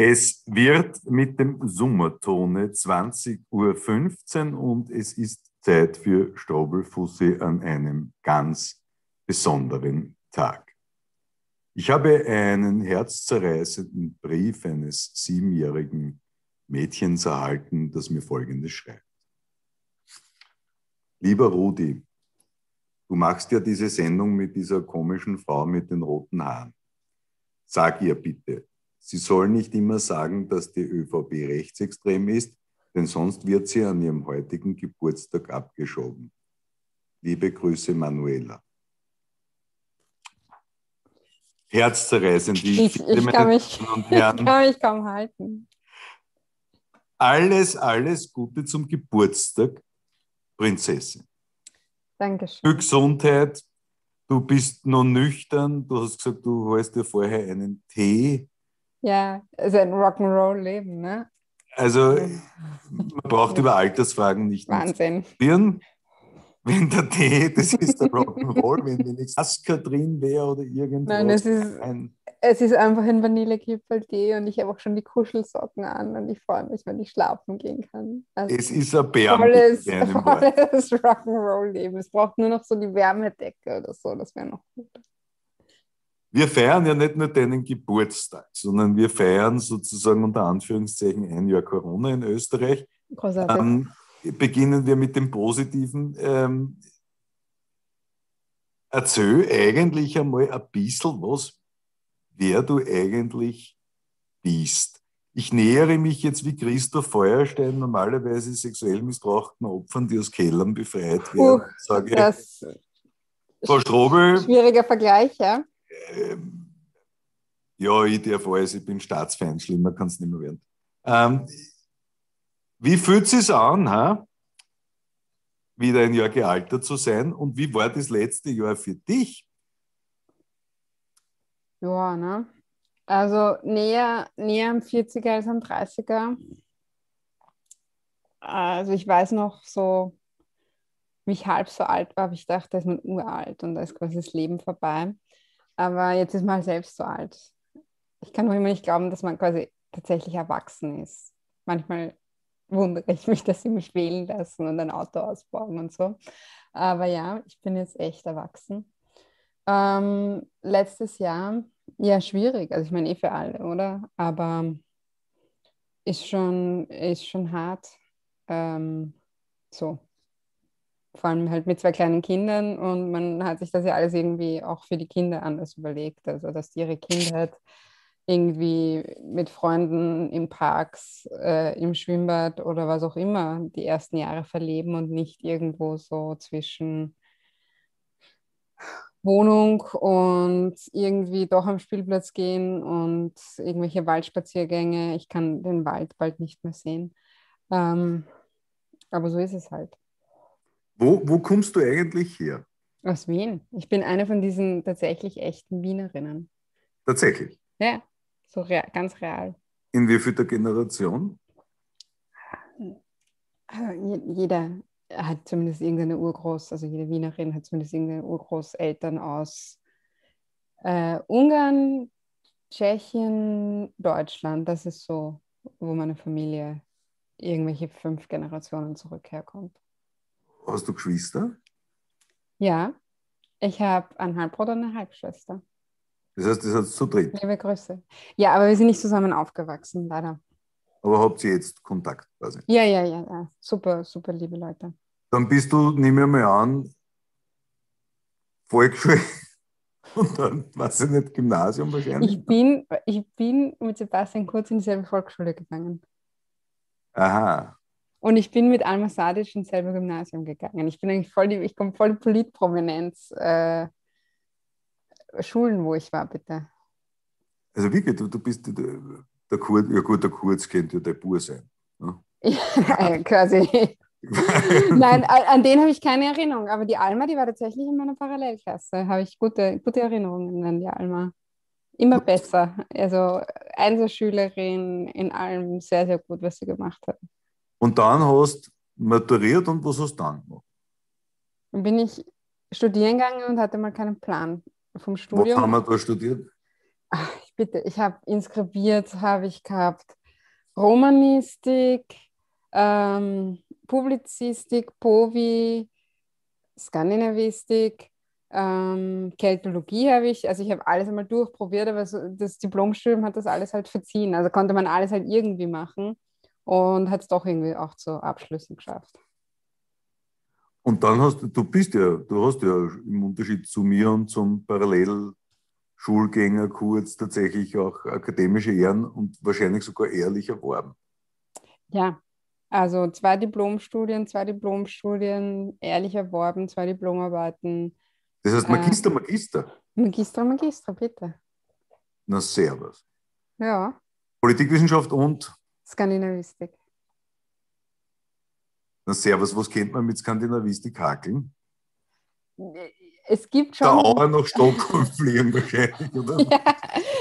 Es wird mit dem Summertone 20.15 Uhr und es ist Zeit für Strobelfussi an einem ganz besonderen Tag. Ich habe einen herzzerreißenden Brief eines siebenjährigen Mädchens erhalten, das mir Folgendes schreibt. Lieber Rudi, du machst ja diese Sendung mit dieser komischen Frau mit den roten Haaren. Sag ihr bitte, Sie soll nicht immer sagen, dass die ÖVP rechtsextrem ist, denn sonst wird sie an ihrem heutigen Geburtstag abgeschoben. Liebe Grüße, Manuela. Herzzerreißend. Ich, ich, ich, kann mich, ich kann mich kaum halten. Alles, alles Gute zum Geburtstag, Prinzessin. Dankeschön. Für Gesundheit. Du bist noch nüchtern. Du hast gesagt, du holst dir vorher einen Tee. Ja, also ein Rock'n'Roll-Leben, ne? Also, man braucht über Altersfragen nicht Wahnsinn. Diskutieren. Wenn der Tee, das ist der Rock'n'Roll, wenn wenigstens Aska drin wäre oder irgendwas. Nein, es ist, ein, es ist einfach ein Vanillekipferl-Tee und ich habe auch schon die Kuschelsocken an und ich freue mich, wenn ich schlafen gehen kann. Also es ist ein Bär. Volles, volles Rock'n'Roll-Leben. Es braucht nur noch so die Wärmedecke oder so, das wäre noch gut wir feiern ja nicht nur deinen Geburtstag, sondern wir feiern sozusagen unter Anführungszeichen ein Jahr Corona in Österreich. Großartig. Dann beginnen wir mit dem Positiven. Ähm, erzähl eigentlich einmal ein bisschen was, wer du eigentlich bist. Ich nähere mich jetzt wie Christoph Feuerstein normalerweise sexuell missbrauchten Opfern, die aus Kellern befreit werden. Uh, sage, das Frau Strobel. Schwieriger Vergleich, ja ähm, ja, ich darf alles, ich bin Staatsfeind, schlimmer kann es nicht mehr werden. Ähm, wie fühlt es sich an, ha? wieder ein Jahr gealtert zu sein und wie war das letzte Jahr für dich? Ja, ne? Also näher, näher am 40er als am 30er. Also ich weiß noch so, wie ich halb so alt war, habe ich gedacht, da ist man uralt und da ist quasi das Leben vorbei. Aber jetzt ist man halt selbst so alt. Ich kann noch immer nicht glauben, dass man quasi tatsächlich erwachsen ist. Manchmal wundere ich mich, dass sie mich wählen lassen und ein Auto ausbauen und so. Aber ja, ich bin jetzt echt erwachsen. Ähm, letztes Jahr, ja, schwierig. Also ich meine eh für alle, oder? Aber ist schon, ist schon hart. Ähm, so vor allem halt mit zwei kleinen Kindern und man hat sich das ja alles irgendwie auch für die Kinder anders überlegt. Also, dass die ihre Kindheit irgendwie mit Freunden im Parks, äh, im Schwimmbad oder was auch immer die ersten Jahre verleben und nicht irgendwo so zwischen Wohnung und irgendwie doch am Spielplatz gehen und irgendwelche Waldspaziergänge. Ich kann den Wald bald nicht mehr sehen. Ähm, aber so ist es halt. Wo, wo kommst du eigentlich her? Aus Wien. Ich bin eine von diesen tatsächlich echten Wienerinnen. Tatsächlich? Ja, so real, ganz real. In wie vielter Generation? Also jeder hat zumindest irgendeine Urgroß, also jede Wienerin hat zumindest irgendeine Urgroßeltern aus äh, Ungarn, Tschechien, Deutschland. Das ist so, wo meine Familie irgendwelche fünf Generationen zurück herkommt. Hast du Geschwister? Ja, ich habe einen Halbbruder und eine Halbschwester. Das heißt, das hat zu dritt. Liebe Grüße. Ja, aber wir sind nicht zusammen aufgewachsen, leider. Aber habt ihr jetzt Kontakt quasi? Ja, ja, ja, ja. Super, super liebe Leute. Dann bist du, nehme ich mal an, Volksschule und dann, weiß ich nicht, Gymnasium wahrscheinlich? Ich bin, ich bin mit Sebastian kurz in dieselbe Volksschule gegangen. Aha. Und ich bin mit Alma Sadic ins selbe Gymnasium gegangen. Ich bin eigentlich voll die, ich komme voll die Politprominenz. Äh, Schulen, wo ich war, bitte. Also wie geht du, du bist der, der Kurz, ja gut, der Kurz kennt ja der Bur sein. Ne? ja, quasi. Nein, an den habe ich keine Erinnerung, aber die Alma, die war tatsächlich in meiner Parallelklasse. Habe ich gute, gute Erinnerungen an die Alma. Immer besser. Also Einzelschülerin in allem sehr, sehr gut, was sie gemacht hat. Und dann hast du maturiert und was hast du dann gemacht? Dann bin ich studieren gegangen und hatte mal keinen Plan vom Studium. Was haben wir da studiert? Ach, ich bitte, ich habe inskribiert, habe ich gehabt Romanistik, ähm, Publizistik, Povi, Skandinavistik, ähm, Keltologie habe ich, also ich habe alles einmal durchprobiert, aber so, das Diplomstudium hat das alles halt verziehen. Also konnte man alles halt irgendwie machen und hat es doch irgendwie auch zu Abschlüssen geschafft. Und dann hast du, du bist ja, du hast ja im Unterschied zu mir und zum Parallelschulgänger kurz tatsächlich auch akademische Ehren und wahrscheinlich sogar ehrlich erworben. Ja, also zwei Diplomstudien, zwei Diplomstudien, ehrlich erworben, zwei Diplomarbeiten. Das heißt Magister, äh, Magister. Magister, Magister, bitte. Na, servus. Ja. Politikwissenschaft und? Skandinavistik. Na, servus, was kennt man mit Skandinavistik hakeln? Es gibt schon. Da auch nach Stockholm fliegen wahrscheinlich, oder? ja.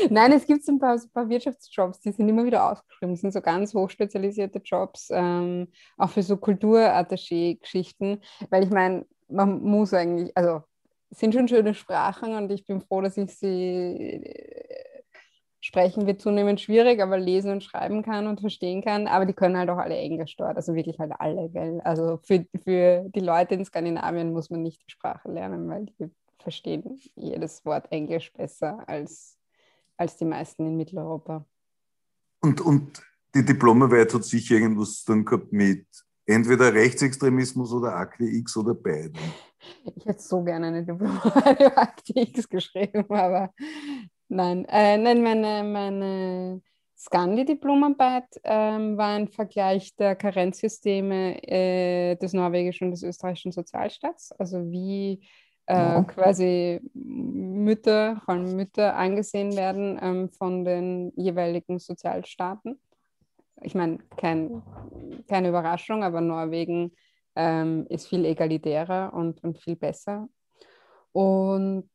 Nein, es gibt ein paar, ein paar, Wirtschaftsjobs, die sind immer wieder ausgeschrieben. Das sind so ganz hochspezialisierte Jobs, ähm, auch für so Kulturattaché-Geschichten. Weil ich meine, man muss eigentlich, also es sind schon schöne Sprachen und ich bin froh, dass ich sie Sprechen wird zunehmend schwierig, aber lesen und schreiben kann und verstehen kann. Aber die können halt auch alle Englisch dort, also wirklich halt alle. Gell? Also für, für die Leute in Skandinavien muss man nicht die Sprache lernen, weil die verstehen jedes Wort Englisch besser als, als die meisten in Mitteleuropa. Und, und die Diplomarbeit hat sicher irgendwas dann gehabt mit entweder Rechtsextremismus oder Akte X oder beiden. Ich hätte so gerne eine Diplomarbeit über Akte X geschrieben, aber Nein, äh, nein meine, meine Scandi-Diplomarbeit ähm, war ein Vergleich der Karenzsysteme äh, des norwegischen und des österreichischen Sozialstaats. Also wie äh, ja. quasi Mütter, vor allem Mütter angesehen werden ähm, von den jeweiligen Sozialstaaten. Ich meine, kein, keine Überraschung, aber Norwegen ähm, ist viel egalitärer und, und viel besser und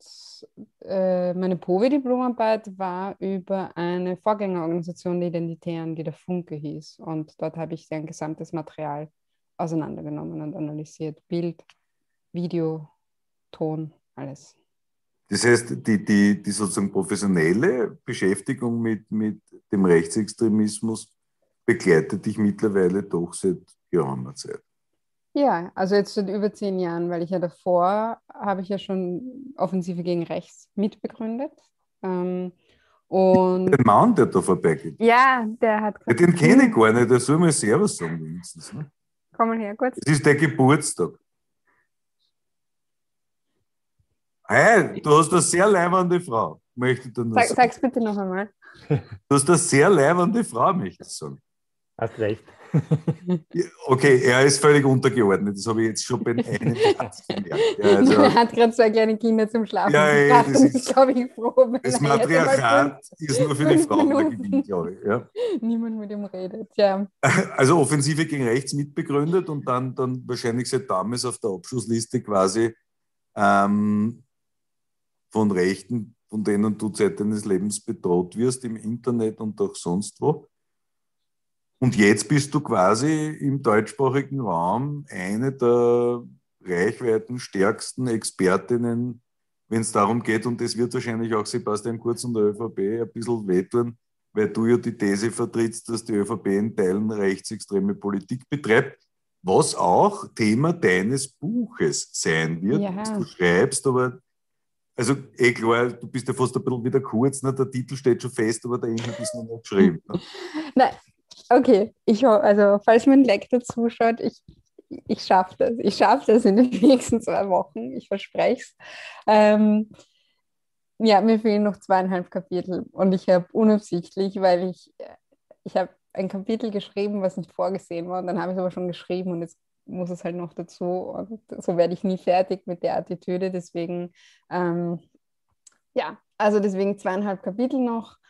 äh, meine POVI-Diplomarbeit war über eine Vorgängerorganisation der Identitären, die der Funke hieß. Und dort habe ich ein gesamtes Material auseinandergenommen und analysiert. Bild, Video, Ton, alles. Das heißt, die, die, die sozusagen professionelle Beschäftigung mit, mit dem Rechtsextremismus begleitet dich mittlerweile doch seit geraumer Zeit. Ja, also jetzt seit über zehn Jahren, weil ich ja davor habe ich ja schon Offensive gegen Rechts mitbegründet. Ähm, und den Mann, der da vorbeigeht. Ja, der hat ja, Den kenne ich gar nicht, der soll mal Servus sagen wenigstens. Ne? Komm mal her, kurz. Es ist der Geburtstag. Hey, du hast eine sehr leibende Frau, möchte ich nur Sag, sagen. Sag's bitte noch einmal. Du hast eine sehr leibende Frau, möchte ich sagen. Hast recht. Okay, er ist völlig untergeordnet. Das habe ich jetzt schon bei einem Satz gemerkt. Ja, also, er hat gerade zwei kleine Kinder zum Schlafen ja, ja, das ist, glaube ich, froh. Das Matriarchat ist nur für die Frauen gewinnt, glaube ich. Ja. Niemand mit ihm redet, ja. Also Offensive gegen rechts mitbegründet und dann, dann wahrscheinlich seit damals auf der Abschlussliste quasi ähm, von Rechten, von denen du Zeit deines Lebens bedroht wirst im Internet und auch sonst wo. Und jetzt bist du quasi im deutschsprachigen Raum eine der reichweitenstärksten Expertinnen, wenn es darum geht, und das wird wahrscheinlich auch Sebastian Kurz und der ÖVP ein bisschen wehtun, weil du ja die These vertrittst, dass die ÖVP in Teilen rechtsextreme Politik betreibt, was auch Thema deines Buches sein wird, ja. was du schreibst, aber also eh klar, du bist ja fast ein bisschen wieder kurz, ne? der Titel steht schon fest, aber der Inhalt ist noch nicht geschrieben. Ne? Nein, Okay, ich also falls mein Lektor zuschaut, ich, ich schaffe das. Ich schaffe das in den nächsten zwei Wochen, ich verspreche es. Ähm, ja, mir fehlen noch zweieinhalb Kapitel und ich habe unabsichtlich, weil ich, ich habe ein Kapitel geschrieben, was nicht vorgesehen war und dann habe ich es aber schon geschrieben und jetzt muss es halt noch dazu und so werde ich nie fertig mit der Attitüde. Deswegen, ähm, ja, also deswegen zweieinhalb Kapitel noch ein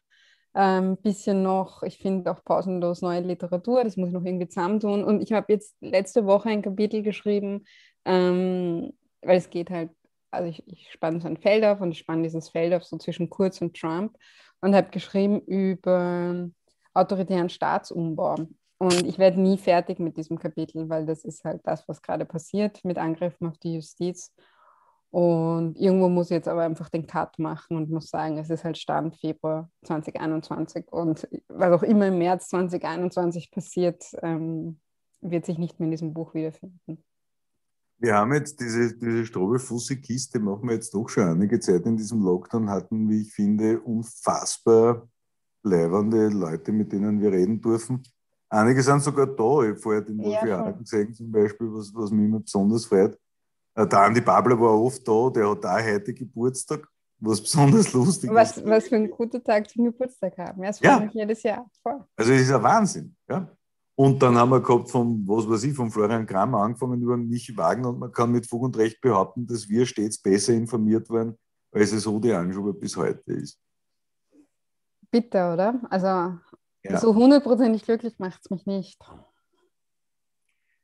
ähm, bisschen noch, ich finde auch pausenlos neue Literatur, das muss ich noch irgendwie zusammentun. Und ich habe jetzt letzte Woche ein Kapitel geschrieben, ähm, weil es geht halt, also ich, ich spanne so ein Feld auf und ich spanne dieses Feld auf so zwischen Kurz und Trump und habe geschrieben über autoritären Staatsumbau. Und ich werde nie fertig mit diesem Kapitel, weil das ist halt das, was gerade passiert mit Angriffen auf die Justiz. Und irgendwo muss ich jetzt aber einfach den Cut machen und muss sagen, es ist halt Stand Februar 2021 und was auch immer im März 2021 passiert, ähm, wird sich nicht mehr in diesem Buch wiederfinden. Wir haben jetzt diese, diese Strobelfussi-Kiste, machen wir jetzt doch schon einige Zeit in diesem Lockdown, hatten, wie ich finde, unfassbar leibende Leute, mit denen wir reden dürfen. Einige sind sogar da. Ich habe vorher den Wolfi ja, gesehen, zum Beispiel, was, was mich immer besonders freut. Äh, der Andi Babler war oft da, der hat auch heute Geburtstag, was besonders lustig was, ist. Was für ein guter Tag zum Geburtstag haben. Ja, das ja. mich jedes Jahr. Voll. Also, es ist ein Wahnsinn. Ja? Und dann haben wir gehabt vom, was weiß ich, von Florian Kramer angefangen über Michi Wagner und man kann mit Fug und Recht behaupten, dass wir stets besser informiert waren, als es Rudi Anschuber bis heute ist. Bitte, oder? Also ja. so hundertprozentig glücklich macht es mich nicht.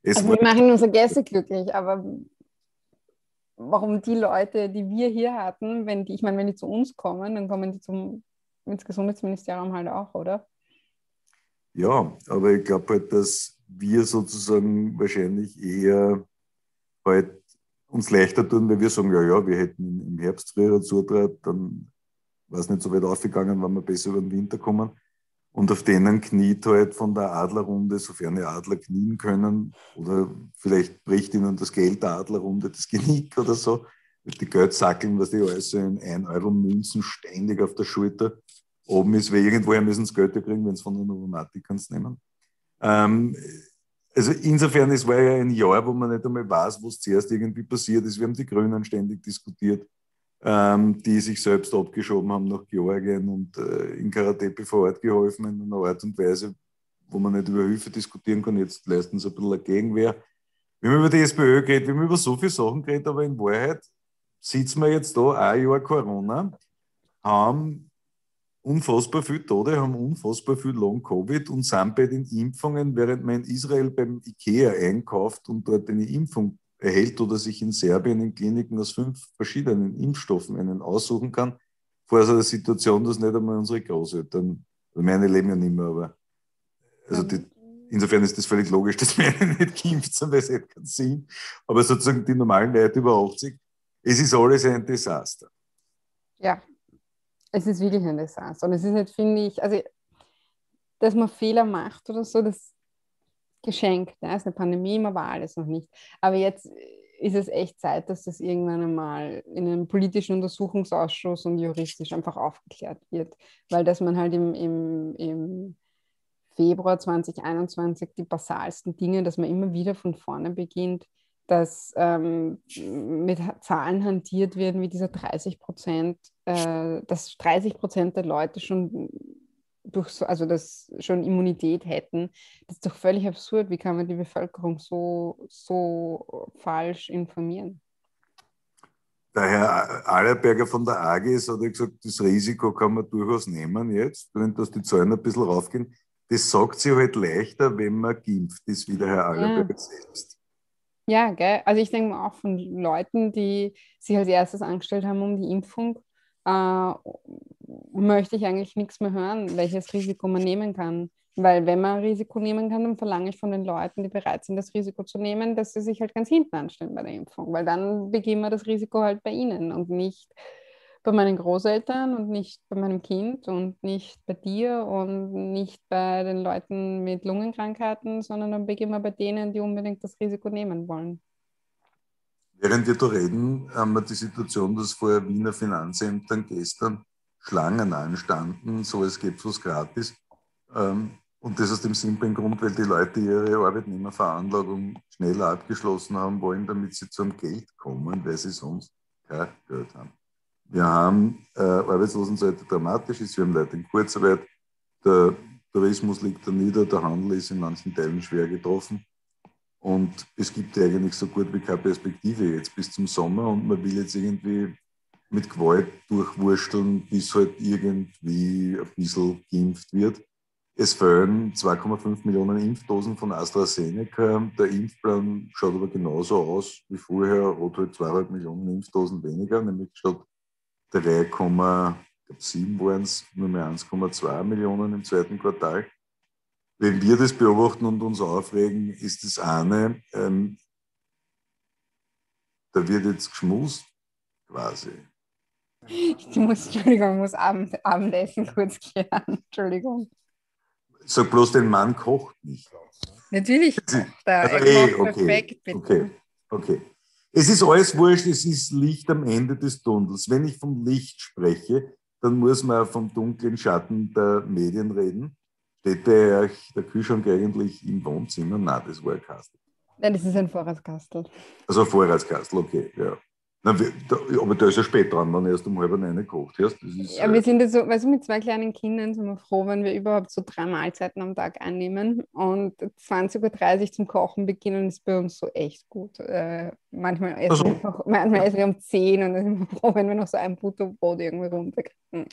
Es also wir machen unsere Gäste glücklich, aber warum die Leute, die wir hier hatten, wenn die, ich meine, wenn die zu uns kommen, dann kommen die zum ins Gesundheitsministerium halt auch, oder? Ja, aber ich glaube halt, dass wir sozusagen wahrscheinlich eher halt uns leichter tun, weil wir sagen, ja, ja, wir hätten im Herbst früher zutrat, dann war es nicht so weit aufgegangen, wenn wir besser über den Winter kommen. Und auf denen kniet halt von der Adlerrunde, sofern die Adler knien können, oder vielleicht bricht ihnen das Geld der Adlerrunde das Genick oder so, die Geldsackeln, was die alles so in 1-Euro-Münzen ständig auf der Schulter. Oben ist, weil irgendwoher müssen sie Geld kriegen, wenn sie von den Novomatikern nehmen. Ähm, also insofern, es war ja ein Jahr, wo man nicht einmal weiß, was zuerst irgendwie passiert ist. Wir haben die Grünen ständig diskutiert ähm, die sich selbst abgeschoben haben nach Georgien und äh, in Karatepe vor Ort geholfen in einer Art und Weise, wo man nicht über Hilfe diskutieren kann. Jetzt leisten sie ein bisschen eine Gegenwehr. Wir haben über die SPÖ geredet, wir haben über so viele Sachen geredet, aber in Wahrheit sitzen wir jetzt da, ein Jahr Corona, haben unfassbar viele Tode, haben unfassbar viel Long-Covid und sind bei den Impfungen, während man in Israel beim Ikea einkauft und dort eine Impfung erhält oder sich in Serbien in Kliniken aus fünf verschiedenen Impfstoffen einen aussuchen kann, vor so einer Situation, dass nicht einmal unsere Großeltern, also meine leben ja nicht mehr, aber also die, insofern ist das völlig logisch, dass meine nicht geimpft sind, weil es hat keinen Sinn. Aber sozusagen die normalen Leute über 80, es ist alles ein Desaster. Ja, es ist wirklich ein Desaster. Und es ist nicht, finde ich, also dass man Fehler macht oder so, das geschenkt. Ja, es ist eine Pandemie, man war alles noch nicht. Aber jetzt ist es echt Zeit, dass das irgendwann einmal in einem politischen Untersuchungsausschuss und juristisch einfach aufgeklärt wird. Weil dass man halt im, im, im Februar 2021 die basalsten Dinge, dass man immer wieder von vorne beginnt, dass ähm, mit Zahlen hantiert werden wie dieser 30 Prozent, äh, dass 30 Prozent der Leute schon durch so, also das schon Immunität hätten. Das ist doch völlig absurd. Wie kann man die Bevölkerung so, so falsch informieren? Der Herr Allerberger von der AGS hat ja gesagt, das Risiko kann man durchaus nehmen jetzt, wenn dass die Zahlen ein bisschen raufgehen. Das sagt sie halt leichter, wenn man geimpft ist, wie der Herr Allerberger ja. selbst. Ja, gell? also ich denke mal auch von Leuten, die sich als erstes angestellt haben um die Impfung, äh, möchte ich eigentlich nichts mehr hören, welches Risiko man nehmen kann. Weil wenn man Risiko nehmen kann, dann verlange ich von den Leuten, die bereit sind, das Risiko zu nehmen, dass sie sich halt ganz hinten anstellen bei der Impfung. Weil dann beginnen wir das Risiko halt bei ihnen und nicht bei meinen Großeltern und nicht bei meinem Kind und nicht bei dir und nicht bei den Leuten mit Lungenkrankheiten, sondern dann beginnen wir bei denen, die unbedingt das Risiko nehmen wollen. Während wir da reden, haben wir die Situation, dass vor Wiener Finanzämtern gestern Schlangen anstanden, so es gibt was gratis. Ähm, und das aus dem simplen Grund, weil die Leute ihre Arbeitnehmerveranlagung schneller abgeschlossen haben wollen, damit sie zum Geld kommen, weil sie sonst kein Geld haben. Wir haben äh, Arbeitslosenseite dramatisch ist, wir haben Leute in Kurzarbeit, der Tourismus liegt da nieder, der Handel ist in manchen Teilen schwer getroffen. Und es gibt eigentlich so gut wie keine Perspektive jetzt bis zum Sommer und man will jetzt irgendwie mit Gewalt durchwursteln, bis halt irgendwie ein bisschen geimpft wird. Es fehlen 2,5 Millionen Impfdosen von AstraZeneca. Der Impfplan schaut aber genauso aus wie vorher, hat halt 2,5 Millionen Impfdosen weniger, nämlich statt 3,7 waren es nur mehr 1,2 Millionen im zweiten Quartal wenn wir das beobachten und uns aufregen, ist das eine, ähm, da wird jetzt geschmust, quasi. Ich muss, Entschuldigung, ich muss Abend, Abendessen kurz klären. Entschuldigung. Sag bloß, den Mann kocht nicht. Natürlich er. Also, Er eh, okay, perfekt, bitte. Okay, okay. Es ist alles wurscht, es ist Licht am Ende des Tunnels. Wenn ich vom Licht spreche, dann muss man vom dunklen Schatten der Medien reden. Steht der, der Kühlschrank eigentlich im Wohnzimmer? Nein, das war ein Kastel. Nein, das ist ein Vorratskastel. Also ein Vorratskastel, okay, ja. Na, aber da ist ja spät dran, wenn er erst um halb eine kocht. Ja, das ist, Ja, wir sind jetzt so, weißt du, mit zwei kleinen Kindern sind wir froh, wenn wir überhaupt so drei Mahlzeiten am Tag einnehmen und 20.30 Uhr zum Kochen beginnen, ist bei uns so echt gut. Äh, manchmal, essen Also- wir noch, manchmal essen wir um 10 und dann sind wir froh, wenn wir noch so ein Butterbrot irgendwie runterkriegen.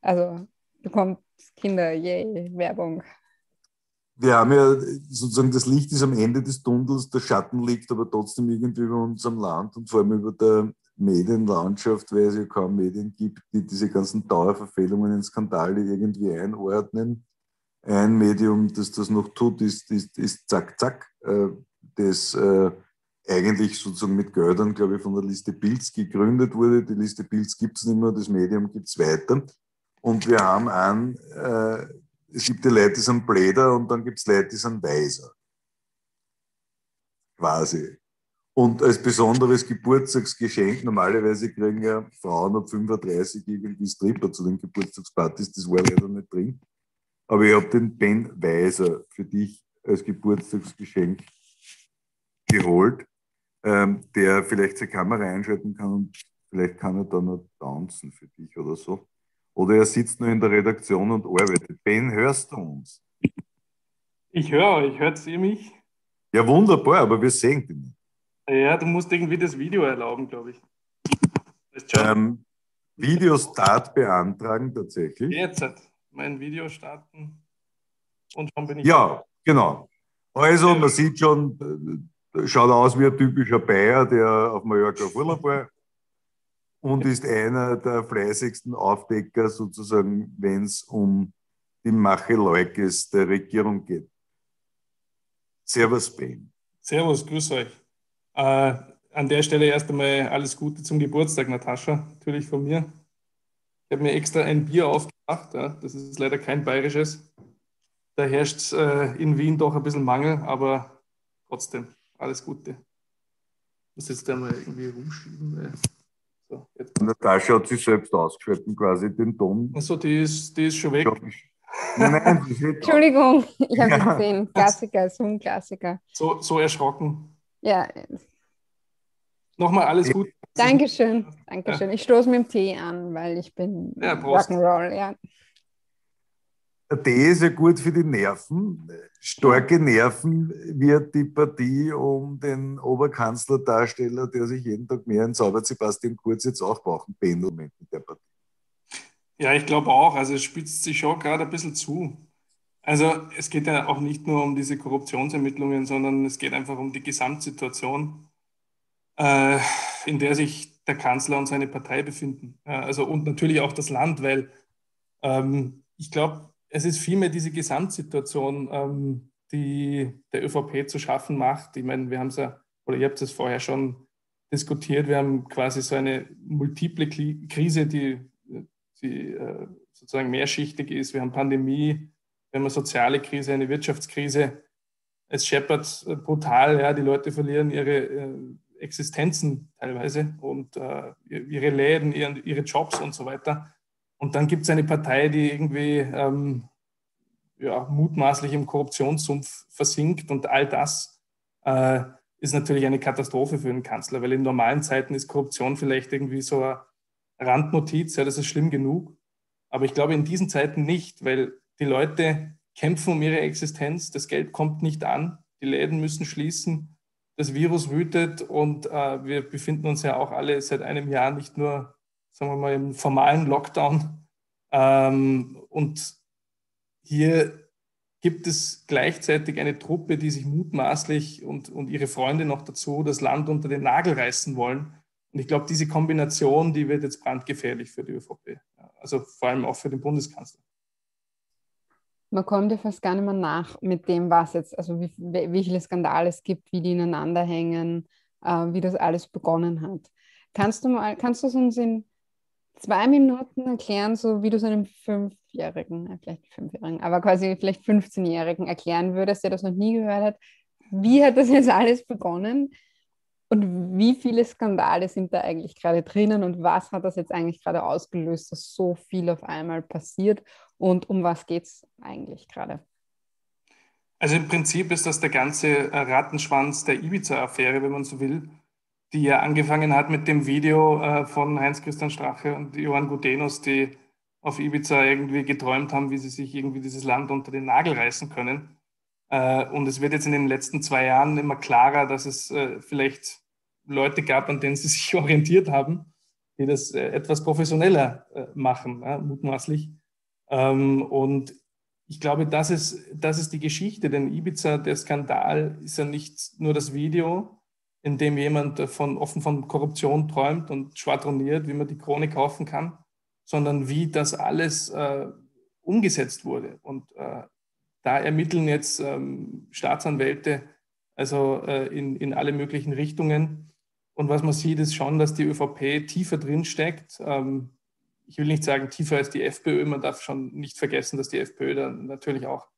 Also bekommt Kinder, yay, Werbung. wir haben ja sozusagen das Licht ist am Ende des Tunnels, der Schatten liegt aber trotzdem irgendwie über unserem Land und vor allem über der Medienlandschaft, weil es ja kaum Medien gibt, die diese ganzen Dauerverfehlungen in Skandale irgendwie einordnen. Ein Medium, das das noch tut, ist, ist, ist Zack Zack, äh, das äh, eigentlich sozusagen mit Geldern, glaube ich, von der Liste Pilz gegründet wurde. Die Liste Pilz gibt es nicht mehr, das Medium gibt es weiter. Und wir haben einen, äh, es gibt die Leute, die sind Bläder und dann gibt es Leute, die sind Weiser. Quasi. Und als besonderes Geburtstagsgeschenk, normalerweise kriegen ja Frauen ab 35 irgendwie Stripper zu den Geburtstagspartys, das war leider nicht drin. Aber ich habe den Ben Weiser für dich als Geburtstagsgeschenk geholt, ähm, der vielleicht seine Kamera einschalten kann und vielleicht kann er dann noch tanzen für dich oder so. Oder er sitzt nur in der Redaktion und arbeitet. Ben, hörst du uns? Ich höre euch, hört ihr mich? Ja, wunderbar, aber wir sehen dich nicht. Ja, du musst irgendwie das Video erlauben, glaube ich. Ähm, Videostart beantragen tatsächlich. jetzt hat mein Video starten und schon bin ich. Ja, genau. Also, man sieht schon, äh, schaut aus wie ein typischer Bayer, der auf Mallorca auf Urlaub war und ist einer der fleißigsten Aufdecker sozusagen, wenn es um die Mache-Leukes der Regierung geht. Servus, Ben. Servus, grüß euch. Äh, an der Stelle erst einmal alles Gute zum Geburtstag, Natascha, natürlich von mir. Ich habe mir extra ein Bier aufgemacht, ja. das ist leider kein bayerisches. Da herrscht äh, in Wien doch ein bisschen Mangel, aber trotzdem alles Gute. Ich muss jetzt einmal irgendwie rumschieben. Weil... So, jetzt. Natascha hat sich selbst ausgeschalten, quasi den Ton. Achso, die ist, die ist schon weg. Nein, Entschuldigung, ich habe Ja. gesehen. Klassiker, Zoom-Klassiker. So, so erschrocken. Ja, Nochmal alles Gute. Dankeschön. Dankeschön. Ich stoße mit dem Tee an, weil ich bin Ja, Prost. Rock'n'Roll. Ja. Tee ist ja gut für die Nerven. Starke Nerven wird die Partie um den Oberkanzlerdarsteller, der sich jeden Tag mehr entzaubert, Sebastian Kurz, jetzt auch brauchen. Pendel mit der Partie. Ja, ich glaube auch. Also es spitzt sich schon gerade ein bisschen zu. Also es geht ja auch nicht nur um diese Korruptionsermittlungen, sondern es geht einfach um die Gesamtsituation, äh, in der sich der Kanzler und seine Partei befinden. Ja, also und natürlich auch das Land, weil ähm, ich glaube, es ist vielmehr diese Gesamtsituation, ähm, die der ÖVP zu schaffen macht. Ich meine, wir haben es ja, oder ihr habt es vorher schon diskutiert, wir haben quasi so eine multiple Krise, die, die äh, sozusagen mehrschichtig ist. Wir haben Pandemie, wir haben eine soziale Krise, eine Wirtschaftskrise. Es scheppert äh, brutal, ja, die Leute verlieren ihre äh, Existenzen teilweise und äh, ihre Läden, ihren, ihre Jobs und so weiter. Und dann gibt es eine Partei, die irgendwie ähm, ja, mutmaßlich im Korruptionssumpf versinkt. Und all das äh, ist natürlich eine Katastrophe für den Kanzler, weil in normalen Zeiten ist Korruption vielleicht irgendwie so eine Randnotiz, ja, das ist schlimm genug. Aber ich glaube in diesen Zeiten nicht, weil die Leute kämpfen um ihre Existenz, das Geld kommt nicht an, die Läden müssen schließen, das Virus wütet. Und äh, wir befinden uns ja auch alle seit einem Jahr nicht nur, sagen wir mal, im formalen Lockdown. Ähm, und hier gibt es gleichzeitig eine Truppe, die sich mutmaßlich und, und ihre Freunde noch dazu das Land unter den Nagel reißen wollen. Und ich glaube, diese Kombination, die wird jetzt brandgefährlich für die ÖVP. Also vor allem auch für den Bundeskanzler. Man kommt ja fast gar nicht mehr nach mit dem, was jetzt, also wie, wie viele Skandale es gibt, wie die ineinander hängen, äh, wie das alles begonnen hat. Kannst du mal, kannst du es uns in zwei Minuten erklären, so wie du es einem Fünfjährigen, äh, vielleicht Fünfjährigen, aber quasi vielleicht 15-Jährigen erklären würdest, der das noch nie gehört hat? Wie hat das jetzt alles begonnen? Und wie viele Skandale sind da eigentlich gerade drinnen und was hat das jetzt eigentlich gerade ausgelöst, dass so viel auf einmal passiert und um was geht es eigentlich gerade? Also im Prinzip ist das der ganze Rattenschwanz der Ibiza-Affäre, wenn man so will, die ja angefangen hat mit dem Video äh, von Heinz-Christian Strache und Johann Gudenus, die auf Ibiza irgendwie geträumt haben, wie sie sich irgendwie dieses Land unter den Nagel reißen können. Äh, und es wird jetzt in den letzten zwei Jahren immer klarer, dass es äh, vielleicht Leute gab, an denen sie sich orientiert haben, die das etwas professioneller machen, mutmaßlich. Ähm, und ich glaube, das ist, das ist die Geschichte, denn Ibiza, der Skandal, ist ja nicht nur das Video, in dem jemand von, offen von Korruption träumt und schwadroniert, wie man die Krone kaufen kann, sondern wie das alles äh, umgesetzt wurde. Und äh, da ermitteln jetzt ähm, Staatsanwälte also äh, in, in alle möglichen Richtungen. Und was man sieht, ist schon, dass die ÖVP tiefer drin steckt. Ähm, ich will nicht sagen tiefer als die FPÖ. Man darf schon nicht vergessen, dass die FPÖ da natürlich auch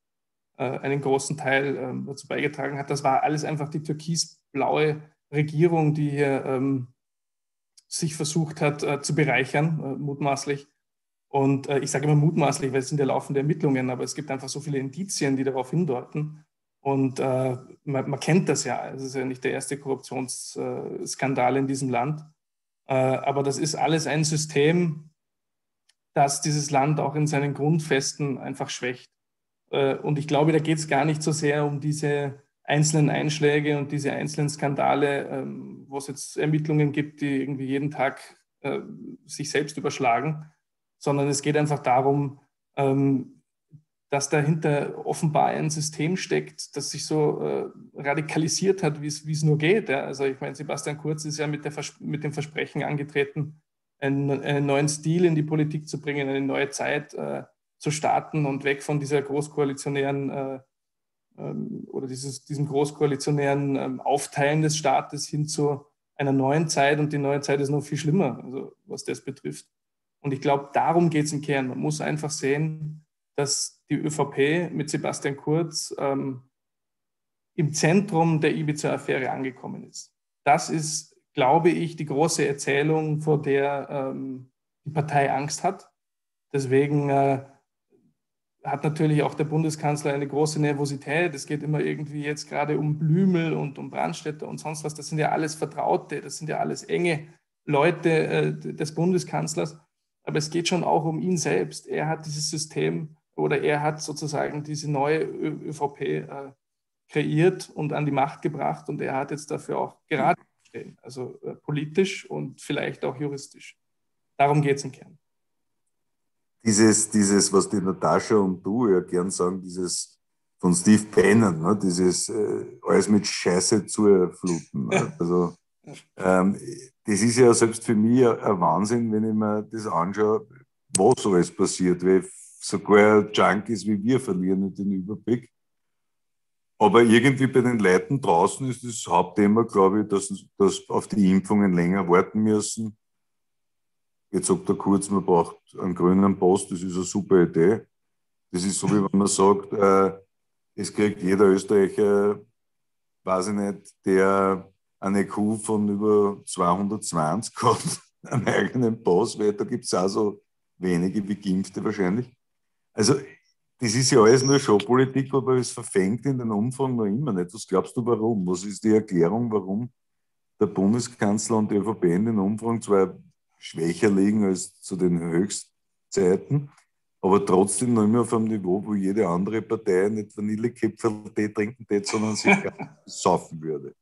äh, einen großen Teil ähm, dazu beigetragen hat. Das war alles einfach die türkisblaue Regierung, die hier ähm, sich versucht hat äh, zu bereichern, äh, mutmaßlich. Und äh, ich sage immer mutmaßlich, weil es sind ja laufende Ermittlungen, aber es gibt einfach so viele Indizien, die darauf hindeuten. Und äh, man, man, kennt das ja. Es ist ja nicht der erste Korruptionsskandal in diesem Land. Äh, aber das ist alles ein System, das dieses Land auch in seinen Grundfesten einfach schwächt. Äh, und ich glaube, da geht es gar nicht so sehr um diese einzelnen Einschläge und diese einzelnen Skandale, ähm, wo es jetzt Ermittlungen gibt, die irgendwie jeden Tag äh, sich selbst überschlagen, sondern es geht einfach darum, ähm, dass dahinter offenbar ein System steckt, das sich so äh, radikalisiert hat, wie es nur geht. Ja. Also ich meine, Sebastian Kurz ist ja mit, der mit dem Versprechen angetreten, einen, einen, neuen Stil in die Politik zu bringen, eine neue Zeit äh, zu starten und weg von dieser großkoalitionären äh, oder dieses, diesem großkoalitionären ähm, Aufteilen des Staates hin zu einer neuen Zeit. Und die neue Zeit ist noch viel schlimmer, also was das betrifft. Und ich glaube, darum geht es im Kern. Man muss einfach sehen, dass die ÖVP mit Sebastian Kurz ähm, im Zentrum der Ibiza-Affäre angekommen ist. Das ist, glaube ich, die große Erzählung, vor der ähm, die Partei Angst hat. Deswegen äh, hat natürlich auch der Bundeskanzler eine große Nervosität. Es geht immer irgendwie jetzt gerade um Blümel und um Brandstätter und sonst was. Das sind ja alles Vertraute, das sind ja alles enge Leute äh, des Bundeskanzlers. Aber es geht schon auch um ihn selbst. Er hat dieses System oder er hat sozusagen diese neue ÖVP äh, kreiert und an die Macht gebracht und er hat jetzt dafür auch gerade stehen, also äh, politisch und vielleicht auch juristisch. Darum geht es im Kern dieses, dieses, was die Natascha und du ja gern sagen, dieses von Steve Bannon, ne, dieses äh, alles mit Scheiße zu fluten. Ne? Also, ähm, das ist ja selbst für mich ein Wahnsinn, wenn ich mir das anschaue, was alles passiert, weil sogar Junkies wie wir verlieren nicht den Überblick. Aber irgendwie bei den Leuten draußen ist das Hauptthema, glaube ich, dass, dass auf die Impfungen länger warten müssen Jetzt sagt er kurz, man braucht einen grünen Post, das ist eine super Idee. Das ist so, wie wenn man sagt, äh, es kriegt jeder Österreicher, weiß ich nicht, der eine Kuh von über 220 hat, einen eigenen Pass, weil da gibt es auch so wenige wie Geimpfte wahrscheinlich. Also, das ist ja alles nur Showpolitik, aber es verfängt in den Umfang noch immer nicht. Was glaubst du, warum? Was ist die Erklärung, warum der Bundeskanzler und die ÖVP in den Umfang zwei schwächer liegen als zu den Höchstzeiten, aber trotzdem noch immer auf einem Niveau, wo jede andere Partei nicht Vanillekipferl-Tee trinken tät, sondern sich saufen würde.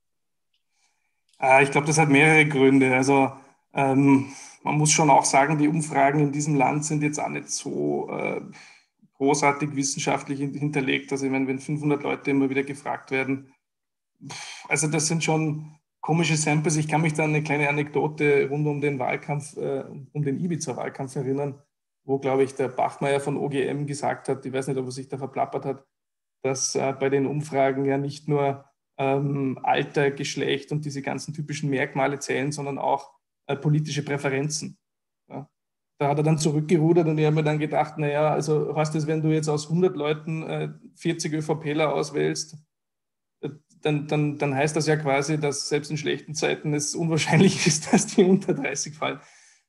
Ah, ich glaube, das hat mehrere Gründe. Also ähm, man muss schon auch sagen, die Umfragen in diesem Land sind jetzt auch nicht so äh, großartig wissenschaftlich hinterlegt. Also ich meine, wenn 500 Leute immer wieder gefragt werden, also das sind schon komische Samples. Ich kann mich da an eine kleine Anekdote rund um den Wahlkampf, äh, um den Ibiza-Wahlkampf erinnern, wo, glaube ich, der Bachmeier von OGM gesagt hat, ich weiß nicht, ob er sich da verplappert hat, dass äh, bei den Umfragen ja nicht nur ähm, Alter, Geschlecht und diese ganzen typischen Merkmale zählen, sondern auch äh, politische Präferenzen. Ja. Da hat er dann zurückgerudert und ich habe mir dann gedacht, naja, also heißt das, wenn du jetzt aus 100 Leuten äh, 40 ÖVPler auswählst, äh, dann, dann, dann heißt das ja quasi, dass selbst in schlechten Zeiten es unwahrscheinlich ist, dass die unter 30 fallen.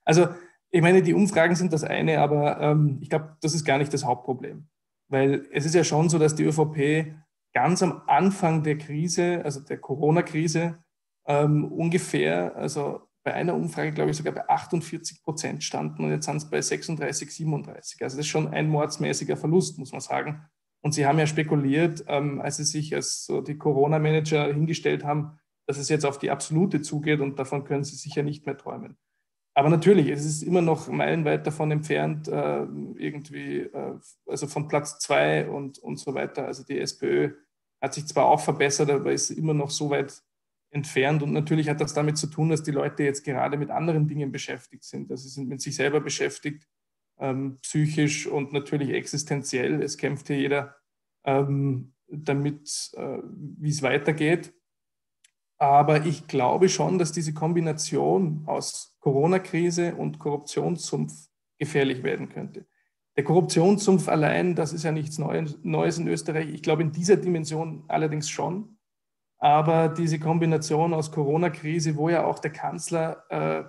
Also ich meine, die Umfragen sind das eine, aber ähm, ich glaube, das ist gar nicht das Hauptproblem. Weil es ist ja schon so, dass die ÖVP ganz am Anfang der Krise, also der Corona-Krise, ähm, ungefähr, also bei einer Umfrage, glaube ich, sogar bei 48 Prozent standen und jetzt sind es bei 36, 37. Also das ist schon ein mordsmäßiger Verlust, muss man sagen. Und sie haben ja spekuliert, ähm, als sie sich als so die Corona-Manager hingestellt haben, dass es jetzt auf die absolute zugeht und davon können sie sicher nicht mehr träumen. Aber natürlich, es ist immer noch meilenweit davon entfernt, äh, irgendwie, äh, also von Platz zwei und, und so weiter. Also die SPÖ hat sich zwar auch verbessert, aber ist immer noch so weit entfernt. Und natürlich hat das damit zu tun, dass die Leute jetzt gerade mit anderen Dingen beschäftigt sind. Also sie sind mit sich selber beschäftigt, ähm, psychisch und natürlich existenziell. Es kämpft hier jeder ähm, damit, äh, wie es weitergeht. Aber ich glaube schon, dass diese Kombination aus Corona-Krise und Korruptionssumpf gefährlich werden könnte. Der Korruptionssumpf allein, das ist ja nichts Neues in Österreich. Ich glaube in dieser Dimension allerdings schon. Aber diese Kombination aus Corona-Krise, wo ja auch der Kanzler äh,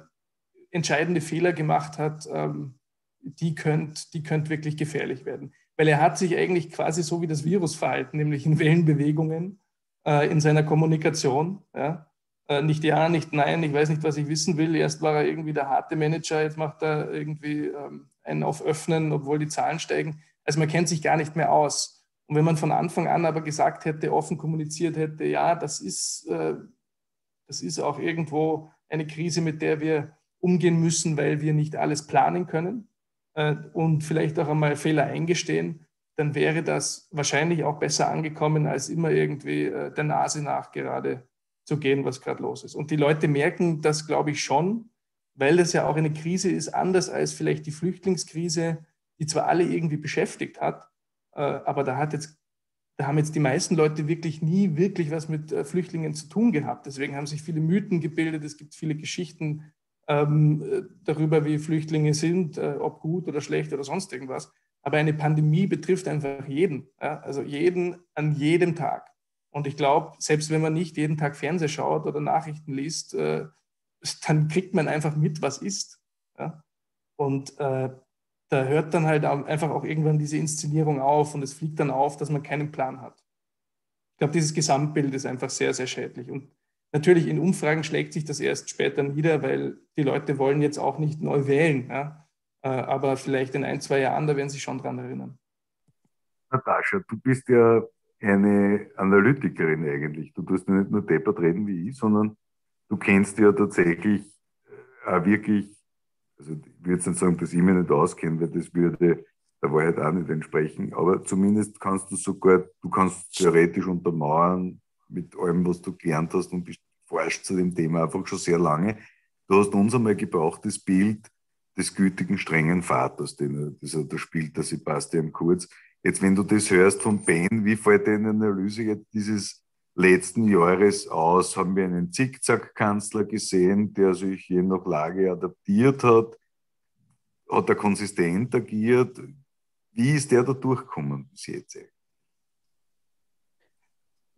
entscheidende Fehler gemacht hat, ähm, die könnte die könnt wirklich gefährlich werden. Weil er hat sich eigentlich quasi so wie das Virus verhalten, nämlich in Wellenbewegungen äh, in seiner Kommunikation. Ja? Äh, nicht ja, nicht nein, ich weiß nicht, was ich wissen will. Erst war er irgendwie der harte Manager, jetzt macht er irgendwie ähm, einen auf Öffnen, obwohl die Zahlen steigen. Also man kennt sich gar nicht mehr aus. Und wenn man von Anfang an aber gesagt hätte, offen kommuniziert hätte, ja, das ist, äh, das ist auch irgendwo eine Krise, mit der wir umgehen müssen, weil wir nicht alles planen können und vielleicht auch einmal Fehler eingestehen, dann wäre das wahrscheinlich auch besser angekommen, als immer irgendwie äh, der Nase nach gerade zu gehen, was gerade los ist. Und die Leute merken das, glaube ich, schon, weil das ja auch eine Krise ist, anders als vielleicht die Flüchtlingskrise, die zwar alle irgendwie beschäftigt hat, äh, aber da hat jetzt da haben jetzt die meisten Leute wirklich nie wirklich was mit äh, Flüchtlingen zu tun gehabt. Deswegen haben sich viele Mythen gebildet. Es gibt viele Geschichten ähm, äh, darüber, wie Flüchtlinge sind, äh, ob gut oder schlecht oder sonst irgendwas. Aber eine Pandemie betrifft einfach jeden. Ja? Also jeden an jedem Tag. Und ich glaube, selbst wenn man nicht jeden Tag Fernseh schaut oder Nachrichten liest, äh, dann kriegt man einfach mit, was ist. Ja? Und äh, da hört dann halt einfach auch irgendwann diese Inszenierung auf und es fliegt dann auf, dass man keinen Plan hat. Ich glaube, dieses Gesamtbild ist einfach sehr, sehr schädlich. Und natürlich in Umfragen schlägt sich das erst später nieder, weil die Leute wollen jetzt auch nicht neu wählen. Ja? Äh, aber vielleicht in ein, zwei Jahren, da werden sie schon dran erinnern. Natascha, du bist ja eine Analytikerin eigentlich. Du tust nicht nur deppert reden wie ich, sondern du kennst ja tatsächlich äh, auch wirklich also ich würde jetzt nicht sagen, dass ich mich nicht auskenne, weil das würde der Wahrheit auch nicht entsprechen, aber zumindest kannst du sogar, du kannst theoretisch untermauern mit allem, was du gelernt hast und bist forschst zu dem Thema einfach schon sehr lange. Du hast uns einmal gebraucht, das Bild des gütigen, strengen Vaters, den das, da spielt der Sebastian Kurz. Jetzt, wenn du das hörst von Ben, wie fällt dir in der Analyse jetzt dieses letzten Jahres aus haben wir einen Zickzack-Kanzler gesehen, der sich je nach Lage adaptiert hat. Hat er konsistent agiert? Wie ist der da durchgekommen bis jetzt?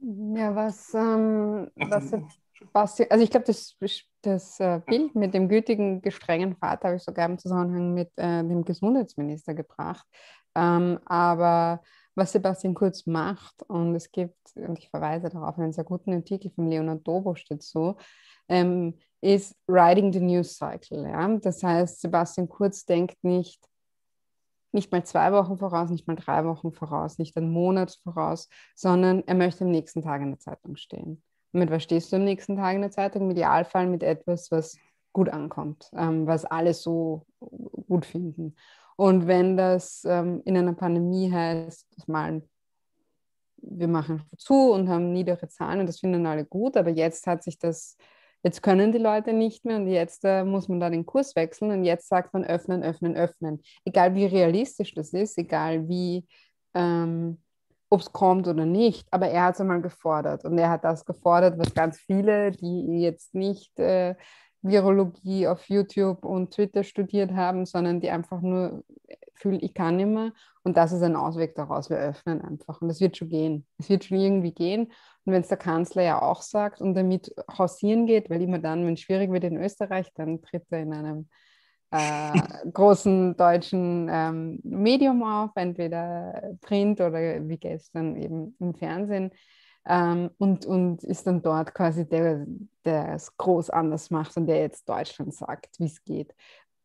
Ja, was, ähm, was, was also ich glaube, das, das äh, Bild mit dem gütigen, gestrengen Vater habe ich sogar im Zusammenhang mit äh, dem Gesundheitsminister gebracht. Ähm, aber was Sebastian Kurz macht. Und es gibt, und ich verweise darauf, einen sehr guten Artikel von Leonard Dobosch dazu, ähm, ist Riding the News Cycle. Ja? Das heißt, Sebastian Kurz denkt nicht, nicht mal zwei Wochen voraus, nicht mal drei Wochen voraus, nicht einen Monat voraus, sondern er möchte am nächsten Tag in der Zeitung stehen. Und mit was stehst du am nächsten Tag in der Zeitung? Im Idealfall mit etwas, was gut ankommt, ähm, was alle so gut finden. Und wenn das ähm, in einer Pandemie heißt, mal wir machen zu und haben niedere Zahlen und das finden alle gut, aber jetzt hat sich das, jetzt können die Leute nicht mehr und jetzt äh, muss man da den Kurs wechseln und jetzt sagt man öffnen, öffnen, öffnen. Egal wie realistisch das ist, egal wie, ähm, ob es kommt oder nicht, aber er hat es einmal gefordert und er hat das gefordert, was ganz viele, die jetzt nicht äh, Virologie auf YouTube und Twitter studiert haben, sondern die einfach nur fühlen, ich kann nicht mehr. Und das ist ein Ausweg daraus. Wir öffnen einfach. Und es wird schon gehen. Es wird schon irgendwie gehen. Und wenn es der Kanzler ja auch sagt und damit hausieren geht, weil immer dann, wenn es schwierig wird in Österreich, dann tritt er in einem äh, großen deutschen ähm, Medium auf, entweder Print oder wie gestern eben im Fernsehen. Ähm, und, und ist dann dort quasi der, der es groß anders macht und der jetzt Deutschland sagt, wie es geht.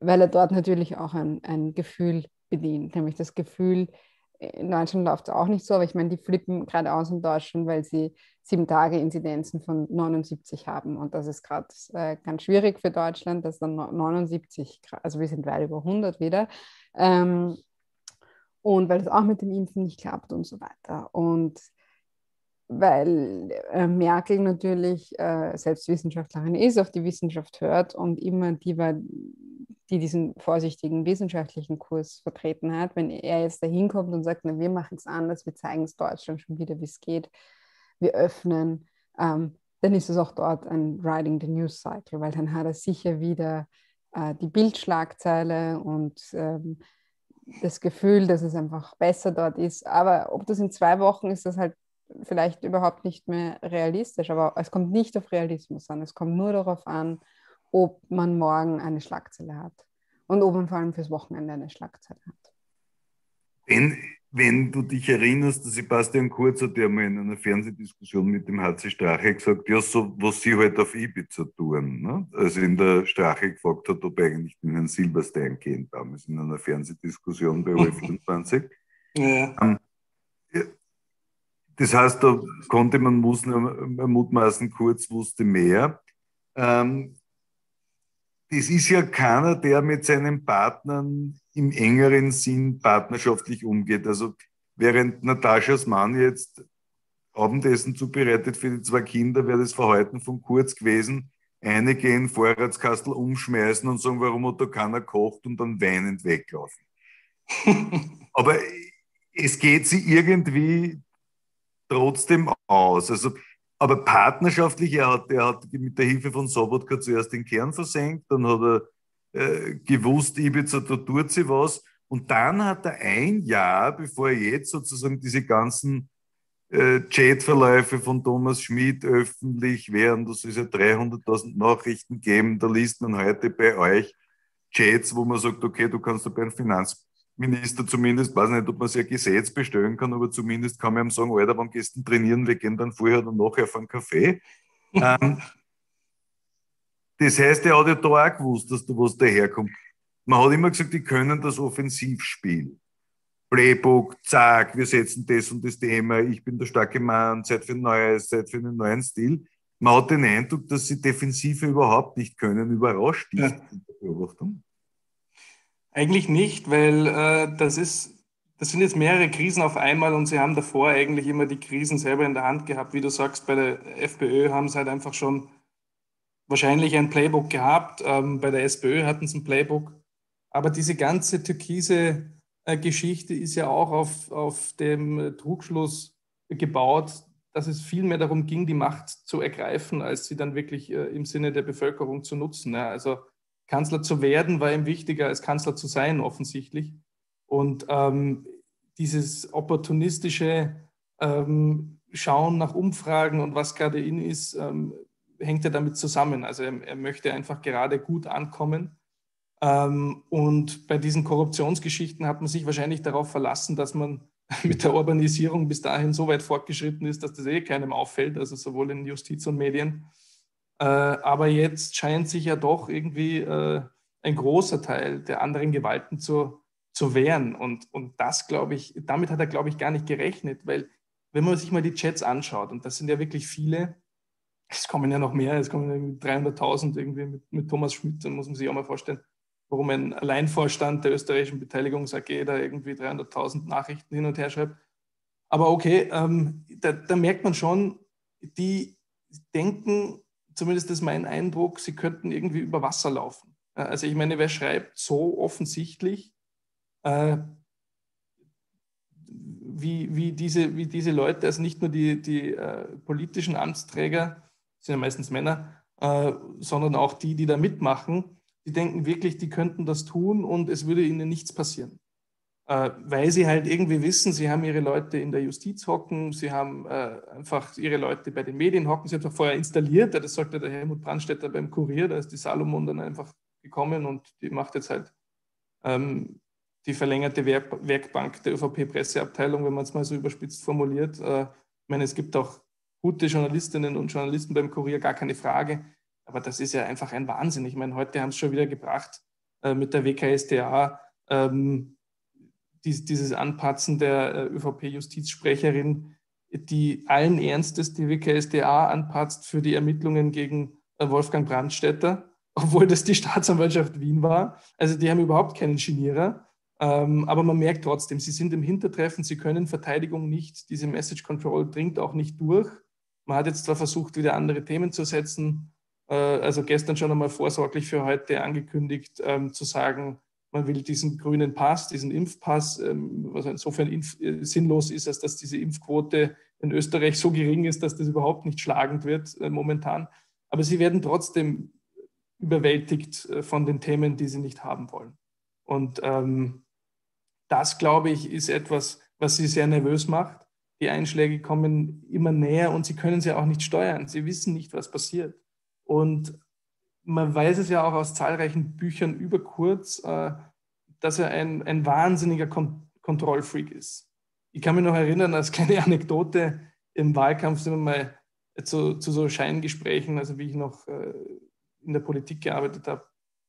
Weil er dort natürlich auch ein, ein Gefühl bedient, nämlich das Gefühl, in Deutschland läuft es auch nicht so, aber ich meine, die flippen gerade aus in Deutschland, weil sie sieben Tage Inzidenzen von 79 haben. Und das ist gerade äh, ganz schwierig für Deutschland, dass dann 79, also wir sind weit über 100 wieder. Ähm, und weil es auch mit dem Impfen nicht klappt und so weiter. Und weil äh, Merkel natürlich äh, selbst Wissenschaftlerin ist, auf die Wissenschaft hört und immer die war, die diesen vorsichtigen wissenschaftlichen Kurs vertreten hat. Wenn er jetzt da hinkommt und sagt, na, wir machen es anders, wir zeigen es Deutschland schon wieder, wie es geht, wir öffnen, ähm, dann ist es auch dort ein Riding the News Cycle, weil dann hat er sicher wieder äh, die Bildschlagzeile und ähm, das Gefühl, dass es einfach besser dort ist. Aber ob das in zwei Wochen ist, das halt vielleicht überhaupt nicht mehr realistisch. Aber es kommt nicht auf Realismus an. Es kommt nur darauf an, ob man morgen eine Schlagzeile hat und ob man vor allem fürs Wochenende eine Schlagzeile hat. Wenn, wenn du dich erinnerst, Sebastian Kurz hat ja mal in einer Fernsehdiskussion mit dem HC Strache gesagt, ja, so was sie halt auf Ibiza tun. Ne? Also in der Strache gefragt hat, ob eigentlich den Herrn Silberstein gehen damals in einer Fernsehdiskussion bei OE24. Ja. Um, ähm, das heißt, da konnte man mutmaßen, Kurz wusste mehr. Ähm, das ist ja keiner, der mit seinen Partnern im engeren Sinn partnerschaftlich umgeht. Also während Nataschas Mann jetzt Abendessen zubereitet für die zwei Kinder, wäre das Verhalten von Kurz gewesen, eine gehen Vorratskastel umschmeißen und sagen, warum hat da keiner kocht und dann weinend weglaufen. Aber es geht sie irgendwie trotzdem aus. Also aber partnerschaftlich, er hat, er hat mit der Hilfe von Sobotka zuerst den Kern versenkt, dann hat er äh, gewusst, Ibiza, da tut sie was. Und dann hat er ein Jahr, bevor er jetzt sozusagen diese ganzen äh, Chatverläufe von Thomas Schmidt öffentlich wären, das ist ja 300.000 Nachrichten geben, da liest man heute bei euch Chats, wo man sagt, okay, du kannst da bei einem Finanz Minister zumindest, weiß nicht, ob man sich ein Gesetz bestellen kann, aber zumindest kann man ihm sagen, Alter, gehst du trainieren? Wir gehen dann vorher oder nachher auf einen Kaffee. ähm, das heißt, er hat ja da auch gewusst, dass da was daherkommt. Man hat immer gesagt, die können das Offensivspiel. Playbook, zack, wir setzen das und das Thema, ich bin der starke Mann, Zeit für ein neues, Zeit für einen neuen Stil. Man hat den Eindruck, dass sie Defensive überhaupt nicht können. Überrascht dich ja. in der Beobachtung? Eigentlich nicht, weil äh, das ist, das sind jetzt mehrere Krisen auf einmal und sie haben davor eigentlich immer die Krisen selber in der Hand gehabt. Wie du sagst, bei der FPÖ haben sie halt einfach schon wahrscheinlich ein Playbook gehabt. Ähm, bei der SPÖ hatten sie ein Playbook. Aber diese ganze türkise äh, Geschichte ist ja auch auf, auf dem Trugschluss gebaut, dass es viel mehr darum ging, die Macht zu ergreifen, als sie dann wirklich äh, im Sinne der Bevölkerung zu nutzen. Ja. Also Kanzler zu werden war ihm wichtiger als Kanzler zu sein, offensichtlich. Und ähm, dieses opportunistische ähm, Schauen nach Umfragen und was gerade in ist, ähm, hängt ja damit zusammen. Also er, er möchte einfach gerade gut ankommen. Ähm, und bei diesen Korruptionsgeschichten hat man sich wahrscheinlich darauf verlassen, dass man mit der Urbanisierung bis dahin so weit fortgeschritten ist, dass das eh keinem auffällt, also sowohl in Justiz und Medien. Äh, aber jetzt scheint sich ja doch irgendwie äh, ein großer Teil der anderen Gewalten zu, zu wehren. Und, und das, glaube ich, damit hat er, glaube ich, gar nicht gerechnet, weil wenn man sich mal die Chats anschaut, und das sind ja wirklich viele, es kommen ja noch mehr, es kommen 300.000 irgendwie mit, mit Thomas Schmidt, dann muss man sich auch mal vorstellen, warum ein Alleinvorstand der österreichischen Beteiligungs AG da irgendwie 300.000 Nachrichten hin und her schreibt. Aber okay, ähm, da, da merkt man schon, die denken zumindest ist mein Eindruck, sie könnten irgendwie über Wasser laufen. Also ich meine, wer schreibt so offensichtlich, äh, wie, wie, diese, wie diese Leute, also nicht nur die, die äh, politischen Amtsträger, sind ja meistens Männer, äh, sondern auch die, die da mitmachen, die denken wirklich, die könnten das tun und es würde ihnen nichts passieren. Äh, weil sie halt irgendwie wissen, sie haben ihre Leute in der Justiz hocken, sie haben äh, einfach ihre Leute bei den Medien hocken, sie haben es auch vorher installiert, das sagte der Helmut Brandstätter beim Kurier, da ist die Salomon dann einfach gekommen und die macht jetzt halt ähm, die verlängerte Werk Werkbank der ÖVP-Presseabteilung, wenn man es mal so überspitzt formuliert. Äh, ich meine, es gibt auch gute Journalistinnen und Journalisten beim Kurier, gar keine Frage. Aber das ist ja einfach ein Wahnsinn. Ich meine, heute haben es schon wieder gebracht äh, mit der WKSDA, ähm, dies, dieses Anpatzen der äh, ÖVP-Justizsprecherin, die allen Ernstes die WKSDA anpatzt für die Ermittlungen gegen äh, Wolfgang Brandstätter, obwohl das die Staatsanwaltschaft Wien war. Also die haben überhaupt keinen Genierer. Ähm, aber man merkt trotzdem, sie sind im Hintertreffen, sie können Verteidigung nicht, diese Message Control dringt auch nicht durch. Man hat jetzt zwar versucht, wieder andere Themen zu setzen, äh, also gestern schon einmal vorsorglich für heute angekündigt, ähm, zu sagen, man will diesen grünen Pass, diesen Impfpass, ähm, was insofern äh, sinnlos ist, als dass diese Impfquote in Österreich so gering ist, dass das überhaupt nicht schlagend wird äh, momentan. Aber sie werden trotzdem überwältigt äh, von den Themen, die sie nicht haben wollen. Und ähm, das, glaube ich, ist etwas, was sie sehr nervös macht. Die Einschläge kommen immer näher und sie können sie auch nicht steuern. Sie wissen nicht, was passiert. Und man weiß es ja auch aus zahlreichen Büchern über Kurz, äh, dass er ein, ein wahnsinniger Kon Kontrollfreak ist. Ich kann mich noch erinnern, als kleine Anekdote im Wahlkampf sind wir mal zu, zu so Scheingesprächen, also wie ich noch äh, in der Politik gearbeitet habe,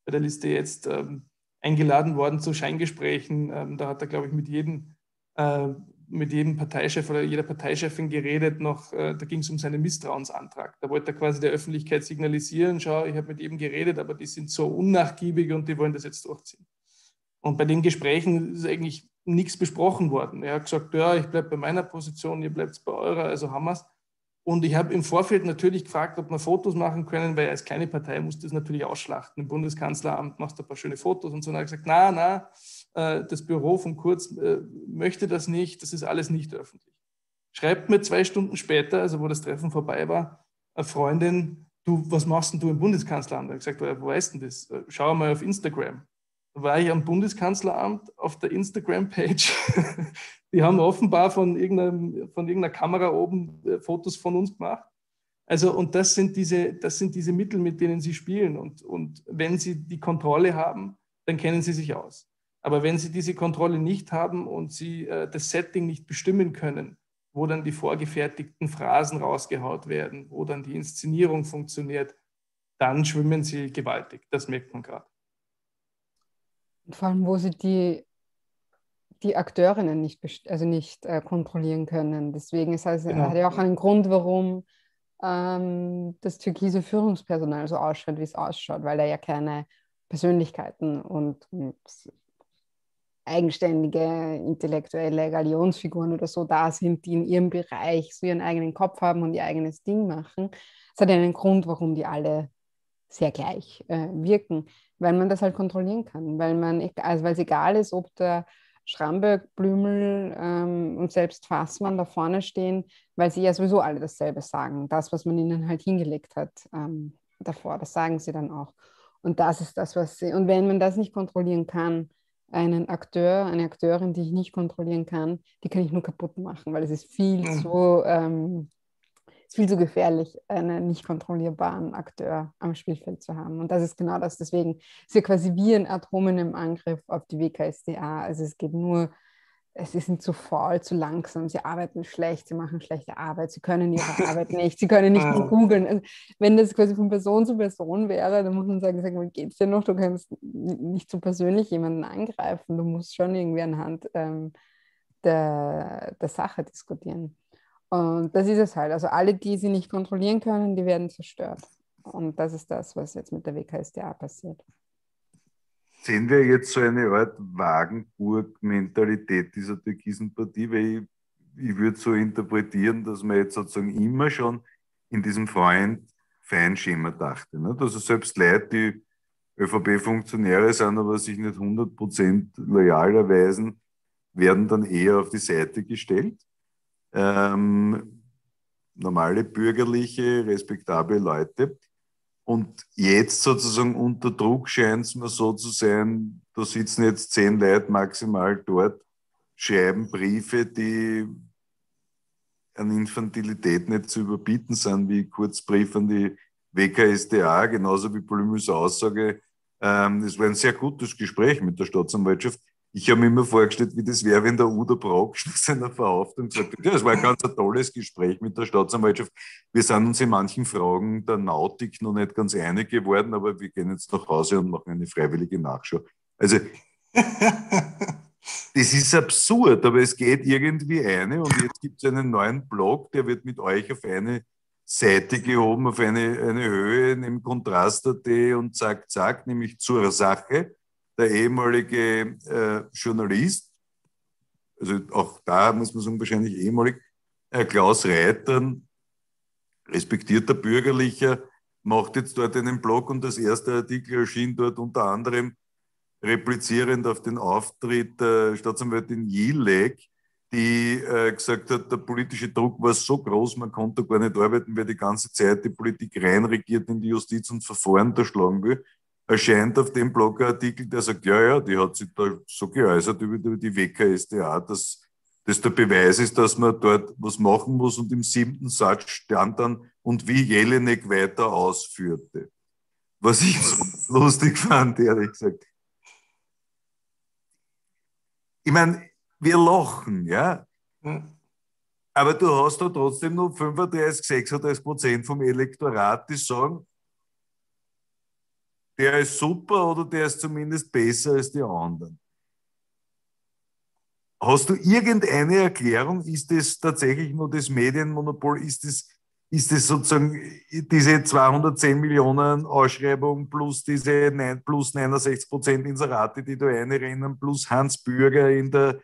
bei der Liste jetzt, ähm, eingeladen worden zu Scheingesprächen. Ähm, da hat er, glaube ich, mit jedem, äh, mit jedem Parteichef oder jeder Parteichefin geredet. Noch, äh, da ging es um seinen Misstrauensantrag. Da wollte er quasi der Öffentlichkeit signalisieren: Schau, ich habe mit jedem geredet, aber die sind so unnachgiebig und die wollen das jetzt durchziehen. Und bei den Gesprächen ist eigentlich nichts besprochen worden. Er hat gesagt: Ja, ich bleibe bei meiner Position, ihr bleibt bei eurer, also haben wir es. Und ich habe im Vorfeld natürlich gefragt, ob wir Fotos machen können, weil als kleine Partei muss das natürlich ausschlachten. Im Bundeskanzleramt machst du ein paar schöne Fotos und so. Und er hat gesagt, na, na, das Büro von Kurz äh, möchte das nicht, das ist alles nicht öffentlich. Schreibt mir zwei Stunden später, also wo das Treffen vorbei war, eine Freundin, du, was machst denn du im Bundeskanzleramt? Er hat gesagt, wo weißt du das? Äh, schau mal auf Instagram. Da war ich am Bundeskanzleramt auf der Instagram-Page Die haben offenbar von, irgendeiner, von irgendeiner Kamera oben äh, Fotos von uns gemacht. Also, und das sind diese, das sind diese Mittel, mit denen sie spielen. Und, und wenn sie die Kontrolle haben, dann kennen sie sich aus. Aber wenn sie diese Kontrolle nicht haben und sie äh, das Setting nicht bestimmen können, wo dann die vorgefertigten Phrasen rausgehaut werden, wo dann die Inszenierung funktioniert, dann schwimmen sie gewaltig. Das merkt man gerade. Vor allem, wo sie die die Akteurinnen nicht, also nicht äh, kontrollieren können. Deswegen ist also, genau. hat ja auch einen Grund, warum ähm, das türkise Führungspersonal so ausschaut, wie es ausschaut, weil da ja keine Persönlichkeiten und, und eigenständige intellektuelle Galionsfiguren oder so da sind, die in ihrem Bereich so ihren eigenen Kopf haben und ihr eigenes Ding machen. Es hat einen Grund, warum die alle sehr gleich äh, wirken, weil man das halt kontrollieren kann, weil man, also es egal ist, ob der Schramberg, Blümel ähm, und selbst Fassmann da vorne stehen, weil sie ja sowieso alle dasselbe sagen. Das, was man ihnen halt hingelegt hat ähm, davor, das sagen sie dann auch. Und das ist das, was sie. Und wenn man das nicht kontrollieren kann, einen Akteur, eine Akteurin, die ich nicht kontrollieren kann, die kann ich nur kaputt machen, weil es ist viel mhm. zu ähm, ist viel zu gefährlich, einen nicht kontrollierbaren Akteur am Spielfeld zu haben. Und das ist genau das. Deswegen ist ja quasi wie ein Atomen im Angriff auf die WKSDA. Also es geht nur, sie sind zu faul, zu langsam, sie arbeiten schlecht, sie machen schlechte Arbeit, sie können ihre Arbeit nicht, sie können nicht mehr googeln. Also wenn das quasi von Person zu Person wäre, dann muss man sagen, sag mal, geht's dir noch? Du kannst nicht so persönlich jemanden angreifen, du musst schon irgendwie anhand ähm, der, der Sache diskutieren. Und das ist es halt. Also alle, die sie nicht kontrollieren können, die werden zerstört. Und das ist das, was jetzt mit der WKSDA passiert. Sehen wir jetzt so eine Art Wagenburg-Mentalität dieser türkisen Partie? Weil ich, ich würde so interpretieren, dass man jetzt sozusagen immer schon in diesem Freund-Feinschema dachte. Ne? Also selbst Leute, die ÖVP-Funktionäre sind, aber sich nicht 100% loyal erweisen, werden dann eher auf die Seite gestellt ähm, normale bürgerliche, respektable Leute. Und jetzt sozusagen unter Druck scheint es mir so zu sein, da sitzen jetzt zehn Leute maximal dort, schreiben Briefe, die an Infantilität nicht zu überbieten sind, wie Kurzbrief an die WKSDA, genauso wie Blümels Aussage. Ähm, es war ein sehr gutes Gespräch mit der Staatsanwaltschaft. Ich habe mir immer vorgestellt, wie das wäre, wenn der Udo Brock nach seiner Verhaftung gesagt hat, ja, es war ein ganz ein tolles Gespräch mit der Staatsanwaltschaft. Wir sind uns in manchen Fragen der Nautik noch nicht ganz einig geworden, aber wir gehen jetzt nach Hause und machen eine freiwillige Nachschau. Also das ist absurd, aber es geht irgendwie eine und jetzt gibt es einen neuen Blog, der wird mit euch auf eine Seite gehoben, auf eine, eine Höhe im Kontrast.at und zack, zack, nämlich zur Sache. Der ehemalige äh, Journalist, also auch da muss man sagen, wahrscheinlich ehemalig, äh, Klaus Reitern, respektierter Bürgerlicher, macht jetzt dort einen Blog und das erste Artikel erschien dort unter anderem replizierend auf den Auftritt der Staatsanwältin Jilek, die äh, gesagt hat, der politische Druck war so groß, man konnte gar nicht arbeiten, weil die ganze Zeit die Politik reinregiert in die Justiz und Verfahren unterschlagen will. Erscheint auf dem Blogartikel, der sagt, ja, ja, die hat sich da so geäußert über die WKSDA, dass das der Beweis ist, dass man dort was machen muss. Und im siebten Satz stand dann, und wie Jelinek weiter ausführte. Was ich so lustig fand, ehrlich gesagt ich meine, wir lachen, ja. Aber du hast da trotzdem noch 35, 36 Prozent vom Elektorat, die sagen, der ist super oder der ist zumindest besser als die anderen. Hast du irgendeine Erklärung? Ist das tatsächlich nur das Medienmonopol? Ist das ist es sozusagen diese 210 Millionen Ausschreibung plus diese 9, plus 69 Prozent Inserate, die da einrennen, plus Hans Bürger in der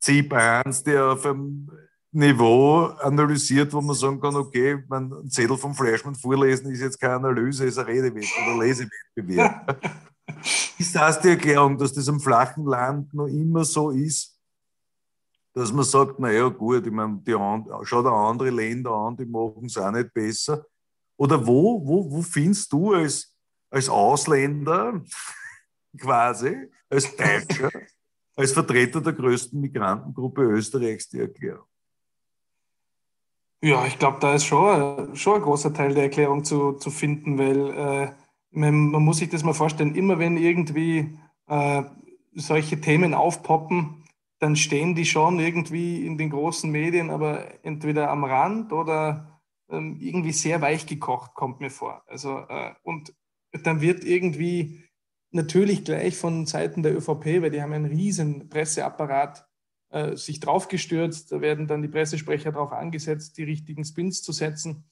ZIP 1, der auf einem Niveau analysiert, wo man sagen kann, okay, man, ein Zettel vom Fleischmann vorlesen ist jetzt keine Analyse, ist ein Redewettbewerb oder Lesewettbewerb. ist das die Erklärung, dass das am flachen Land noch immer so ist, dass man sagt, naja gut, ich meine, die, schau dir andere Länder an, die machen es auch nicht besser. Oder wo, wo, wo findest du als, als Ausländer quasi, als Deutscher, als Vertreter der größten Migrantengruppe Österreichs die Erklärung? Ja, ich glaube, da ist schon, schon ein großer Teil der Erklärung zu, zu finden, weil äh, man, man, muss sich das mal vorstellen, immer wenn irgendwie äh, solche Themen aufpoppen, dann stehen die schon irgendwie in den großen Medien, aber entweder am Rand oder ähm, irgendwie sehr weich gekocht, kommt mir vor. Also, äh, und dann wird irgendwie natürlich gleich von Seiten der ÖVP, weil die haben einen riesen Presseapparat, äh, sich draufgestürzt. Da werden dann die Pressesprecher darauf angesetzt, die richtigen Spins zu setzen.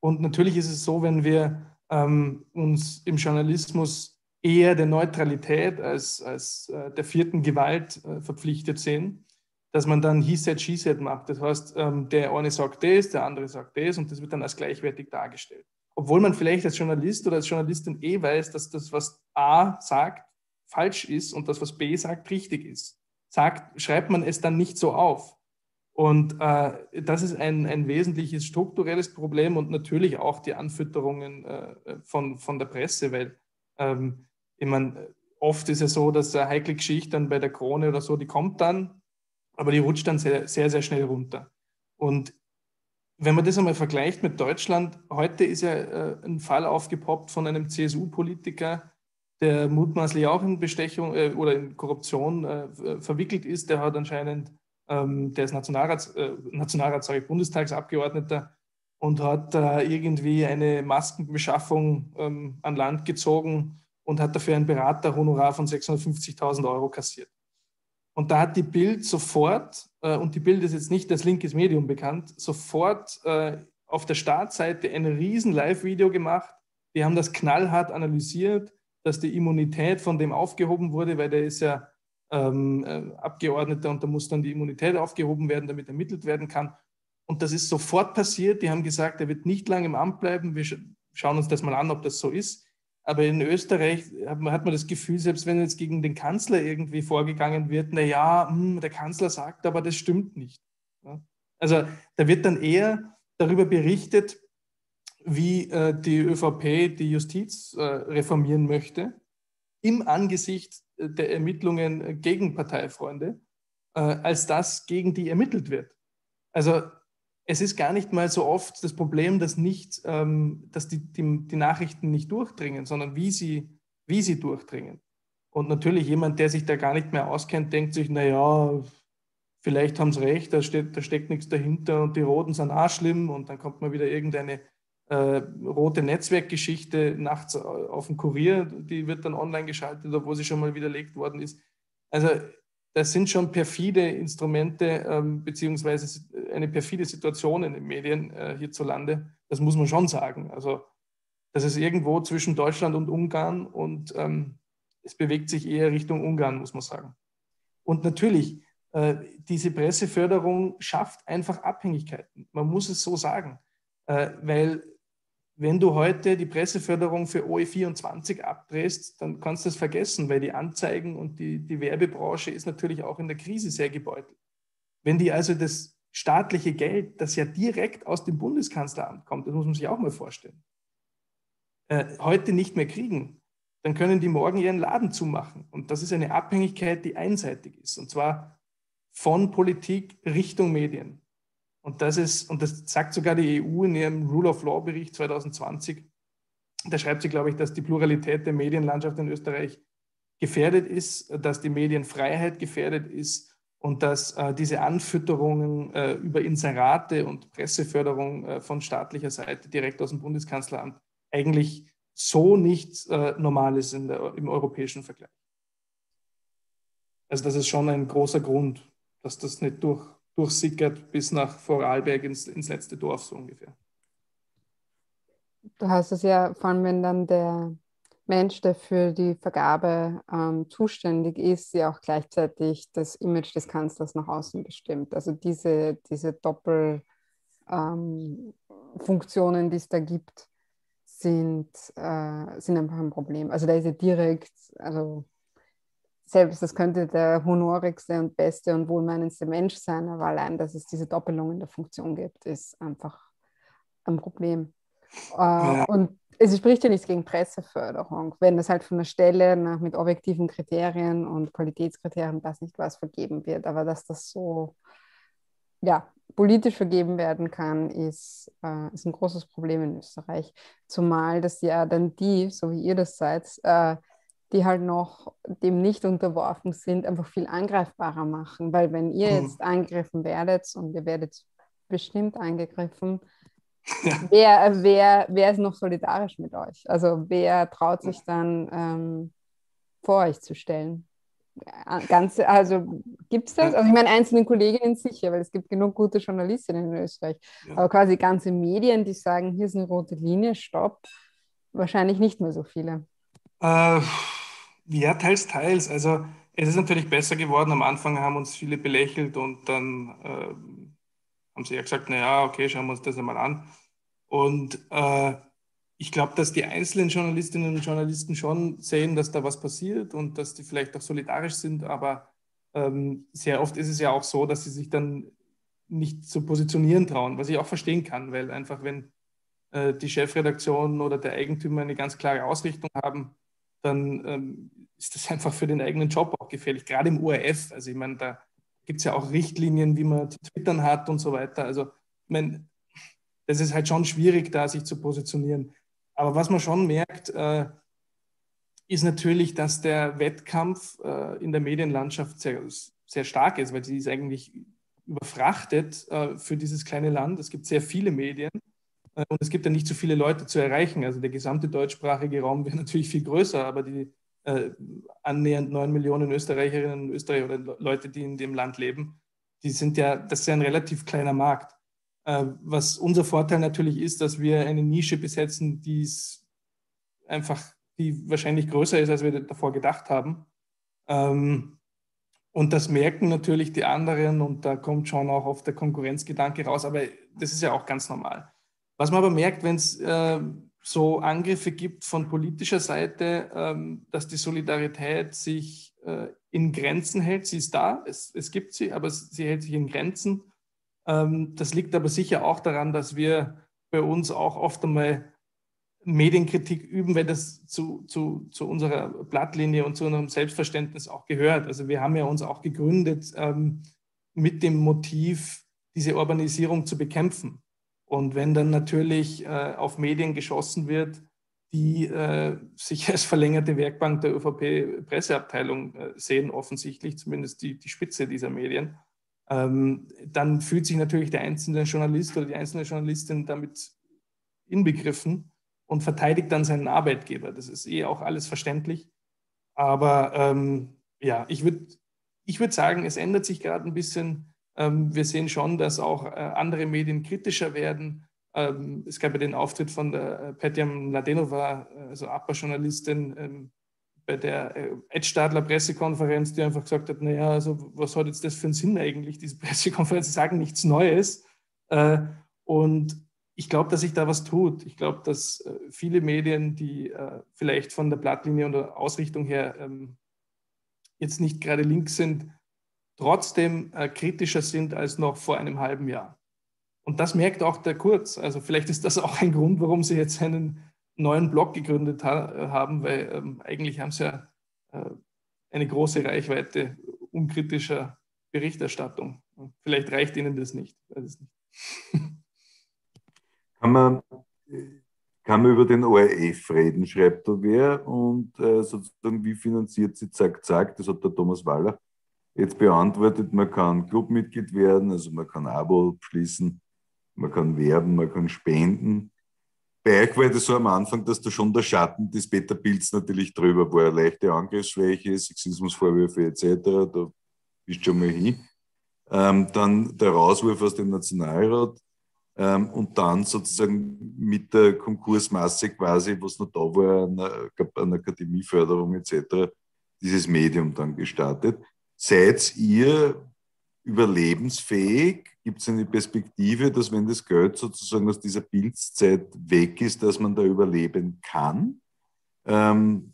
Und natürlich ist es so, wenn wir ähm, uns im Journalismus eher der Neutralität als, als äh, der vierten Gewalt äh, verpflichtet sehen, dass man dann He said, She said macht. Das heißt, ähm, der eine sagt das, der andere sagt das und das wird dann als gleichwertig dargestellt. Obwohl man vielleicht als Journalist oder als Journalistin eh weiß, dass das, was A sagt, falsch ist und das, was B sagt, richtig ist. Sagt, schreibt man es dann nicht so auf. Und äh, das ist ein, ein wesentliches strukturelles Problem und natürlich auch die Anfütterungen äh, von, von der Presse, weil ähm, ich meine, oft ist es so, dass eine heikle Geschichte dann bei der Krone oder so, die kommt dann, aber die rutscht dann sehr, sehr, sehr schnell runter. Und wenn man das einmal vergleicht mit Deutschland, heute ist ja äh, ein Fall aufgepoppt von einem CSU-Politiker, der mutmaßlich auch in Bestechung äh, oder in Korruption äh, verwickelt ist. Der hat anscheinend, ähm, der ist Nationalrats, äh, Nationalrat, sorry, Bundestagsabgeordneter und hat irgendwie eine Maskenbeschaffung ähm, an Land gezogen und hat dafür ein Beraterhonorar von 650.000 Euro kassiert. Und da hat die Bild sofort, äh, und die Bild ist jetzt nicht als linkes Medium bekannt, sofort äh, auf der Startseite ein riesen Live-Video gemacht. Die haben das knallhart analysiert, dass die Immunität von dem aufgehoben wurde, weil der ist ja ähm, äh, Abgeordneter und da muss dann die Immunität aufgehoben werden, damit ermittelt werden kann. Und das ist sofort passiert. Die haben gesagt, er wird nicht lange im Amt bleiben. Wir schauen uns das mal an, ob das so ist. Aber in Österreich hat man, das Gefühl, selbst wenn jetzt gegen den Kanzler irgendwie vorgegangen wird, na ja, hm, der Kanzler sagt, aber das stimmt nicht. Also da wird dann eher darüber berichtet, wie äh, die ÖVP die Justiz äh, reformieren möchte, im Angesicht der Ermittlungen gegen Parteifreunde, äh, als das gegen die ermittelt wird. Also es ist gar nicht mal so oft das Problem, dass, nicht, ähm, dass die, die, die, Nachrichten nicht durchdringen, sondern wie sie, wie sie durchdringen. Und natürlich jemand, der sich da gar nicht mehr auskennt, denkt sich, naja, vielleicht haben sie recht, da, steht, da steckt nichts dahinter und die Roten sind auch schlimm und dann kommt mal wieder irgendeine äh, rote Netzwerkgeschichte nachts auf dem Kurier, die wird dann online geschaltet, obwohl sie schon mal widerlegt worden ist. Also das sind schon perfide Instrumente ähm, beziehungsweise eine perfide Situation in den Medien äh, hierzulande. Das muss man schon sagen. Also das ist irgendwo zwischen Deutschland und Ungarn und ähm, es bewegt sich eher Richtung Ungarn, muss man sagen. Und natürlich, äh, diese Presseförderung schafft einfach Abhängigkeiten. Man muss es so sagen, äh, weil wenn du heute die Presseförderung für OE24 abdrehst, dann kannst du es vergessen, weil die Anzeigen und die, die Werbebranche ist natürlich auch in der Krise sehr gebeutelt. Wenn die also das staatliche Geld, das ja direkt aus dem Bundeskanzleramt kommt, das muss man sich auch mal vorstellen, äh, heute nicht mehr kriegen, dann können die morgen ihren Laden zumachen. Und das ist eine Abhängigkeit, die einseitig ist, und zwar von Politik Richtung Medien. Und das ist, und das sagt sogar die EU in ihrem Rule of Law Bericht 2020. Da schreibt sie, glaube ich, dass die Pluralität der Medienlandschaft in Österreich gefährdet ist, dass die Medienfreiheit gefährdet ist und dass äh, diese Anfütterungen äh, über Inserate und Presseförderung äh, von staatlicher Seite direkt aus dem Bundeskanzleramt eigentlich so nicht äh, normal ist der, im europäischen Vergleich. Also das ist schon ein großer Grund, dass das nicht durch durchsickert bis nach Vorarlberg ins, ins letzte Dorf so ungefähr. Du hast es ja, vor allem wenn dann der Mensch, der für die Vergabe ähm, zuständig ist, ja auch gleichzeitig das Image des Kanzlers nach außen bestimmt. Also diese, diese Doppelfunktionen, ähm, die es da gibt, sind, äh, sind einfach ein Problem. Also da ist ja direkt, also selbst, das könnte der honorigste und beste und wohlmeinendste Mensch sein, aber allein, dass es diese Doppelung in der Funktion gibt, ist einfach ein Problem. Äh, ja. Und es spricht ja nichts gegen Presseförderung, wenn das halt von der Stelle nach, mit objektiven Kriterien und Qualitätskriterien, weiß nicht was, vergeben wird. Aber dass das so ja, politisch vergeben werden kann, ist, äh, ist ein großes Problem in Österreich. Zumal das ja dann die, so wie ihr das seid, äh, die halt noch dem nicht unterworfen sind, einfach viel angreifbarer machen. Weil wenn ihr mhm. jetzt angegriffen werdet und ihr werdet bestimmt angegriffen, ja. wer, wer, wer ist noch solidarisch mit euch? Also wer traut sich dann ähm, vor euch zu stellen? Ganz, also gibt es das? Also ich meine, einzelne Kolleginnen sicher, weil es gibt genug gute Journalistinnen in Österreich. Ja. Aber quasi ganze Medien, die sagen, hier ist eine rote Linie, stopp, wahrscheinlich nicht mehr so viele. Äh, ja, teils, teils. Also es ist natürlich besser geworden. Am Anfang haben uns viele belächelt und dann äh, haben sie ja gesagt, naja, okay, schauen wir uns das einmal an. Und äh, ich glaube, dass die einzelnen Journalistinnen und Journalisten schon sehen, dass da was passiert und dass die vielleicht auch solidarisch sind, aber ähm, sehr oft ist es ja auch so, dass sie sich dann nicht zu positionieren trauen, was ich auch verstehen kann, weil einfach wenn äh, die Chefredaktion oder der Eigentümer eine ganz klare Ausrichtung haben, dann ähm, ist das einfach für den eigenen Job auch gefährlich, gerade im ORF. Also ich meine, da gibt es ja auch Richtlinien, wie man zu twittern hat und so weiter. Also ich meine, das ist halt schon schwierig, da sich zu positionieren. Aber was man schon merkt, äh, ist natürlich, dass der Wettkampf äh, in der Medienlandschaft sehr, sehr stark ist, weil sie ist eigentlich überfrachtet äh, für dieses kleine Land. Es gibt sehr viele Medien und es gibt ja nicht so viele Leute zu erreichen. Also der gesamte deutschsprachige Raum wäre natürlich viel größer, aber die äh, annähernd neun Millionen Österreicherinnen und Österreicher oder Leute, die in dem Land leben, die sind ja, das ist ja ein relativ kleiner Markt. Äh, was unser Vorteil natürlich ist, dass wir eine Nische besetzen, die ist einfach, die wahrscheinlich größer ist, als wir davor gedacht haben. Ähm, und das merken natürlich die anderen und da kommt schon auch oft der Konkurrenzgedanke raus, aber das ist ja auch ganz normal. Was man aber merkt, wenn es äh, so Angriffe gibt von politischer Seite, ähm, dass die Solidarität sich äh, in Grenzen hält, sie ist da, es, es gibt sie, aber sie hält sich in Grenzen. Ähm, das liegt aber sicher auch daran, dass wir bei uns auch oft einmal Medienkritik üben, weil das zu, zu, zu unserer Blattlinie und zu unserem Selbstverständnis auch gehört. Also wir haben ja uns auch gegründet ähm, mit dem Motiv, diese Urbanisierung zu bekämpfen. Und wenn dann natürlich äh, auf Medien geschossen wird, die äh, sich als verlängerte Werkbank der ÖVP-Presseabteilung äh, sehen, offensichtlich, zumindest die, die Spitze dieser Medien, ähm, dann fühlt sich natürlich der einzelne Journalist oder die einzelne Journalistin damit inbegriffen und verteidigt dann seinen Arbeitgeber. Das ist eh auch alles verständlich. Aber ähm, ja, ich würde ich würd sagen, es ändert sich gerade ein bisschen. Ähm, wir sehen schon, dass auch äh, andere Medien kritischer werden. Ähm, es gab ja den Auftritt von der äh, Petja Mladenova, äh, also APA-Journalistin, ähm, bei der Ed Stadler Pressekonferenz, die einfach gesagt hat, naja, also was hat jetzt das für einen Sinn eigentlich, diese Pressekonferenz, sie sagen nichts Neues. Und ich glaube, dass sich da was tut. Ich glaube, dass viele Medien, die vielleicht von der Blattlinie oder Ausrichtung her jetzt nicht gerade links sind, trotzdem äh, kritischer sind als noch vor einem halben Jahr. Und das merkt auch der Kurz. Also vielleicht ist das auch ein Grund, warum sie jetzt einen neuen Blog gegründet ha haben, weil ähm, eigentlich haben sie ja äh, eine große Reichweite unkritischer Berichterstattung. Vielleicht reicht ihnen das nicht. nicht. Kann man, kann man über den ORF reden, schreibt da wer. Und äh, sozusagen, wie finanziert sie Zack Zack? Das hat der Thomas Waller jetzt beantwortet. Man kann Clubmitglied werden, also man kann Abo abschließen, man kann werben, man kann spenden. Bei euch war das so am Anfang, dass da schon der Schatten des Beta-Bilds natürlich drüber war. Leichte Angriffsfläche, Sexismusvorwürfe etc. Da bist du schon mal hin. Ähm, dann der Rauswurf aus dem Nationalrat ähm, und dann sozusagen mit der Konkursmasse quasi, was noch da war, an, an Akademieförderung etc., dieses Medium dann gestartet. Seid ihr überlebensfähig? Gibt es eine Perspektive, dass wenn das Geld sozusagen aus dieser Bildzeit weg ist, dass man da überleben kann? Ähm,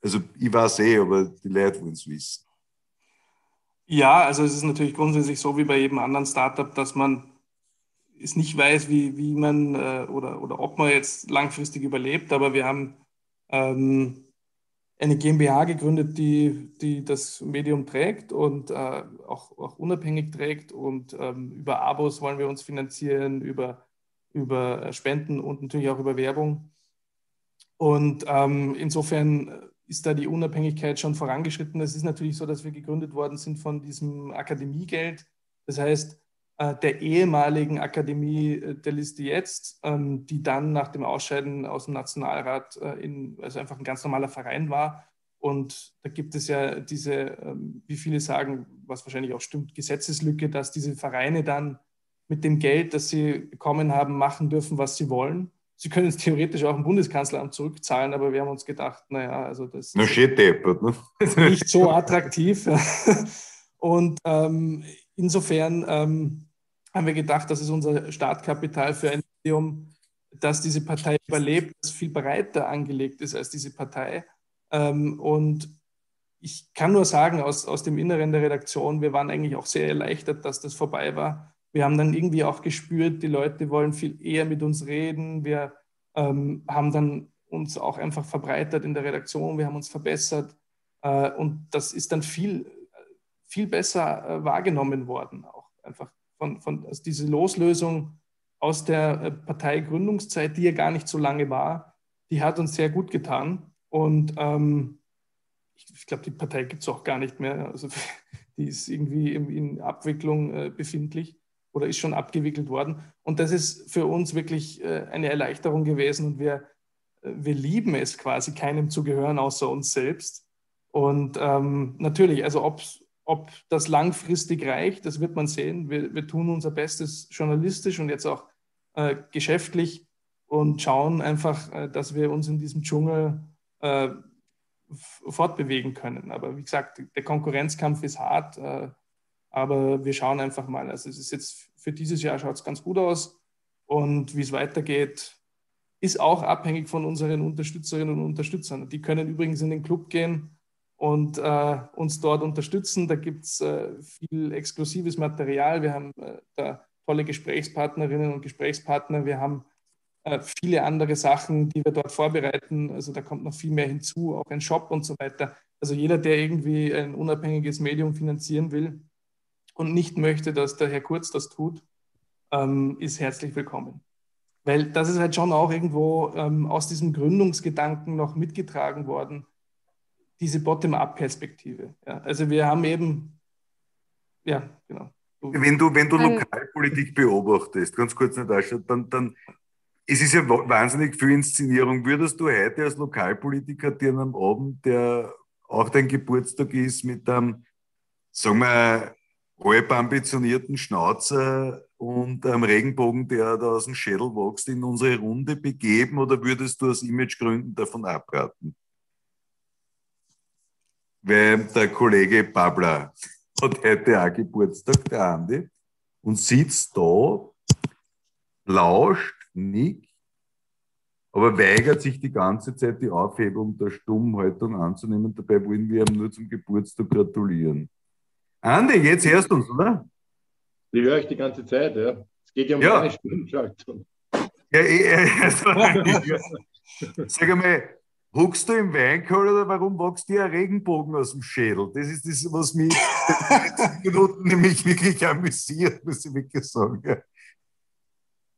also ich weiß eh, aber die Leute wollen es wissen. Ja, also es ist natürlich grundsätzlich so wie bei jedem anderen Startup, dass man es nicht weiß, wie, wie man äh, oder, oder ob man jetzt langfristig überlebt, aber wir haben ähm, eine GmbH gegründet, die, die das Medium trägt und äh, auch, auch unabhängig trägt. Und ähm, über Abos wollen wir uns finanzieren, über, über Spenden und natürlich auch über Werbung. Und ähm, insofern ist da die Unabhängigkeit schon vorangeschritten. Es ist natürlich so, dass wir gegründet worden sind von diesem Akademiegeld. Das heißt, äh, der ehemaligen Akademie äh, der Liste jetzt, ähm, die dann nach dem Ausscheiden aus dem Nationalrat äh, in, also einfach ein ganz normaler Verein war. Und da gibt es ja diese, ähm, wie viele sagen, was wahrscheinlich auch stimmt, Gesetzeslücke, dass diese Vereine dann mit dem Geld, das sie bekommen haben, machen dürfen, was sie wollen. Sie können es theoretisch auch im Bundeskanzleramt zurückzahlen, aber wir haben uns gedacht, naja, also das Na, deppert, ne? ist nicht so attraktiv. Und ähm, insofern ähm, haben wir gedacht, das ist unser Startkapital für ein Medium, dass diese Partei überlebt, das viel breiter angelegt ist als diese Partei. Ähm, und ich kann nur sagen, aus, aus dem Inneren der Redaktion, wir waren eigentlich auch sehr erleichtert, dass das vorbei war. Wir haben dann irgendwie auch gespürt, die Leute wollen viel eher mit uns reden. Wir ähm, haben dann uns auch einfach verbreitert in der Redaktion, wir haben uns verbessert. Äh, und das ist dann viel, viel besser äh, wahrgenommen worden, auch einfach von, von also diese Loslösung aus der äh, Parteigründungszeit, die ja gar nicht so lange war, die hat uns sehr gut getan. Und ähm, ich, ich glaube, die Partei gibt es auch gar nicht mehr. Also die ist irgendwie in, in Abwicklung äh, befindlich oder ist schon abgewickelt worden. Und das ist für uns wirklich äh, eine Erleichterung gewesen. Und wir, äh, wir lieben es quasi, keinem zu gehören außer uns selbst. Und ähm, natürlich, also ob es ob das langfristig reicht, das wird man sehen. Wir, wir tun unser Bestes journalistisch und jetzt auch äh, geschäftlich und schauen einfach, äh, dass wir uns in diesem Dschungel äh, fortbewegen können. Aber wie gesagt, der Konkurrenzkampf ist hart, äh, aber wir schauen einfach mal. Also es ist jetzt für dieses Jahr schaut es ganz gut aus und wie es weitergeht, ist auch abhängig von unseren Unterstützerinnen und Unterstützern. Die können übrigens in den Club gehen und äh, uns dort unterstützen. Da gibt es äh, viel exklusives Material. Wir haben, äh, der tolle Gesprächspartnerinnen und Gesprächspartner. Wir haben äh, viele andere Sachen, die wir dort vorbereiten. Also da kommt noch viel mehr hinzu, auch ein Shop und so weiter. Also jeder, der irgendwie ein unabhängiges Medium finanzieren will und nicht möchte, dass der Herr Kurz das tut, ähm, ist herzlich willkommen. Weil das ist halt schon auch irgendwo ähm, aus diesem Gründungsgedanken noch mitgetragen worden, diese Bottom-up-Perspektive. Ja, also wir haben eben, ja, genau. Wenn du, wenn du Lokalpolitik beobachtest, ganz kurz nicht ausschaut, dann, dann es ist ja wahnsinnig viel Inszenierung. Würdest du heute als Lokalpolitiker dir an einem Abend, der auch dein Geburtstag ist, mit einem, sagen wir, halb ambitionierten Schnauzer und einem Regenbogen, der da aus dem Schädel wächst, in unsere Runde begeben oder würdest du aus Imagegründen davon abraten? Weil der Kollege Babler hat heute auch Geburtstag, der Andi, und sitzt da, lauscht nickt, aber weigert sich die ganze Zeit die Aufhebung der Stummhaltung anzunehmen. Dabei wollen wir ihm nur zum Geburtstag gratulieren. Andi, jetzt hörst du uns, oder? Die höre ich die ganze Zeit, ja. Es geht ja um ja. eine Stimmschaltung. Ja, ich, also, sag einmal, huckst du im Weinkeller oder warum wächst dir ein Regenbogen aus dem Schädel? Das ist das, was mich in Minuten nämlich wirklich amüsiert, muss ich wirklich sagen.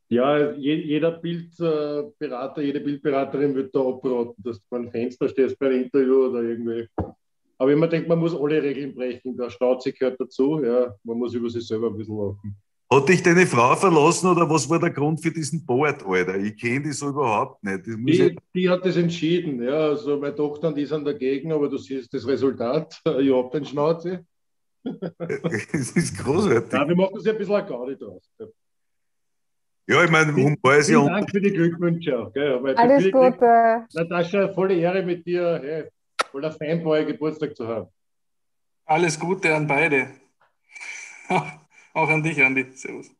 Ja, jeder Bildberater, jede Bildberaterin wird da abraten, dass du ein Fenster stehst bei einem Interview oder irgendwie. Aber immer denkt, man muss alle Regeln brechen. Der Stauzig gehört dazu. Ja, man muss über sich selber ein bisschen lachen. Hat dich deine Frau verlassen oder was war der Grund für diesen Board, Alter? Ich kenne die so überhaupt nicht. Die, die, hat das entschieden. Ja, also meine Tochter die sind dagegen, aber du siehst das Resultat. Ich habe den Schnauze. das ist großartig. Ja, wir machen uns ja ein bisschen eine Gaudi draus. Ja, ich meine, Humor ist ja. Vielen Dank für die Glückwünsche auch. Gell? Alles Gute. Natascha, volle Ehre mit dir, hey, voller Fanboy Geburtstag zu haben. Alles Gute an beide. auch an dich, Andi. Servus.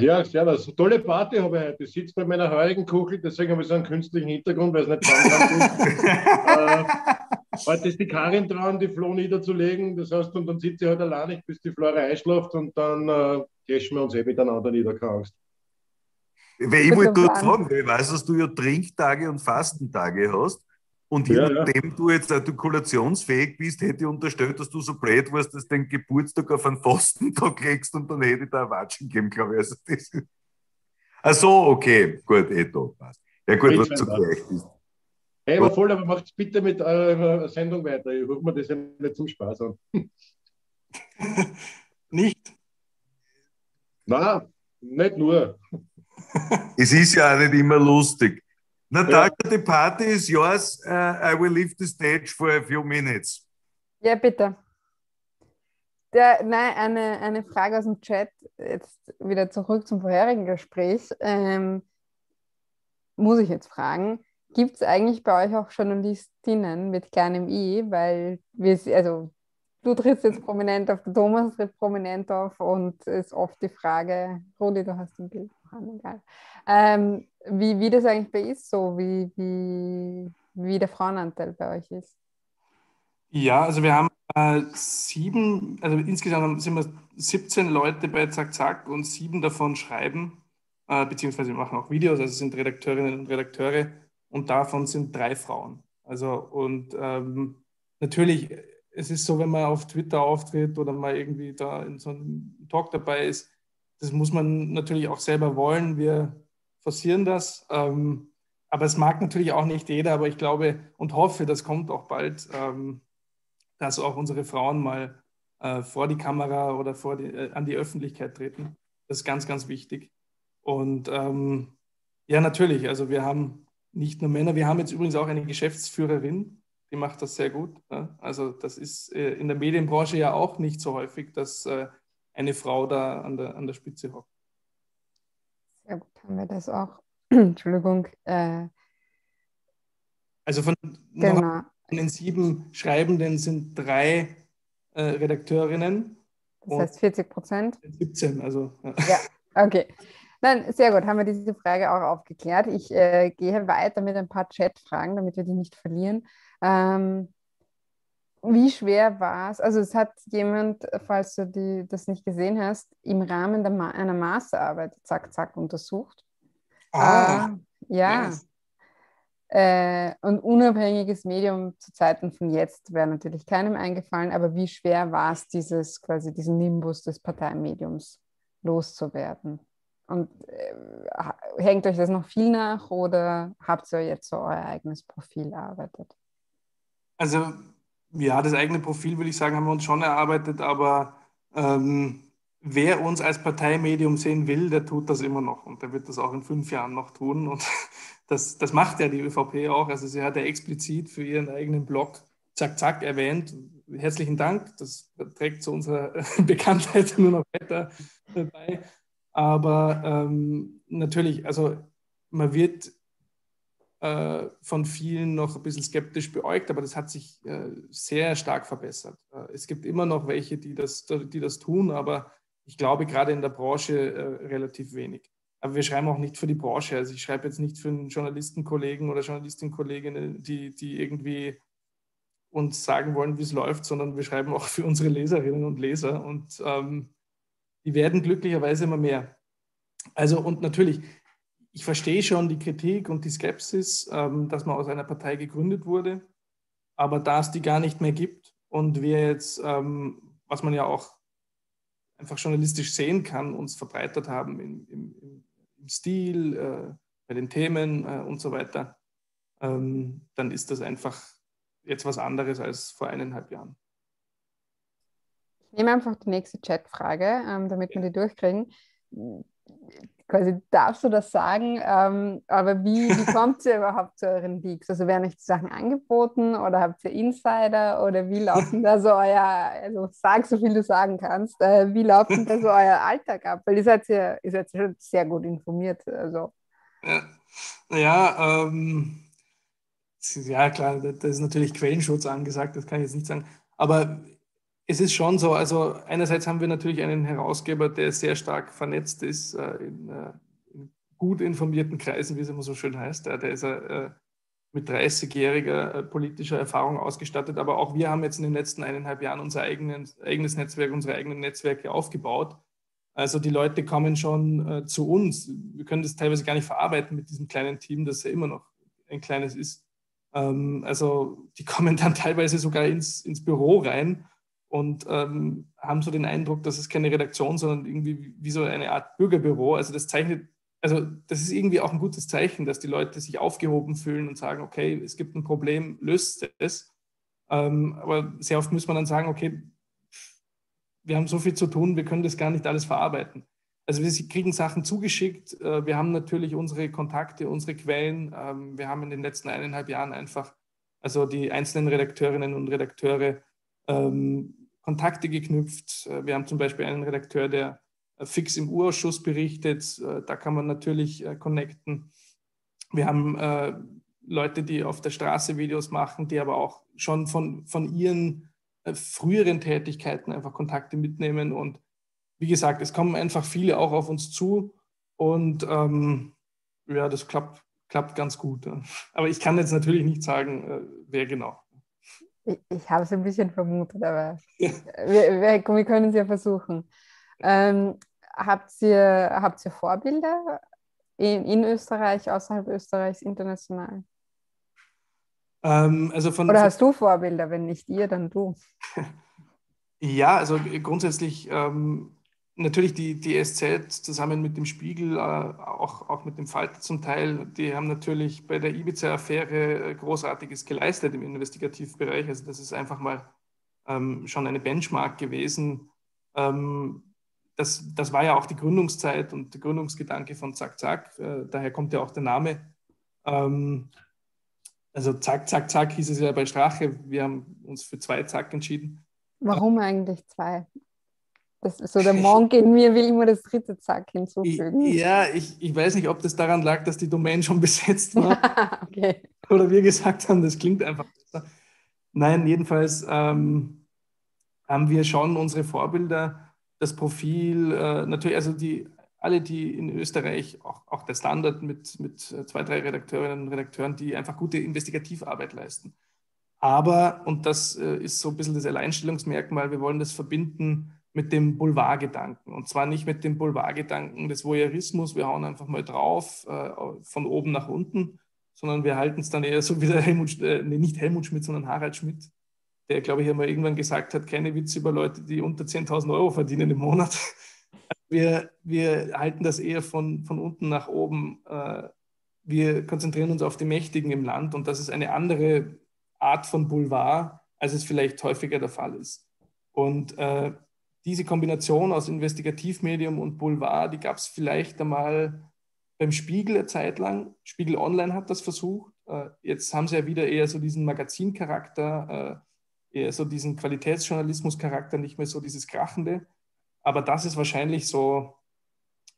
Ja, servus. Tolle Party habe ich heute. Ich sitze bei meiner heurigen Kuchel, deswegen habe ich so einen künstlichen Hintergrund, weil es nicht kann. äh, heute ist die Karin dran, die Flo niederzulegen. Das heißt, und dann sitze ich halt alleine, bis die Flora einschläft und dann äh, cashen wir uns eh miteinander nieder, keine Angst. Weil ich wollte dort fragen, weil ich weiß, dass du ja Trinktage und Fastentage hast. Und ja, nachdem ja. du jetzt artikulationsfähig bist, hätte ich unterstellt, dass du so blöd warst, dass du den Geburtstag auf einen Fastentag legst und dann hätte ich da ein Watschen geben, glaube ich. Also das Ach so, okay, gut, eh da passt. Ja gut, was du gerecht ist. Hey, aber voll, aber macht bitte mit eurer Sendung weiter. Ich rufe mir das ja nicht zum Spaß an. nicht? Nein, nicht nur es ist ja auch nicht immer lustig. Natascha, ja. the party is yours. Uh, I will leave the stage for a few minutes. Ja, bitte. Der, nein, eine, eine Frage aus dem Chat, jetzt wieder zurück zum vorherigen Gespräch. Ähm, muss ich jetzt fragen, gibt es eigentlich bei euch auch Journalistinnen mit kleinem i? Weil wir, also du trittst jetzt prominent auf, der Thomas tritt prominent auf und ist oft die Frage, Rudi, du hast ein Bild egal. Ähm, wie, wie das eigentlich bei ist, so wie, wie, wie der Frauenanteil bei euch ist. Ja, also wir haben äh, sieben, also insgesamt sind wir 17 Leute bei Zack Zack und sieben davon schreiben, äh, beziehungsweise machen auch Videos, also sind Redakteurinnen und Redakteure und davon sind drei Frauen. Also und ähm, natürlich, es ist so, wenn man auf Twitter auftritt oder mal irgendwie da in so einem Talk dabei ist, das muss man natürlich auch selber wollen. Wir forcieren das. Ähm, aber es mag natürlich auch nicht jeder, aber ich glaube und hoffe, das kommt auch bald, ähm, dass auch unsere Frauen mal äh, vor die Kamera oder vor die, äh, an die Öffentlichkeit treten. Das ist ganz, ganz wichtig. Und ähm, ja, natürlich, also wir haben nicht nur Männer, wir haben jetzt übrigens auch eine Geschäftsführerin, die macht das sehr gut. Ja? Also das ist äh, in der Medienbranche ja auch nicht so häufig, dass äh, eine Frau da an der, an der Spitze hockt. Sehr gut, haben wir das auch. Entschuldigung. Äh, also von, genau. von den sieben Schreibenden sind drei äh, Redakteurinnen. Das heißt 40 Prozent? 17, also. Ja. ja, okay. Nein, sehr gut, haben wir diese Frage auch aufgeklärt. Ich äh, gehe weiter mit ein paar Chat-Fragen, damit wir die nicht verlieren. Ähm, wie schwer war es? Also es hat jemand, falls du die, das nicht gesehen hast, im Rahmen Ma einer Masterarbeit zack, zack untersucht. Ah, äh, ja. Yes. Äh, und unabhängiges Medium zu Zeiten von jetzt wäre natürlich keinem eingefallen, aber wie schwer war es, dieses quasi diesen Nimbus des Parteimediums loszuwerden? Und äh, hängt euch das noch viel nach oder habt ihr jetzt so euer eigenes Profil erarbeitet? Also ja, das eigene Profil würde ich sagen, haben wir uns schon erarbeitet, aber ähm, wer uns als Parteimedium sehen will, der tut das immer noch und der wird das auch in fünf Jahren noch tun. Und das, das macht ja die ÖVP auch. Also sie hat ja explizit für ihren eigenen Blog Zack Zack erwähnt. Herzlichen Dank. Das trägt zu unserer Bekanntheit nur noch weiter bei. Aber ähm, natürlich, also man wird äh, von vielen noch ein bisschen skeptisch beäugt, aber das hat sich äh, sehr stark verbessert. Äh, es gibt immer noch welche, die das, die das tun, aber ich glaube gerade in der Branche äh, relativ wenig. Aber wir schreiben auch nicht für die Branche. Also ich schreibe jetzt nicht für einen Journalistenkollegen oder Journalistenkolleginnen, die, die irgendwie uns sagen wollen, wie es läuft, sondern wir schreiben auch für unsere Leserinnen und Leser und ähm, die werden glücklicherweise immer mehr. Also und natürlich, ich verstehe schon die Kritik und die Skepsis, ähm, dass man aus einer Partei gegründet wurde, aber da es die gar nicht mehr gibt und wir jetzt, ähm, was man ja auch einfach journalistisch sehen kann, uns verbreitert haben in, in, im Stil, äh, bei den Themen äh, und so weiter, ähm, dann ist das einfach jetzt was anderes als vor eineinhalb Jahren. Ich nehme einfach die nächste Chatfrage, ähm, damit wir die durchkriegen quasi darfst du das sagen, ähm, aber wie, wie kommt ihr überhaupt zu euren Leaks? Also werden euch die Sachen angeboten oder habt ihr Insider oder wie laufen da so euer, also sag so viel du sagen kannst, äh, wie laufen da so euer Alltag ab? Weil ihr seid ja, ihr seid schon sehr gut informiert. Also. Ja, ja, ähm, ja klar, das ist natürlich Quellenschutz angesagt, das kann ich jetzt nicht sagen. Aber es ist schon so, also einerseits haben wir natürlich einen Herausgeber, der sehr stark vernetzt ist äh, in, äh, in, gut informierten Kreisen, wie es immer so schön heißt. der ist äh, mit 30-jähriger äh, politischer Erfahrung ausgestattet, aber auch wir haben jetzt in den letzten eineinhalb Jahren unser eigenen, eigenes Netzwerk, unsere eigenen Netzwerke aufgebaut. Also die Leute kommen schon äh, zu uns. Wir können das teilweise gar nicht verarbeiten mit diesem kleinen Team, das ja immer noch ein kleines ist. Ähm, also die kommen dann teilweise sogar ins, ins Büro rein und ähm, haben so den Eindruck, dass es keine Redaktion, sondern irgendwie wie so eine Art Bürgerbüro. Also das zeichnet, also das ist irgendwie auch ein gutes Zeichen, dass die Leute sich aufgehoben fühlen und sagen, okay, es gibt ein Problem, löst es. Ähm, aber sehr oft muss man dann sagen, okay, wir haben so viel zu tun, wir können das gar nicht alles verarbeiten. Also wir kriegen Sachen zugeschickt, äh, wir haben natürlich unsere Kontakte, unsere Quellen. Ähm, wir haben in den letzten eineinhalb Jahren einfach, also die einzelnen Redakteurinnen und Redakteure ähm, Kontakte geknüpft. Äh, wir haben zum Beispiel einen Redakteur, der äh, fix im Urausschuss berichtet. Äh, da kann man natürlich connecten. Wir haben Leute, die auf der Straße Videos machen, die aber auch schon von, von ihren früheren Tätigkeiten einfach Kontakte mitnehmen. Und wie gesagt, es kommen einfach viele auch auf uns zu. Und ähm, ja, das klappt, klappt ganz gut. Aber ich kann jetzt natürlich nicht sagen, wer genau. Ich, ich habe es ein bisschen vermutet, aber ja. wir, wir, wir, können es ja versuchen. Ähm, habt, ihr, habt ihr Vorbilder in, in Österreich, außerhalb Österreichs, international? Ähm, also von, Oder hast du Vorbilder? Wenn nicht ihr, dann du. Ja, also grundsätzlich ähm, natürlich die, die SZ zusammen mit dem Spiegel, äh, auch, auch mit dem Falter zum Teil, die haben natürlich bei der Ibiza-Affäre äh, Großartiges geleistet im Investigativbereich. Also das ist einfach mal ähm, schon eine Benchmark gewesen. Ähm, das, das war ja auch die Gründungszeit und der Gründungsgedanke von Zack Zack. Äh, daher kommt ja auch der Name. Ähm, also Zack, Zack, Zack hieß es ja bei Strache. Wir haben uns für zwei Zack entschieden. Warum eigentlich zwei? Das so der Monk in mir will immer das dritte Zack hinzufügen. Ja, ich, ich weiß nicht, ob das daran lag, dass die Domain schon besetzt war. okay. Oder wir gesagt haben, das klingt einfach besser. Nein, jedenfalls ähm, haben wir schon unsere Vorbilder, das Profil, äh, natürlich, also die, alle, die in Österreich, auch, auch der Standard mit, mit zwei, drei Redakteurinnen und Redakteuren, die einfach gute Investigativarbeit leisten. Aber, und das äh, ist so ein bisschen das Alleinstellungsmerkmal, wir wollen das verbinden mit dem Boulevardgedanken. Und zwar nicht mit dem Boulevardgedanken des Voyeurismus, wir hauen einfach mal drauf, äh, von oben nach unten, sondern wir halten es dann eher so wie der Helmut, äh, nee, nicht Helmut Schmidt, sondern Harald Schmidt, der, glaube ich, einmal irgendwann gesagt hat, keine Witze über Leute, die unter 10.000 Euro verdienen im Monat. Wir, wir halten das eher von, von unten nach oben. Äh, wir konzentrieren uns auf die Mächtigen im Land und das ist eine andere Art von Boulevard, als es vielleicht häufiger der Fall ist. Und äh, diese Kombination aus Investigativmedium und Boulevard, die gab es vielleicht einmal beim Spiegel eine Zeit lang. Spiegel Online hat das versucht. Äh, jetzt haben sie ja wieder eher so diesen Magazincharakter, äh, eher so diesen Qualitätsjournalismuscharakter, nicht mehr so dieses Krachende. Aber das ist wahrscheinlich so,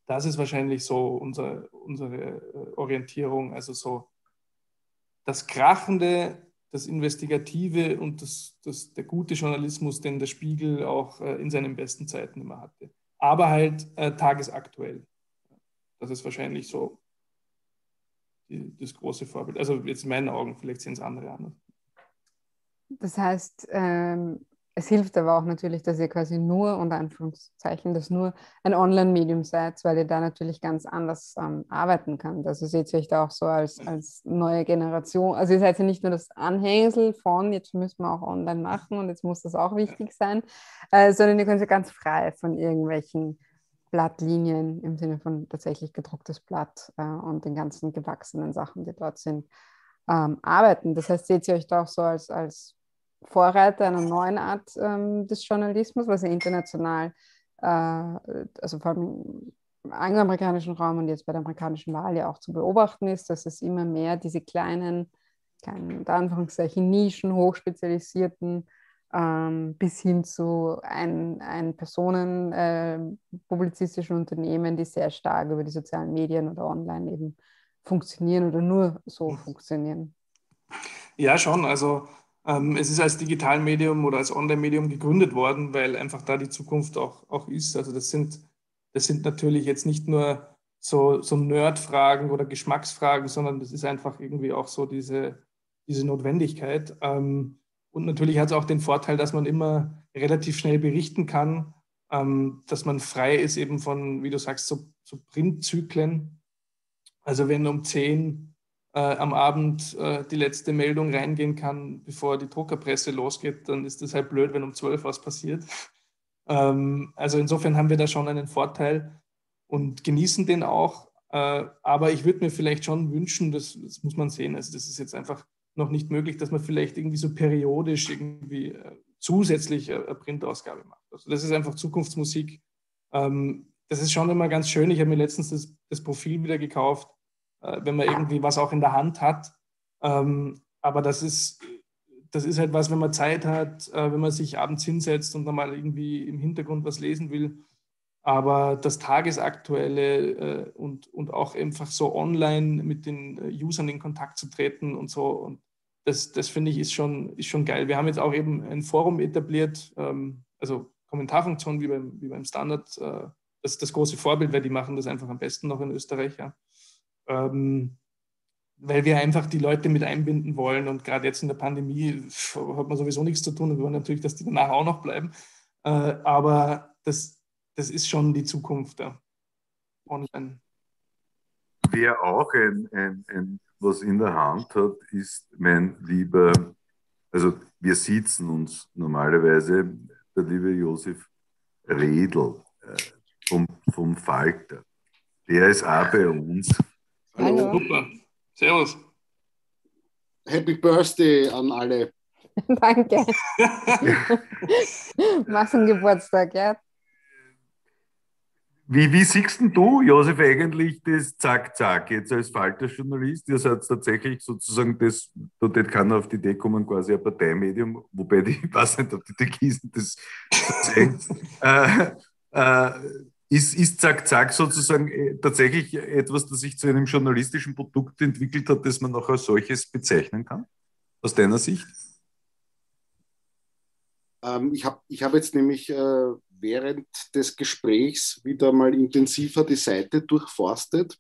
das ist wahrscheinlich so unsere, unsere äh, Orientierung. Also so das Krachende das Investigative und das, das, der gute Journalismus, den der Spiegel auch äh, in seinen besten Zeiten immer hatte. Aber halt äh, tagesaktuell. Das ist wahrscheinlich so die, das große Vorbild. Also jetzt in meinen Augen, vielleicht sehen es andere anders. Das heißt, ähm, es hilft aber auch natürlich, dass ihr quasi nur, unter Anführungszeichen, dass nur ein Online-Medium seid, weil ihr da natürlich ganz anders ähm, arbeiten könnt. Also seht ihr euch da auch so als, als neue Generation. Also ihr seid ja nicht nur das Anhängsel von, jetzt müssen wir auch online machen und jetzt muss das auch wichtig sein, äh, sondern ihr könnt ja ganz frei von irgendwelchen Blattlinien im Sinne von tatsächlich gedrucktes Blatt äh, und den ganzen gewachsenen Sachen, die dort sind, ähm, arbeiten. Das heißt, seht ihr euch da auch so als, als Vorreiter einer neuen Art ähm, des Journalismus, was ja international, äh, also vor allem im angloamerikanischen Raum und jetzt bei der amerikanischen Wahl ja auch zu beobachten ist, dass es immer mehr diese kleinen, kleinen Anführungszeichen, Nischen, hochspezialisierten ähm, bis hin zu ein, ein Personen äh, publizistischen Unternehmen, die sehr stark über die sozialen Medien oder online eben funktionieren oder nur so funktionieren. Ja, schon. Also es ist als Digitalmedium oder als Online-Medium gegründet worden, weil einfach da die Zukunft auch, auch ist. Also das sind, das sind natürlich jetzt nicht nur so, so Nerd-Fragen oder Geschmacksfragen, sondern das ist einfach irgendwie auch so diese, diese Notwendigkeit. Ähm, und natürlich hat es auch den Vorteil, dass man immer relativ schnell berichten kann, ähm, dass man frei ist eben von, wie du sagst, so, so Printzyklen. Also wenn um 10 äh, am Abend äh, die letzte Meldung reingehen kann, bevor die Druckerpresse losgeht, dann ist das halt blöd, wenn um 12 was passiert. Ähm, also insofern haben wir da schon einen Vorteil und genießen den auch. Äh, aber ich würde mir vielleicht schon wünschen, das, das, muss man sehen, also das ist jetzt einfach noch nicht möglich, dass man vielleicht irgendwie so periodisch irgendwie äh, zusätzlich eine Printausgabe macht. Also das ist einfach Zukunftsmusik. Ähm, das ist schon immer ganz schön. Ich habe mir letztens das, das Profil wieder gekauft äh, wenn man irgendwie was auch in der Hand hat. Ähm, aber das ist, das ist halt was, wenn man Zeit hat, äh, wenn man sich abends hinsetzt und dann mal irgendwie im Hintergrund was lesen will. Aber das Tagesaktuelle äh, und, und auch einfach so online mit den Usern in Kontakt zu treten und so, und das, das finde ich ist schon, ist schon geil. Wir haben jetzt auch eben ein Forum etabliert, ähm, also Kommentarfunktion wie beim, wie beim Standard. das ist das große Vorbild, weil die machen das einfach am besten noch in Österreich. Ja ähm, weil wir einfach die Leute mit einbinden wollen. Und gerade jetzt in der Pandemie hat man sowieso nichts zu tun und wir wollen natürlich, dass die danach auch noch bleiben. Äh, aber das, das ist schon die Zukunft ja. online. Wer auch ein, ein, ein, was in der Hand hat, ist mein lieber, also wir sitzen uns normalerweise, der liebe Josef Redl äh, vom, vom Falter. Der ist auch bei uns Hallo. Super. Servus. Happy Birthday an alle. Danke. Massengeburtstag, ja. Wie, wie siehst du, Josef, eigentlich das Zack-Zack jetzt als Falter-Journalist? Ihr seid tatsächlich sozusagen das, da wird keiner auf die Idee kommen, quasi ein Parteimedium, wobei die, ich weiß nicht, ob die Türkisen das zeigen. äh, äh, ist, ist Zack Zack sozusagen äh, tatsächlich etwas, das sich zu einem journalistischen Produkt entwickelt hat, das man noch als solches bezeichnen kann? Aus deiner Sicht? Ähm, ich habe ich hab jetzt nämlich äh, während des Gesprächs wieder mal intensiver die Seite durchforstet.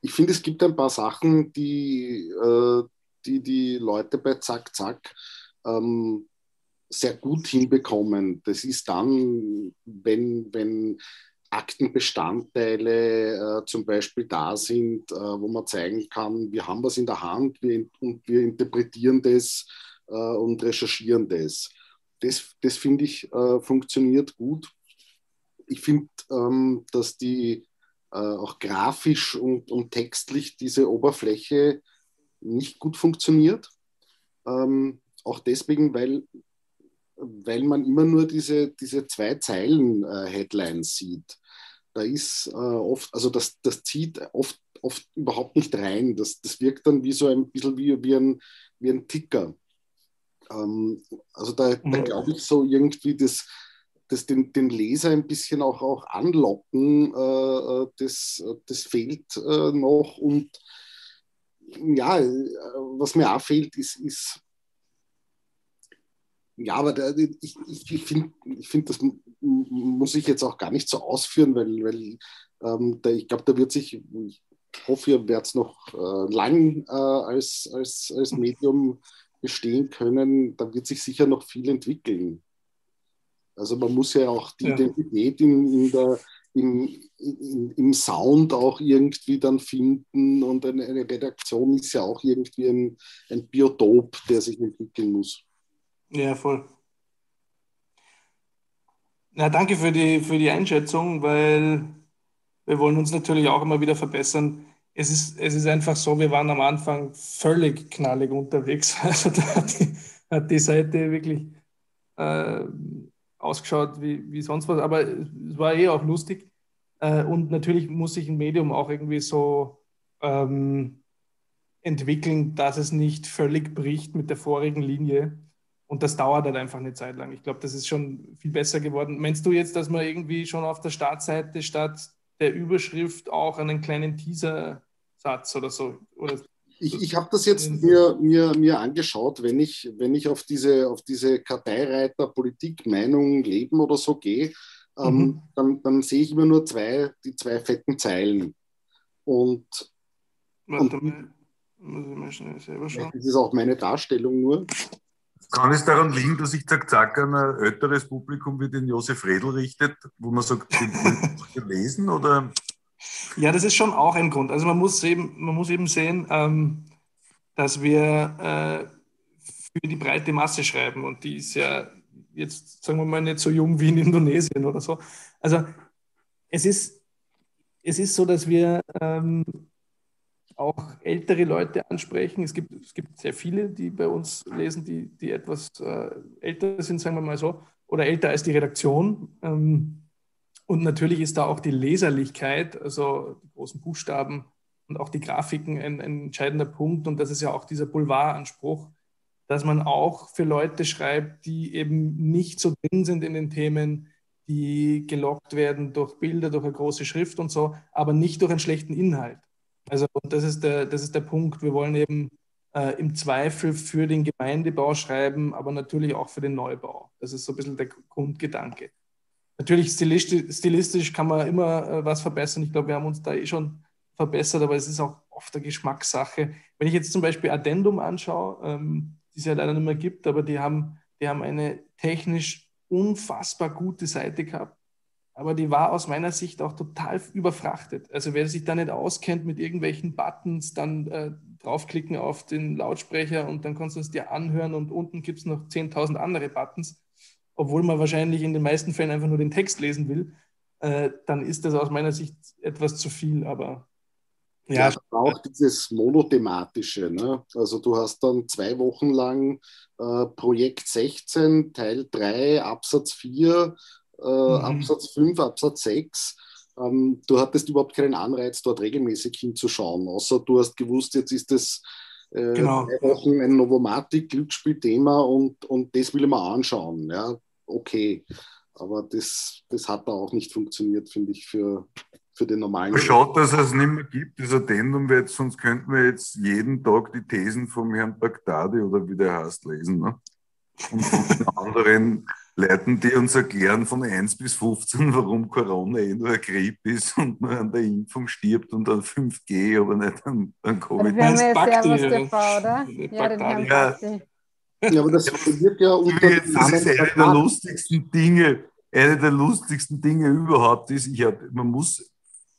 Ich finde, es gibt ein paar Sachen, die, äh, die die Leute bei Zack Zack ähm, sehr gut hinbekommen. Das ist dann, wenn, wenn Aktenbestandteile äh, zum Beispiel da sind, äh, wo man zeigen kann, wir haben was in der Hand wir, und wir interpretieren das äh, und recherchieren das. Das, das finde ich, äh, funktioniert gut. Ich finde, ähm, dass die äh, auch grafisch und, und textlich diese Oberfläche nicht gut funktioniert. Ähm, auch deswegen, weil, weil man immer nur diese, diese zwei Zeilen äh, Headlines sieht. Da ist äh, oft, also das, das zieht oft, oft überhaupt nicht rein. Das, das wirkt dann wie so ein bisschen wie, wie, ein, wie ein Ticker. Ähm, also da, da mhm. glaube ich so irgendwie das, das den, den Leser ein bisschen auch, auch anlocken, äh, äh das, das fehlt äh, noch. Und ja, äh, was mir auch fehlt, ist, ist ja, aber der, ich, ich finde, ich find, das muss ich jetzt auch gar nicht so ausführen, weil, weil ähm, da, ich glaube, da wird sich, ich hoffe, ihr werdet noch äh, lang äh, als, als, als Medium bestehen können, da wird sich sicher noch viel entwickeln. Also man muss ja auch die ja. Identität in, in der, im, in, im Sound auch irgendwie dann finden und eine, eine Redaktion ist ja auch irgendwie ein, ein Biotop, der sich entwickeln muss. Ja, voll. Na, danke für die, für die Einschätzung, weil wir wollen uns natürlich auch immer wieder verbessern. Es ist, es ist einfach so, wir waren am Anfang völlig knallig unterwegs. Also da hat die, hat die Seite wirklich äh, ausgeschaut wie, wie sonst was, aber es war eh auch lustig. Äh, und natürlich muss sich ein Medium auch irgendwie so ähm, entwickeln, dass es nicht völlig bricht mit der vorigen Linie. Und das dauert halt einfach eine Zeit lang. Ich glaube, das ist schon viel besser geworden. Meinst du jetzt, dass man irgendwie schon auf der Startseite statt der Überschrift auch einen kleinen Teaser-Satz oder so? Oder ich, ich habe das jetzt mir, mir, mir angeschaut, wenn ich, wenn ich auf diese, auf diese Karteireiter Politik, Meinung, Leben oder so gehe, ähm, mhm. dann, dann sehe ich immer nur zwei, die zwei fetten Zeilen. Und, Warte und mal, muss ich mal schnell selber schauen. Das ist auch meine Darstellung nur. Kann es daran liegen, dass sich Zack Zack an ein älteres Publikum wie den Josef Redl richtet, wo man sagt, den lesen oder? Ja, das ist schon auch ein Grund. Also man muss eben, man muss eben sehen, ähm, dass wir äh, für die breite Masse schreiben und die ist ja jetzt, sagen wir mal, nicht so jung wie in Indonesien oder so. Also es ist, es ist so, dass wir ähm, auch ältere Leute ansprechen. Es gibt, es gibt sehr viele, die bei uns lesen, die, die etwas äh, älter sind, sagen wir mal so, oder älter als die Redaktion. Ähm, und natürlich ist da auch die Leserlichkeit, also die großen Buchstaben und auch die Grafiken ein, ein entscheidender Punkt. Und das ist ja auch dieser Boulevardanspruch, dass man auch für Leute schreibt, die eben nicht so drin sind in den Themen, die gelockt werden durch Bilder, durch eine große Schrift und so, aber nicht durch einen schlechten Inhalt. Also das ist der, das ist der Punkt. Wir wollen eben äh, im Zweifel für den Gemeindebau schreiben, aber natürlich auch für den Neubau. Das ist so ein bisschen der Grundgedanke. Natürlich stilistisch, stilistisch kann man immer äh, was verbessern. Ich glaube, wir haben uns da eh schon verbessert, aber es ist auch oft eine Geschmackssache. Wenn ich jetzt zum Beispiel Addendum anschaue, ähm, die es ja leider nicht mehr gibt, aber die haben, die haben eine technisch unfassbar gute Seite gehabt aber die war aus meiner Sicht auch total überfrachtet. Also wer sich da nicht auskennt mit irgendwelchen Buttons, dann äh, draufklicken auf den Lautsprecher und dann kannst du es dir anhören und unten gibt es noch 10.000 andere Buttons, obwohl man wahrscheinlich in den meisten Fällen einfach nur den Text lesen will, äh, dann ist das aus meiner Sicht etwas zu viel, aber ja, auch dieses monothematische. Ne? Also du hast dann zwei Wochen lang äh, Projekt 16, Teil 3, Absatz 4 äh, mhm. Absatz 5, Absatz 6. Ähm, du hattest überhaupt keinen Anreiz, dort regelmäßig hinzuschauen, außer du hast gewusst, jetzt ist es äh, genau. Wochen ein Novomatic-Glücksspielthema und, und das will ich mir anschauen. Ja, okay. Aber das, das hat da auch nicht funktioniert, finde ich, für, für den normalen. Schaut, dass es nicht mehr gibt, das Addendum, jetzt, sonst könnten wir jetzt jeden Tag die Thesen vom Herrn Bagdadi oder wie der heißt lesen. Ne? Und von den anderen Leuten, die uns erklären von 1 bis 15, warum Corona eh nur ein Grippe ist und man an der Impfung stirbt und an 5G, aber nicht an, an Covid. Wir haben ja Bakterien. Oder? Ja, den Herrn Ja. Ja, aber das wird ja unter Jetzt, das ist eine der lustigsten Dinge, eine der lustigsten Dinge überhaupt ist, ich hab, man muss,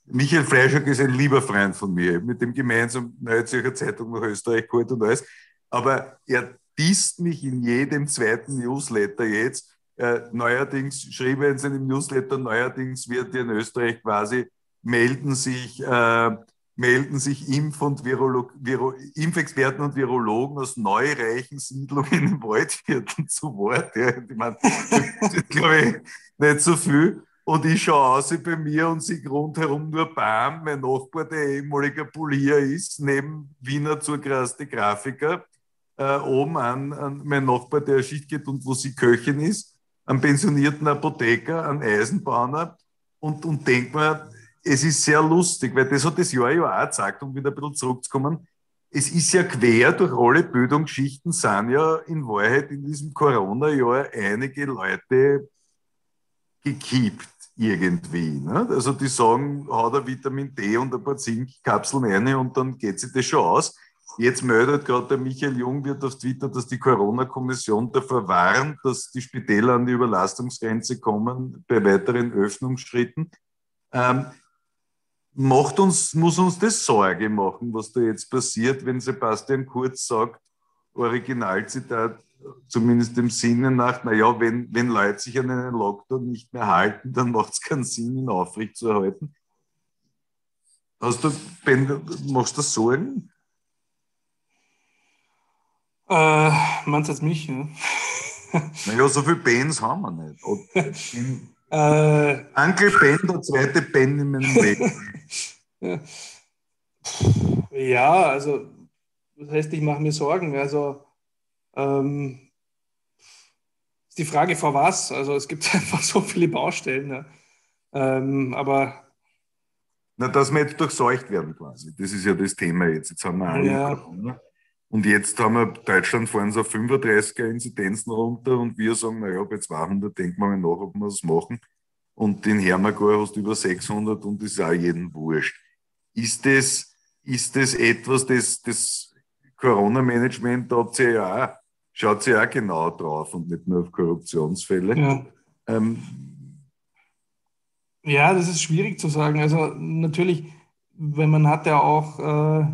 Michael Fleischer ist ein lieber Freund von mir, mit dem gemeinsam Neue Zürcher Zeitung nach Österreich geholt und alles, aber er disst mich in jedem zweiten Newsletter jetzt. Äh, neuerdings schrieb er in seinem Newsletter, neuerdings wird in Österreich quasi melden sich, äh, melden sich Impf- und Virolog, Viro, Impfexperten und Virologen aus neureichen Siedlungen im Waldviertel zu Wort. Ja. Ich meine, das ist, glaube ich, nicht so viel. Und ich schaue aus bei mir und sehe rundherum nur Bam, mein Nachbar, der ehemaliger Polier ist, neben Wiener zurkraste Grafiker, äh, oben an, an mein Nachbar, der Schicht geht und wo sie Köchin ist, einen pensionierten Apotheker, einen Eisenbahner und, und denkt mir, es ist sehr lustig, weil das hat das Jahr ja auch gezeigt, um wieder ein bisschen zurückzukommen. Es ist ja quer durch alle Bildungsschichten, sind ja in Wahrheit in diesem Corona-Jahr einige Leute gekippt irgendwie. Ne? Also die sagen, hau da Vitamin D und ein paar Zinkkapseln rein und dann geht sich das schon aus. Jetzt meldet gerade der Michael Jung wird auf Twitter, dass die Corona-Kommission davor warnt, dass die Spitäler an die Überlastungsgrenze kommen bei weiteren Öffnungsschritten. Ähm, macht uns, muss uns das Sorge machen, was da jetzt passiert, wenn Sebastian Kurz sagt, Originalzitat, zumindest im Sinne nach, naja, wenn, wenn Leute sich an einen Lockdown nicht mehr halten, dann macht es keinen Sinn, ihn aufrechtzuerhalten. Hast du, Ben, machst du Sorgen? Äh, meinst du jetzt mich? Ne? Naja, so viele Bens haben wir nicht. Und in äh, Ben, der zweite Ben in meinem Leben. ja, also, das heißt, ich mache mir Sorgen. Also, ähm, ist die Frage vor was? Also, es gibt einfach so viele Baustellen. Ja. Ähm, aber Na, dass wir jetzt durchseucht werden quasi. Das ist ja das Thema jetzt. Jetzt haben wir alle Ja. Corona. Und jetzt haben wir, Deutschland fahren so auf 35er Inzidenzen runter und wir sagen, naja, bei 200 denken wir mal nach, ob wir das machen. Und in Hermagor hast du über 600 und das ist auch jedem wurscht. Ist das, ist das etwas, das, das Corona-Management, da habt ihr ja auch, schaut ihr auch genau drauf und nicht nur auf Korruptionsfälle. ja. Ähm, Ja, das ist schwierig zu sagen. Also natürlich, wenn man hat ja auch, äh,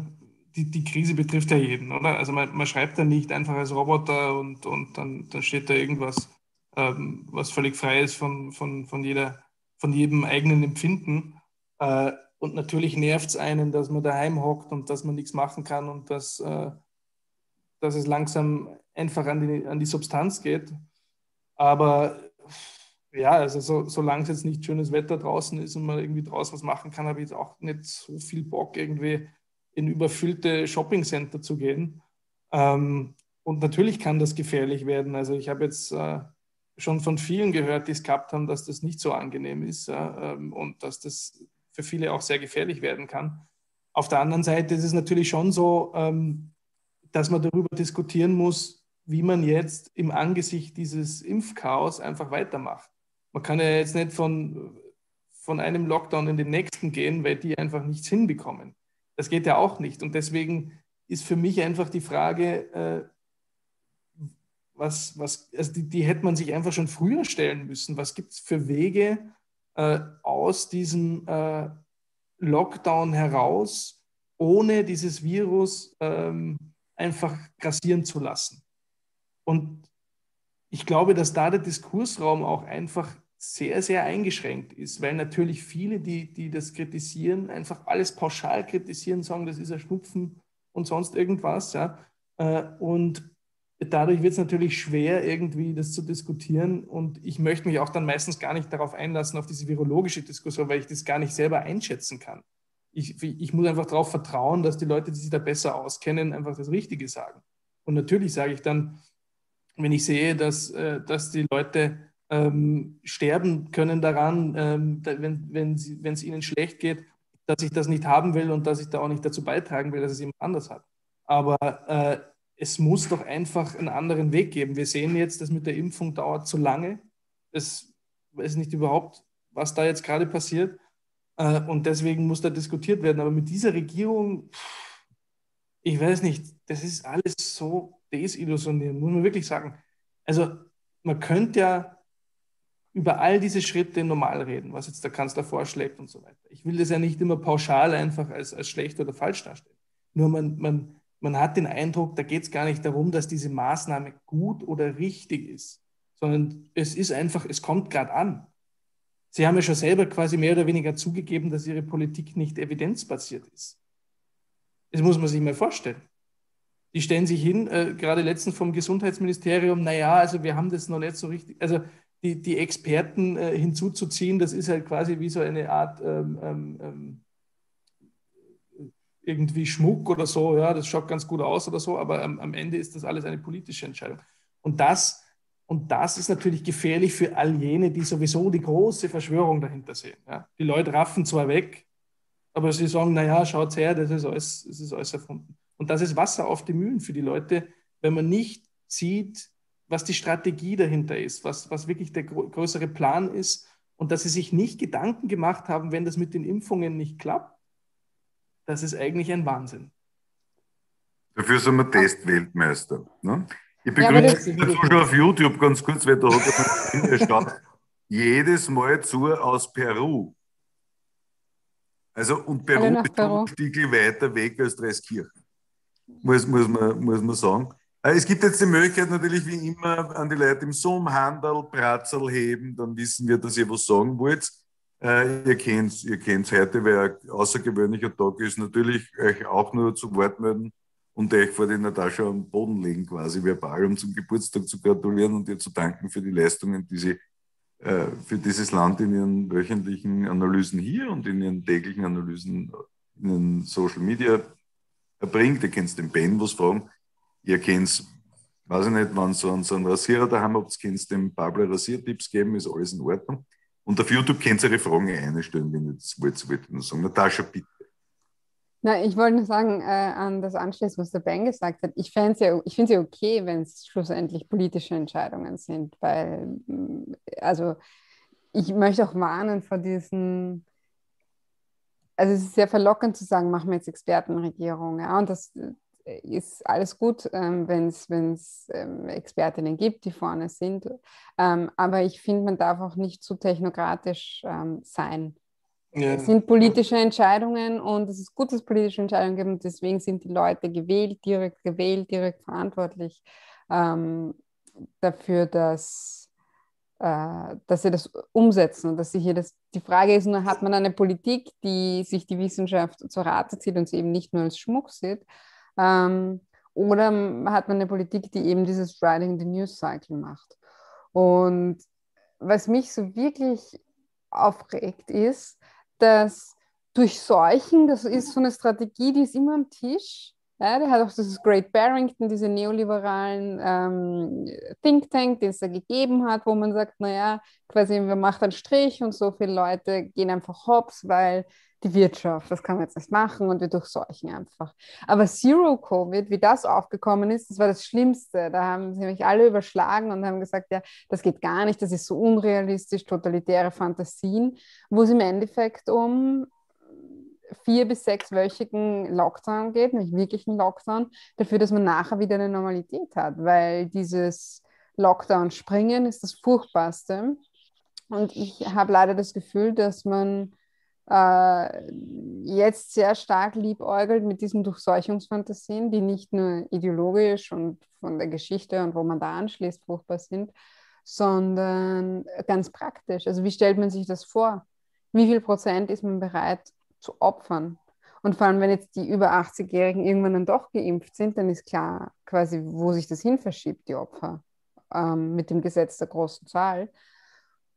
die, die Krise betrifft ja jeden, oder? Also man, man schreibt ja nicht einfach als Roboter und, und dann, dann steht da irgendwas, ähm, was völlig frei ist von, von, von, jeder, von jedem eigenen Empfinden. Äh, und natürlich nervt es einen, dass man daheim hockt und dass man nichts machen kann und dass, äh, dass es langsam einfach an die, an die Substanz geht. Aber ja, also so, solange es jetzt nicht schönes Wetter draußen ist und man irgendwie draußen was machen kann, habe ich jetzt auch nicht so viel Bock, irgendwie in überfüllte Shoppingcenter zu gehen. Ähm, und natürlich kann das gefährlich werden. Also ich habe jetzt äh, schon von vielen gehört, die es gehabt haben, dass das nicht so angenehm ist ja, ähm, und dass das für viele auch sehr gefährlich werden kann. Auf der anderen Seite ist es natürlich schon so, ähm, dass man darüber diskutieren muss, wie man jetzt im Angesicht dieses Impfchaos einfach weitermacht. Man kann ja jetzt nicht von, von einem Lockdown in den nächsten gehen, weil die einfach nichts hinbekommen. Das geht ja auch nicht. Und deswegen ist für mich einfach die Frage, äh, was, was, also die, die hätte man sich einfach schon früher stellen müssen. Was gibt es für Wege äh, aus diesem äh, Lockdown heraus, ohne dieses Virus ähm, einfach grassieren zu lassen? Und ich glaube, dass da der Diskursraum auch einfach sehr, sehr eingeschränkt ist, weil natürlich viele, die, die das kritisieren, einfach alles pauschal kritisieren, sagen, das ist ein Schnupfen und sonst irgendwas. Ja. Äh, Und dadurch wird es natürlich schwer, irgendwie das zu diskutieren. Und ich möchte mich auch dann meistens gar nicht darauf einlassen, auf diese virologische Diskussion, weil ich das gar nicht selber einschätzen kann. Ich, ich muss einfach darauf vertrauen, dass die Leute, die sich da besser auskennen, einfach das Richtige sagen. Und natürlich sage ich dann, wenn ich sehe, dass, äh, dass die Leute ähm, sterben können daran, ähm, wenn, wenn, sie, wenn es ihnen schlecht geht, dass ich das nicht haben will und dass ich da auch nicht dazu beitragen will, dass es jemand anders hat. Aber äh, es muss doch einfach einen anderen Weg geben. Wir sehen jetzt, dass mit der Impfung dauert zu lange. Es weiß nicht überhaupt, was da jetzt gerade passiert. Äh, und deswegen muss da diskutiert werden. Aber mit dieser Regierung, ich weiß nicht, das ist alles so desillusionierend, muss man wirklich sagen. Also man könnte ja über all diese Schritte normal reden, was jetzt der Kanzler vorschlägt und so weiter. Ich will das ja nicht immer pauschal einfach als, als schlecht oder falsch darstellen. Nur man, man, man hat den Eindruck, da geht es gar nicht darum, dass diese Maßnahme gut oder richtig ist, sondern es ist einfach, es kommt gerade an. Sie haben ja schon selber quasi mehr oder weniger zugegeben, dass Ihre Politik nicht evidenzbasiert ist. Das muss man sich mal vorstellen. Die stellen sich hin, äh, gerade letztens vom Gesundheitsministerium, naja, also wir haben das noch nicht so richtig, also die, die Experten äh, hinzuzuziehen, das ist halt quasi wie so eine Art ähm, ähm, ähm, irgendwie Schmuck oder so, ja, das schaut ganz gut aus oder so, aber am, am Ende ist das alles eine politische Entscheidung. Und das und das ist natürlich gefährlich für all jene, die sowieso die große Verschwörung dahinter sehen. Ja. Die Leute raffen zwar weg, aber sie sagen, naja, schaut her, das ist, alles, das ist alles erfunden. Und das ist Wasser auf die Mühlen für die Leute, wenn man nicht sieht, was die Strategie dahinter ist, was, was wirklich der größere Plan ist und dass sie sich nicht Gedanken gemacht haben, wenn das mit den Impfungen nicht klappt. Das ist eigentlich ein Wahnsinn. Dafür sind wir Testweltmeister. Ne? Ich begrüße ja, dazu schon auf YouTube ganz kurz, weil da hat er jedes Mal zu aus Peru. Also, und Peru ist ein Stückchen weiter weg als Dreiskirchen. Muss, muss, man, muss man sagen. Äh, es gibt jetzt die Möglichkeit natürlich wie immer an die Leute im Zoom, Handel, Bratzel heben, dann wissen wir, dass ihr was sagen wollt. Äh, ihr kennt ihr heute, weil ein außergewöhnlicher Tag ist, natürlich euch auch nur zu Wort melden und euch vor die Natascha am Boden legen, quasi verbal, um zum Geburtstag zu gratulieren und ihr zu danken für die Leistungen, die sie äh, für dieses Land in ihren wöchentlichen Analysen hier und in ihren täglichen Analysen in den Social Media erbringt. Ihr könnt den Ben was fragen. Ihr kennt, weiß ich nicht, wenn so so einen Rasierer daheim habt, könnt dem Pablo Rasiertipps geben, ist alles in Ordnung. Und auf YouTube könnt ihr eure Fragen einstellen, wenn ihr das wollt, wollte ich nur sagen. Natascha, bitte. Na, ich wollte nur sagen, äh, an das anschließen, was der Ben gesagt hat. Ich finde es ja, okay, wenn es schlussendlich politische Entscheidungen sind, weil, mm, also, ich möchte auch warnen vor diesen, also es ist sehr verlockend zu sagen, machen wir jetzt Expertenregierung, ja, und das ist alles gut, ähm, wenn es ähm, Expertinnen gibt, die vorne sind, ähm, aber ich finde, man darf auch nicht zu technokratisch ähm, sein ja. Es sind politische Entscheidungen und es ist gut, dass es politische Entscheidungen gibt und deswegen sind die Leute gewählt, direkt gewählt, direkt verantwortlich ähm, dafür, dass, äh, dass sie das umsetzen und dass sie hier das. Die Frage ist nur, hat man eine Politik, die sich die Wissenschaft zur Rate zieht und sie eben nicht nur als Schmuck sieht? Ähm, oder hat man eine Politik, die eben dieses Riding the News Cycle macht? Und was mich so wirklich aufregt, ist, dass Durchseuchen, das ist so eine Strategie, die ist immer am Tisch. Ja, der hat auch dieses Great Barrington, diese neoliberalen ähm, Think Tank, den es da gegeben hat, wo man sagt, naja, quasi, man macht einen Strich und so viele Leute gehen einfach hops, weil die Wirtschaft, das kann man jetzt nicht machen und wir durchseuchen einfach. Aber Zero Covid, wie das aufgekommen ist, das war das Schlimmste. Da haben sie mich alle überschlagen und haben gesagt, ja, das geht gar nicht, das ist so unrealistisch, totalitäre Fantasien, wo es im Endeffekt um vier- bis sechswöchigen Lockdown geht, nämlich wirklichen Lockdown, dafür, dass man nachher wieder eine Normalität hat, weil dieses Lockdown-Springen ist das Furchtbarste. Und ich habe leider das Gefühl, dass man äh, jetzt sehr stark liebäugelt mit diesen Durchseuchungsfantasien, die nicht nur ideologisch und von der Geschichte und wo man da anschließt fruchtbar sind, sondern ganz praktisch. Also wie stellt man sich das vor? Wie viel Prozent ist man bereit zu opfern? Und vor allem, wenn jetzt die über 80-Jährigen irgendwann dann doch geimpft sind, dann ist klar quasi, wo sich das hin verschiebt, die Opfer, ähm, mit dem Gesetz der großen Zahl.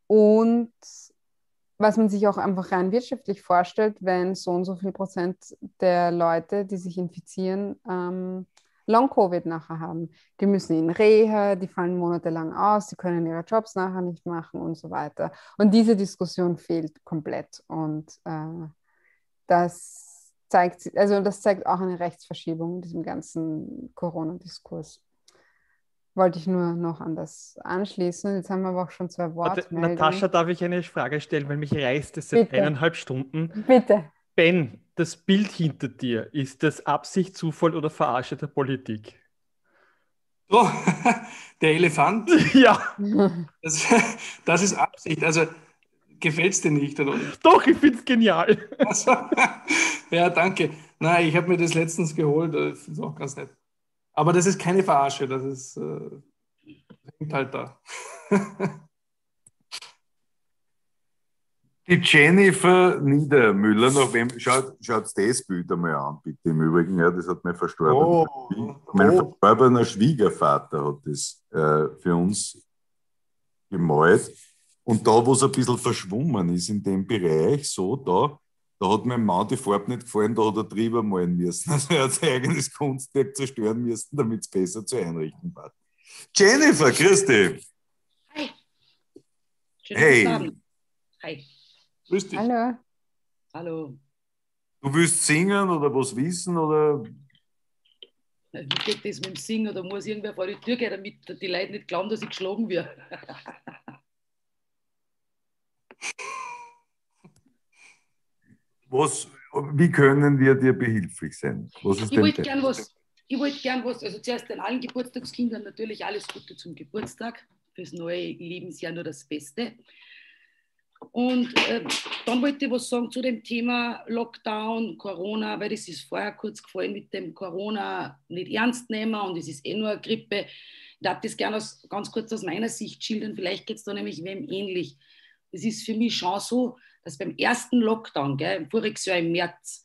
Und was man sich auch einfach rein wirtschaftlich vorstellt, wenn so und so viel Prozent der Leute, die sich infizieren, ähm, Long-Covid nachher haben. Die müssen in Reha, die fallen monatelang aus, die können ihre Jobs nachher nicht machen und so weiter. Und diese Diskussion fehlt komplett. Und äh, das zeigt, also das zeigt auch eine Rechtsverschiebung in diesem ganzen Corona-Diskurs. Wollte ich nur noch an das anschließen. Jetzt haben wir aber auch schon zwei Wortmeldungen. Natascha, darf ich eine Frage stellen, weil mich reißt es seit Bitte. eineinhalb Stunden. Bitte. Ben, das Bild hinter dir, ist das Absicht, Zufall oder Verarsche der Politik? So, der Elefant, Ja, das, das ist Absicht. Also gefällt es dir nicht, oder? doch, ich finde es genial. Also, ja, danke. Nein, ich habe mir das letztens geholt. finde es auch ganz nett. Aber das ist keine Verarsche, das ist äh, hängt halt da. Die Jennifer Niedermüller, nach wem, schaut, schaut das Bild einmal an, bitte im Übrigen, ja, das hat mein verstorbener, Oh, mein oh. verstorbener Schwiegervater hat das äh, für uns gemalt. Und da, wo es ein bisschen verschwommen ist in dem Bereich, so da, da hat meinem Mann die Farbe nicht gefallen, da hat er drüber malen müssen. Also er hat sein eigenes Kunstwerk zerstören müssen, damit es besser zu einrichten war. Jennifer, grüß dich. Hi. Schönen Hey. Abend. Hi. Grüß dich. Hallo. Hallo. Du willst singen oder was wissen oder Wie geht das mit dem Singen? Oder muss irgendwer vor die Tür gehen, damit die Leute nicht glauben, dass ich geschlagen werde? was, wie können wir dir behilflich sein? Was ist Ich wollte gern was. Ich wollte gern was, also zuerst den allen Geburtstagskindern natürlich alles Gute zum Geburtstag, fürs neue Lebensjahr nur das Beste. Und äh, dann wollte ich was sagen zu dem Thema Lockdown, Corona, weil das ist vorher kurz gefallen mit dem Corona nicht ernst nehmen und es ist eh nur eine Grippe. Ich darf das gerne aus, ganz kurz aus meiner Sicht schildern, vielleicht geht es da nämlich wem ähnlich. Es ist für mich schon so, dass beim ersten Lockdown, gell, voriges Jahr im März,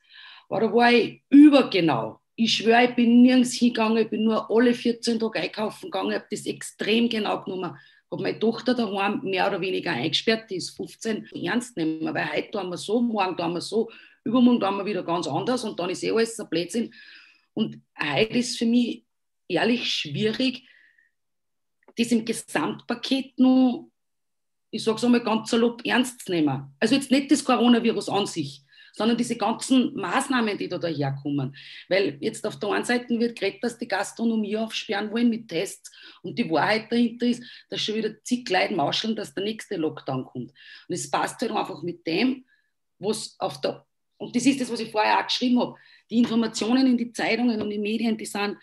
war, da war ich übergenau. Ich schwöre, ich bin nirgends hingegangen, ich bin nur alle 14 Tage einkaufen gegangen, habe das extrem genau genommen. Habe meine Tochter daheim mehr oder weniger eingesperrt, die ist 15, ernst nehmen, weil heute tun wir so, morgen tun wir so, übermorgen tun wir wieder ganz anders und dann ist eh alles ein Blödsinn. Und heute ist für mich ehrlich schwierig, das im Gesamtpaket nur, ich sage es einmal ganz salopp, ernst zu nehmen. Also jetzt nicht das Coronavirus an sich, sondern diese ganzen Maßnahmen, die da daherkommen. Weil jetzt auf der einen Seite wird geredet, dass die Gastronomie aufsperren wollen mit Tests und die Wahrheit dahinter ist, dass schon wieder zig Leute mauscheln, dass der nächste Lockdown kommt. Und es passt halt einfach mit dem, was auf der, und das ist das, was ich vorher auch geschrieben habe, die Informationen in die Zeitungen und die Medien, die sind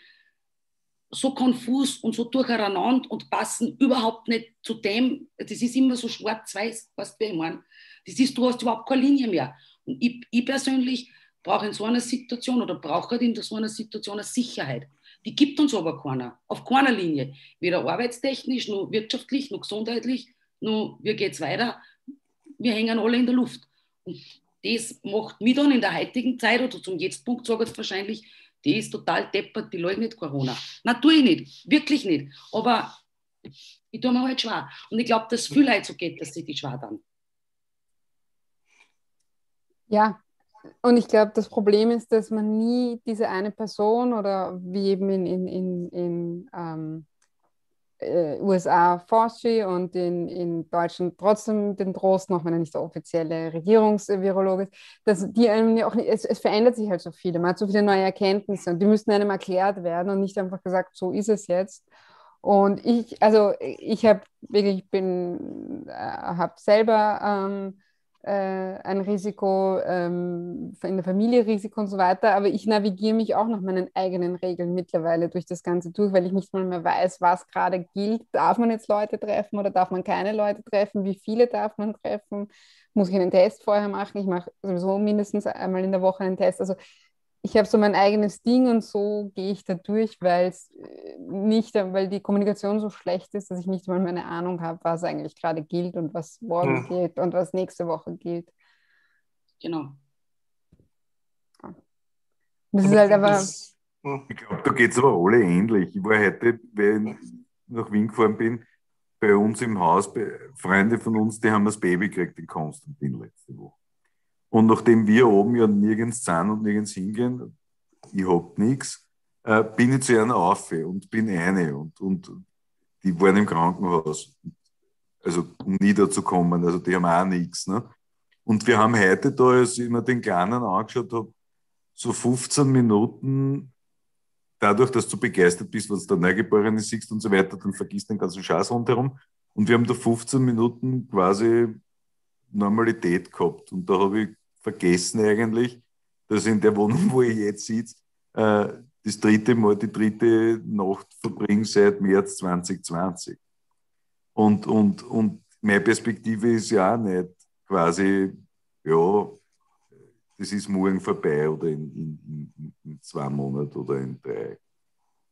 so konfus und so durcheinander und passen überhaupt nicht zu dem, das ist immer so schwarz-weiß, weißt du, ich meine? Das ist, du hast überhaupt keine Linie mehr. Und ich, ich persönlich brauche in so einer Situation oder brauche halt in so einer Situation eine Sicherheit. Die gibt uns aber keiner, auf keiner Linie. Weder arbeitstechnisch, noch wirtschaftlich, noch gesundheitlich, noch wie geht es weiter. Wir hängen alle in der Luft. Und das macht mich dann in der heutigen Zeit oder zum Jetztpunkt sage ich wahrscheinlich, die ist total deppert, die leugnet Corona. Na, tue ich nicht, wirklich nicht. Aber ich tue mir halt schwer. Und ich glaube, dass viel Leute so geht, dass sie die schwer dann. Ja, und ich glaube, das Problem ist, dass man nie diese eine Person oder wie eben in, in, in, in ähm, äh, USA Fauci und in, in Deutschland trotzdem den Trost noch, wenn er nicht der offizielle Regierungsvirologe ist, dass die einem ja auch nicht, es, es verändert sich halt so viel, man hat so viele neue Erkenntnisse und die müssen einem erklärt werden und nicht einfach gesagt, so ist es jetzt. Und ich, also ich habe wirklich, ich bin, äh, habe selber ähm, äh, ein Risiko, ähm, in der Familie Risiko und so weiter, aber ich navigiere mich auch nach meinen eigenen Regeln mittlerweile durch das Ganze durch, weil ich nicht mal mehr weiß, was gerade gilt. Darf man jetzt Leute treffen oder darf man keine Leute treffen? Wie viele darf man treffen? Muss ich einen Test vorher machen? Ich mache sowieso mindestens einmal in der Woche einen Test. Also ich habe so mein eigenes Ding und so gehe ich da durch, weil es nicht, weil die Kommunikation so schlecht ist, dass ich nicht mal mehr eine Ahnung habe, was eigentlich gerade gilt und was morgen Ja. gilt und was nächste Woche gilt. Genau. Das ist halt aber. Ich glaube, da geht es aber alle ähnlich. Ich war heute, wenn ich nach Wien gefahren bin, bei uns im Haus, bei Freunde von uns, die haben das Baby gekriegt, den Konstantin letzte Woche. Und nachdem wir oben ja nirgends sind und nirgends hingehen, ich hab nichts, äh, bin ich zu einer auf und bin eine und, und die waren im Krankenhaus. Also um niederzukommen, also die haben auch nichts. Ne? Und wir haben heute da, als ich mir den Kleinen angeschaut habe, so 15 Minuten dadurch, dass du begeistert bist, was der Neugeborene siehst und so weiter, dann vergisst den ganzen Scheiß rundherum. Und wir haben da 15 Minuten quasi Normalität gehabt. Und da habe ich vergessen eigentlich, dass in der Wohnung, wo ich jetzt sitze, äh, das dritte Mal die dritte Nacht verbringe seit März 2020. Und, und, und meine Perspektive ist ja auch nicht quasi, ja, das ist morgen vorbei oder in, in, in zwei Monaten oder in drei.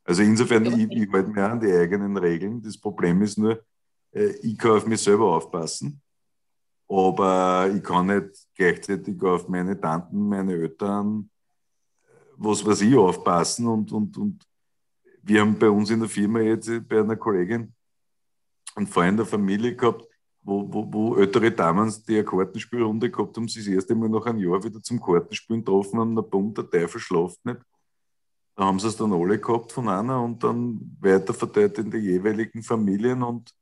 Also insofern, ich, ich halte mir an die eigenen Regeln. Das Problem ist nur, äh, ich kann auf mich selber aufpassen, aber ich kann nicht gleichzeitig auf meine Tanten, meine Eltern, was weiß ich, aufpassen. Und, und, und wir haben bei uns in der Firma jetzt bei einer Kollegin einen in der Familie gehabt, wo, wo, wo ältere Damen, die eine Kartenspielrunde gehabt haben, sich das erste Mal nach einem Jahr wieder zum Kartenspielen getroffen haben, na bumm, der Teufel schlaft nicht. Da haben sie es dann alle gehabt von einer und dann weiter verteilt in die jeweiligen Familien und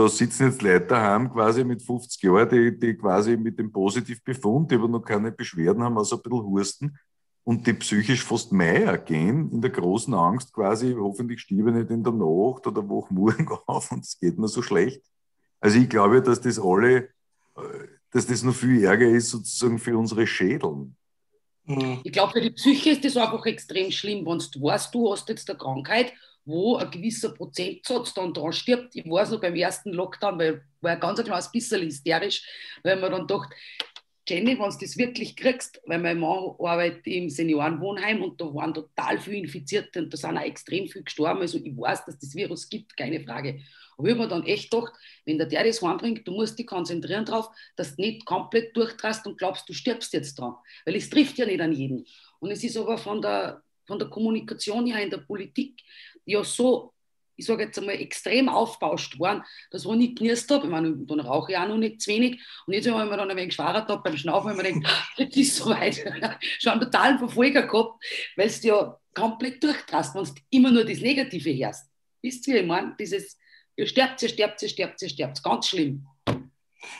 da sitzen jetzt Leute daheim quasi mit 50 Jahren, die, die quasi mit dem Positivbefund, die aber noch keine Beschwerden haben, also ein bisschen Husten und die psychisch fast Meier gehen, in der großen Angst quasi, hoffentlich stiebe ich nicht in der Nacht oder wach morgen auf und es geht mir so schlecht. Also ich glaube, dass das alle, äh, dass das noch viel Ärger ist sozusagen für unsere Schädeln. Mhm. Ich glaube, für die Psyche ist das einfach extrem schlimm, wenn du weißt, du hast jetzt eine Krankheit, wo ein gewisser Prozentsatz dann dran stirbt. Ich weiß noch beim ersten Lockdown, weil ich war ein ganz kleines bisschen hysterisch, weil man dann dachte, Jenny, wenn du das wirklich kriegst, weil mein Mann arbeitet im Seniorenwohnheim und da waren total viele Infizierte und da sind auch extrem viele gestorben. Also ich weiß, dass das Virus gibt, keine Frage. Aber ich habe mir dann echt gedacht, wenn der der das heimbringt, du musst dich konzentrieren darauf, dass du nicht komplett durchtrast und glaubst, du stirbst jetzt dran. Weil es trifft ja nicht an jeden. Und es ist aber von der, von der Kommunikation her in der Politik ja so ich sage jetzt einmal, extrem aufbauscht worden, dass wo ich nicht genießt habe. Ich meine, dann rauche ich auch noch nicht zu wenig. Und jetzt habe ich mir dann ein wenig geschwärzt habe beim Schnaufen, weil ich mir denke, jetzt ist es soweit. Schon einen totalen Verfolger gehabt, weil es ja komplett durchtrast, wenn du immer nur das Negative hörst. Wisst ihr, ich meine, dieses, ihr sterbt, ihr sterbt, ihr sterbt, ihr sterbt, ganz schlimm.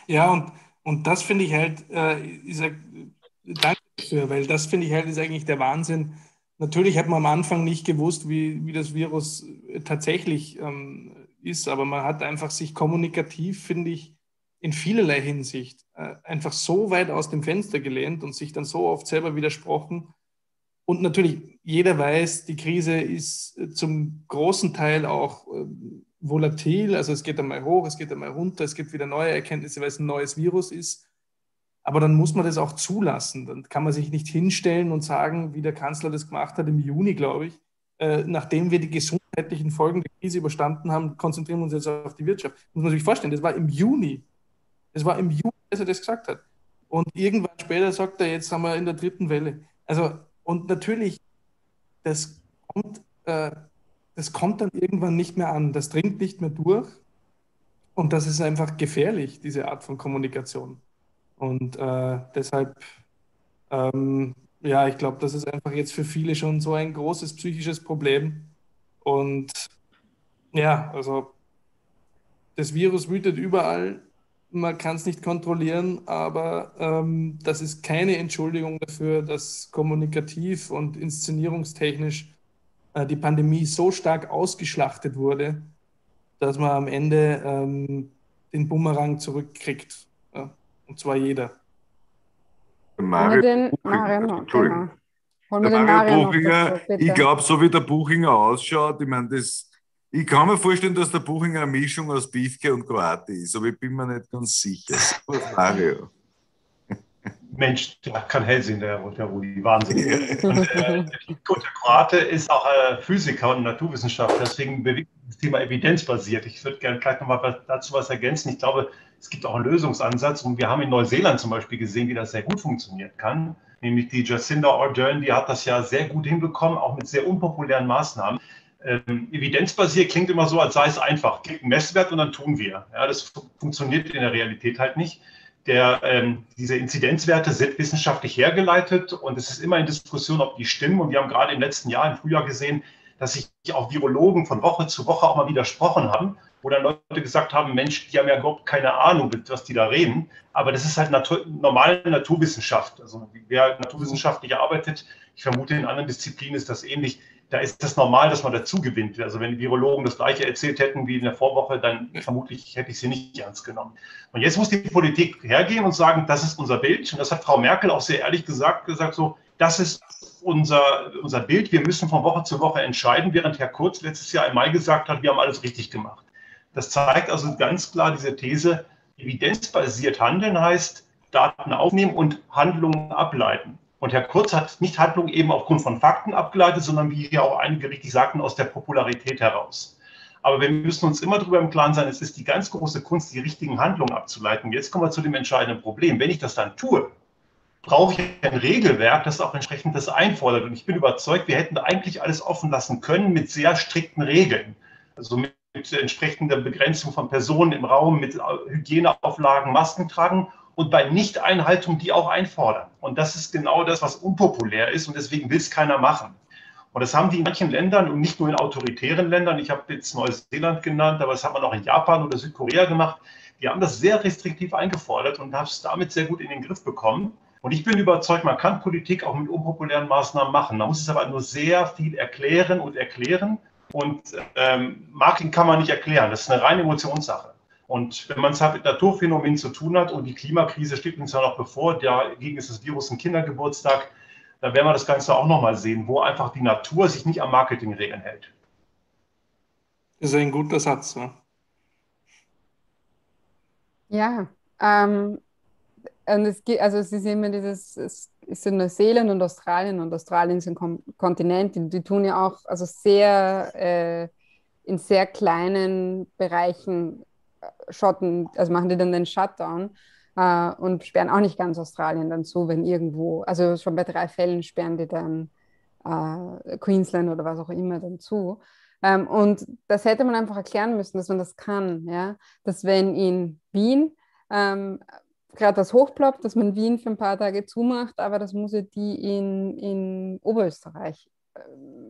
Ja, und, und das finde ich halt, äh, ist, danke dafür, weil das finde ich halt ist eigentlich der Wahnsinn, Natürlich hat man am Anfang nicht gewusst, wie, wie das Virus äh, tatsächlich ähm, ist, aber man hat einfach sich kommunikativ, finde ich, in vielerlei Hinsicht äh, einfach so weit aus dem Fenster gelehnt und sich dann so oft selber widersprochen. Und natürlich, jeder weiß, die Krise ist äh, zum großen Teil auch äh, volatil, also es geht einmal hoch, es geht einmal runter, es gibt wieder neue Erkenntnisse, weil es ein neues Virus ist. Aber dann muss man das auch zulassen. Dann kann man sich nicht hinstellen und sagen, wie der Kanzler das gemacht hat im Juni, glaube ich, äh, nachdem wir die gesundheitlichen Folgen der Krise überstanden haben, konzentrieren wir uns jetzt auf die Wirtschaft. Muss man sich vorstellen, das war im Juni. Das war im Juni, dass er das gesagt hat. Und irgendwann später sagt er, jetzt haben wir in der dritten Welle. Also, und natürlich, das kommt, äh, das kommt dann irgendwann nicht mehr an. Das dringt nicht mehr durch. Und das ist einfach gefährlich, diese Art von Kommunikation. Und äh, deshalb, ähm, ja, ich glaube, das ist einfach jetzt für viele schon so ein großes psychisches Problem. Und ja, also das Virus wütet überall. Man kann es nicht kontrollieren, aber ähm, das ist keine Entschuldigung dafür, dass kommunikativ und inszenierungstechnisch äh, die Pandemie so stark ausgeschlachtet wurde, dass man am Ende ähm, den Bumerang zurückkriegt. Und zwar jeder. Mario, den, Buchinger, Mario, Entschuldigung. Holen Der Mario Buchinger, dazu, ich glaube, so wie der Buchinger ausschaut, ich meine, das, ich kann mir vorstellen, dass der Buchinger eine Mischung aus Biefke und Kroate ist, aber ich bin mir nicht ganz sicher. Mario. Mensch, der kann hell sehen, der, der Rudi, Wahnsinn. Und, äh, gut, der Kroate ist auch äh, Physiker und Naturwissenschaftler, deswegen bewegt das Thema evidenzbasiert. Ich würde gerne gleich nochmal dazu was ergänzen. Ich glaube, es gibt auch einen Lösungsansatz und wir haben in Neuseeland zum Beispiel gesehen, wie das sehr gut funktionieren kann. Nämlich die Jacinda Ardern, die hat das ja sehr gut hinbekommen, auch mit sehr unpopulären Maßnahmen. Ähm, evidenzbasiert klingt immer so, als sei es einfach. Klick einen Messwert und dann tun wir. Ja, das funktioniert in der Realität halt nicht. Der, ähm, diese Inzidenzwerte sind wissenschaftlich hergeleitet und es ist immer in Diskussion, ob die stimmen. Und wir haben gerade im letzten Jahr, im Frühjahr gesehen, dass sich auch Virologen von Woche zu Woche auch mal widersprochen haben, wo dann Leute gesagt haben, Mensch, die haben ja überhaupt keine Ahnung, was die da reden. Aber das ist halt Natur, normale Naturwissenschaft. Also wer naturwissenschaftlich arbeitet, ich vermute in anderen Disziplinen ist das ähnlich, da ist es normal, dass man dazu gewinnt. Also wenn Virologen das gleiche erzählt hätten wie in der Vorwoche, dann vermutlich hätte ich sie nicht ernst genommen. Und jetzt muss die Politik hergehen und sagen, das ist unser Bild. Und das hat Frau Merkel auch sehr ehrlich gesagt, gesagt so, das ist unser, unser Bild. Wir müssen von Woche zu Woche entscheiden, während Herr Kurz letztes Jahr im Mai gesagt hat, wir haben alles richtig gemacht. Das zeigt also ganz klar diese These, evidenzbasiert handeln heißt, Daten aufnehmen und Handlungen ableiten. Und Herr Kurz hat nicht Handlungen eben aufgrund von Fakten abgeleitet, sondern wie hier auch einige richtig sagten, aus der Popularität heraus. Aber wir müssen uns immer darüber im Klaren sein, es ist die ganz große Kunst, die richtigen Handlungen abzuleiten. Jetzt kommen wir zu dem entscheidenden Problem. Wenn ich das dann tue, brauche ich ein Regelwerk, das auch entsprechend das einfordert. Und ich bin überzeugt, wir hätten eigentlich alles offen lassen können mit sehr strikten Regeln. Also mit entsprechender Begrenzung von Personen im Raum, mit Hygieneauflagen, Masken tragen und bei Nichteinhaltung die auch einfordern. Und das ist genau das, was unpopulär ist und deswegen will es keiner machen. Und das haben die in manchen Ländern und nicht nur in autoritären Ländern. Ich habe jetzt Neuseeland genannt, aber das hat man auch in Japan oder Südkorea gemacht. Die haben das sehr restriktiv eingefordert und haben es damit sehr gut in den Griff bekommen. Und ich bin überzeugt, man kann Politik auch mit unpopulären Maßnahmen machen. Man muss es aber nur sehr viel erklären und erklären. Und ähm, Marketing kann man nicht erklären. Das ist eine reine Emotionssache. Und wenn man es halt mit Naturphänomenen zu tun hat und die Klimakrise steht uns ja noch bevor, dagegen ist das Virus ein Kindergeburtstag, dann werden wir das Ganze auch nochmal sehen, wo einfach die Natur sich nicht am Marketingregeln hält. Das ist ein guter Satz. Ne? Ja, ähm, und es gibt, also es ist immer dieses, es ist in Neuseeland und Australien und Australien sind Kom Kontinente, die tun ja auch also sehr äh, in sehr kleinen Bereichen schotten, also machen die dann den Shutdown äh, und sperren auch nicht ganz Australien dann zu, wenn irgendwo, also schon bei drei Fällen sperren die dann äh, Queensland oder was auch immer dann zu. Ähm, und das hätte man einfach erklären müssen, dass man das kann, ja, dass wenn in Wien ähm, gerade was hochploppt, dass man Wien für ein paar Tage zumacht, aber das muss ja die in, in Oberösterreich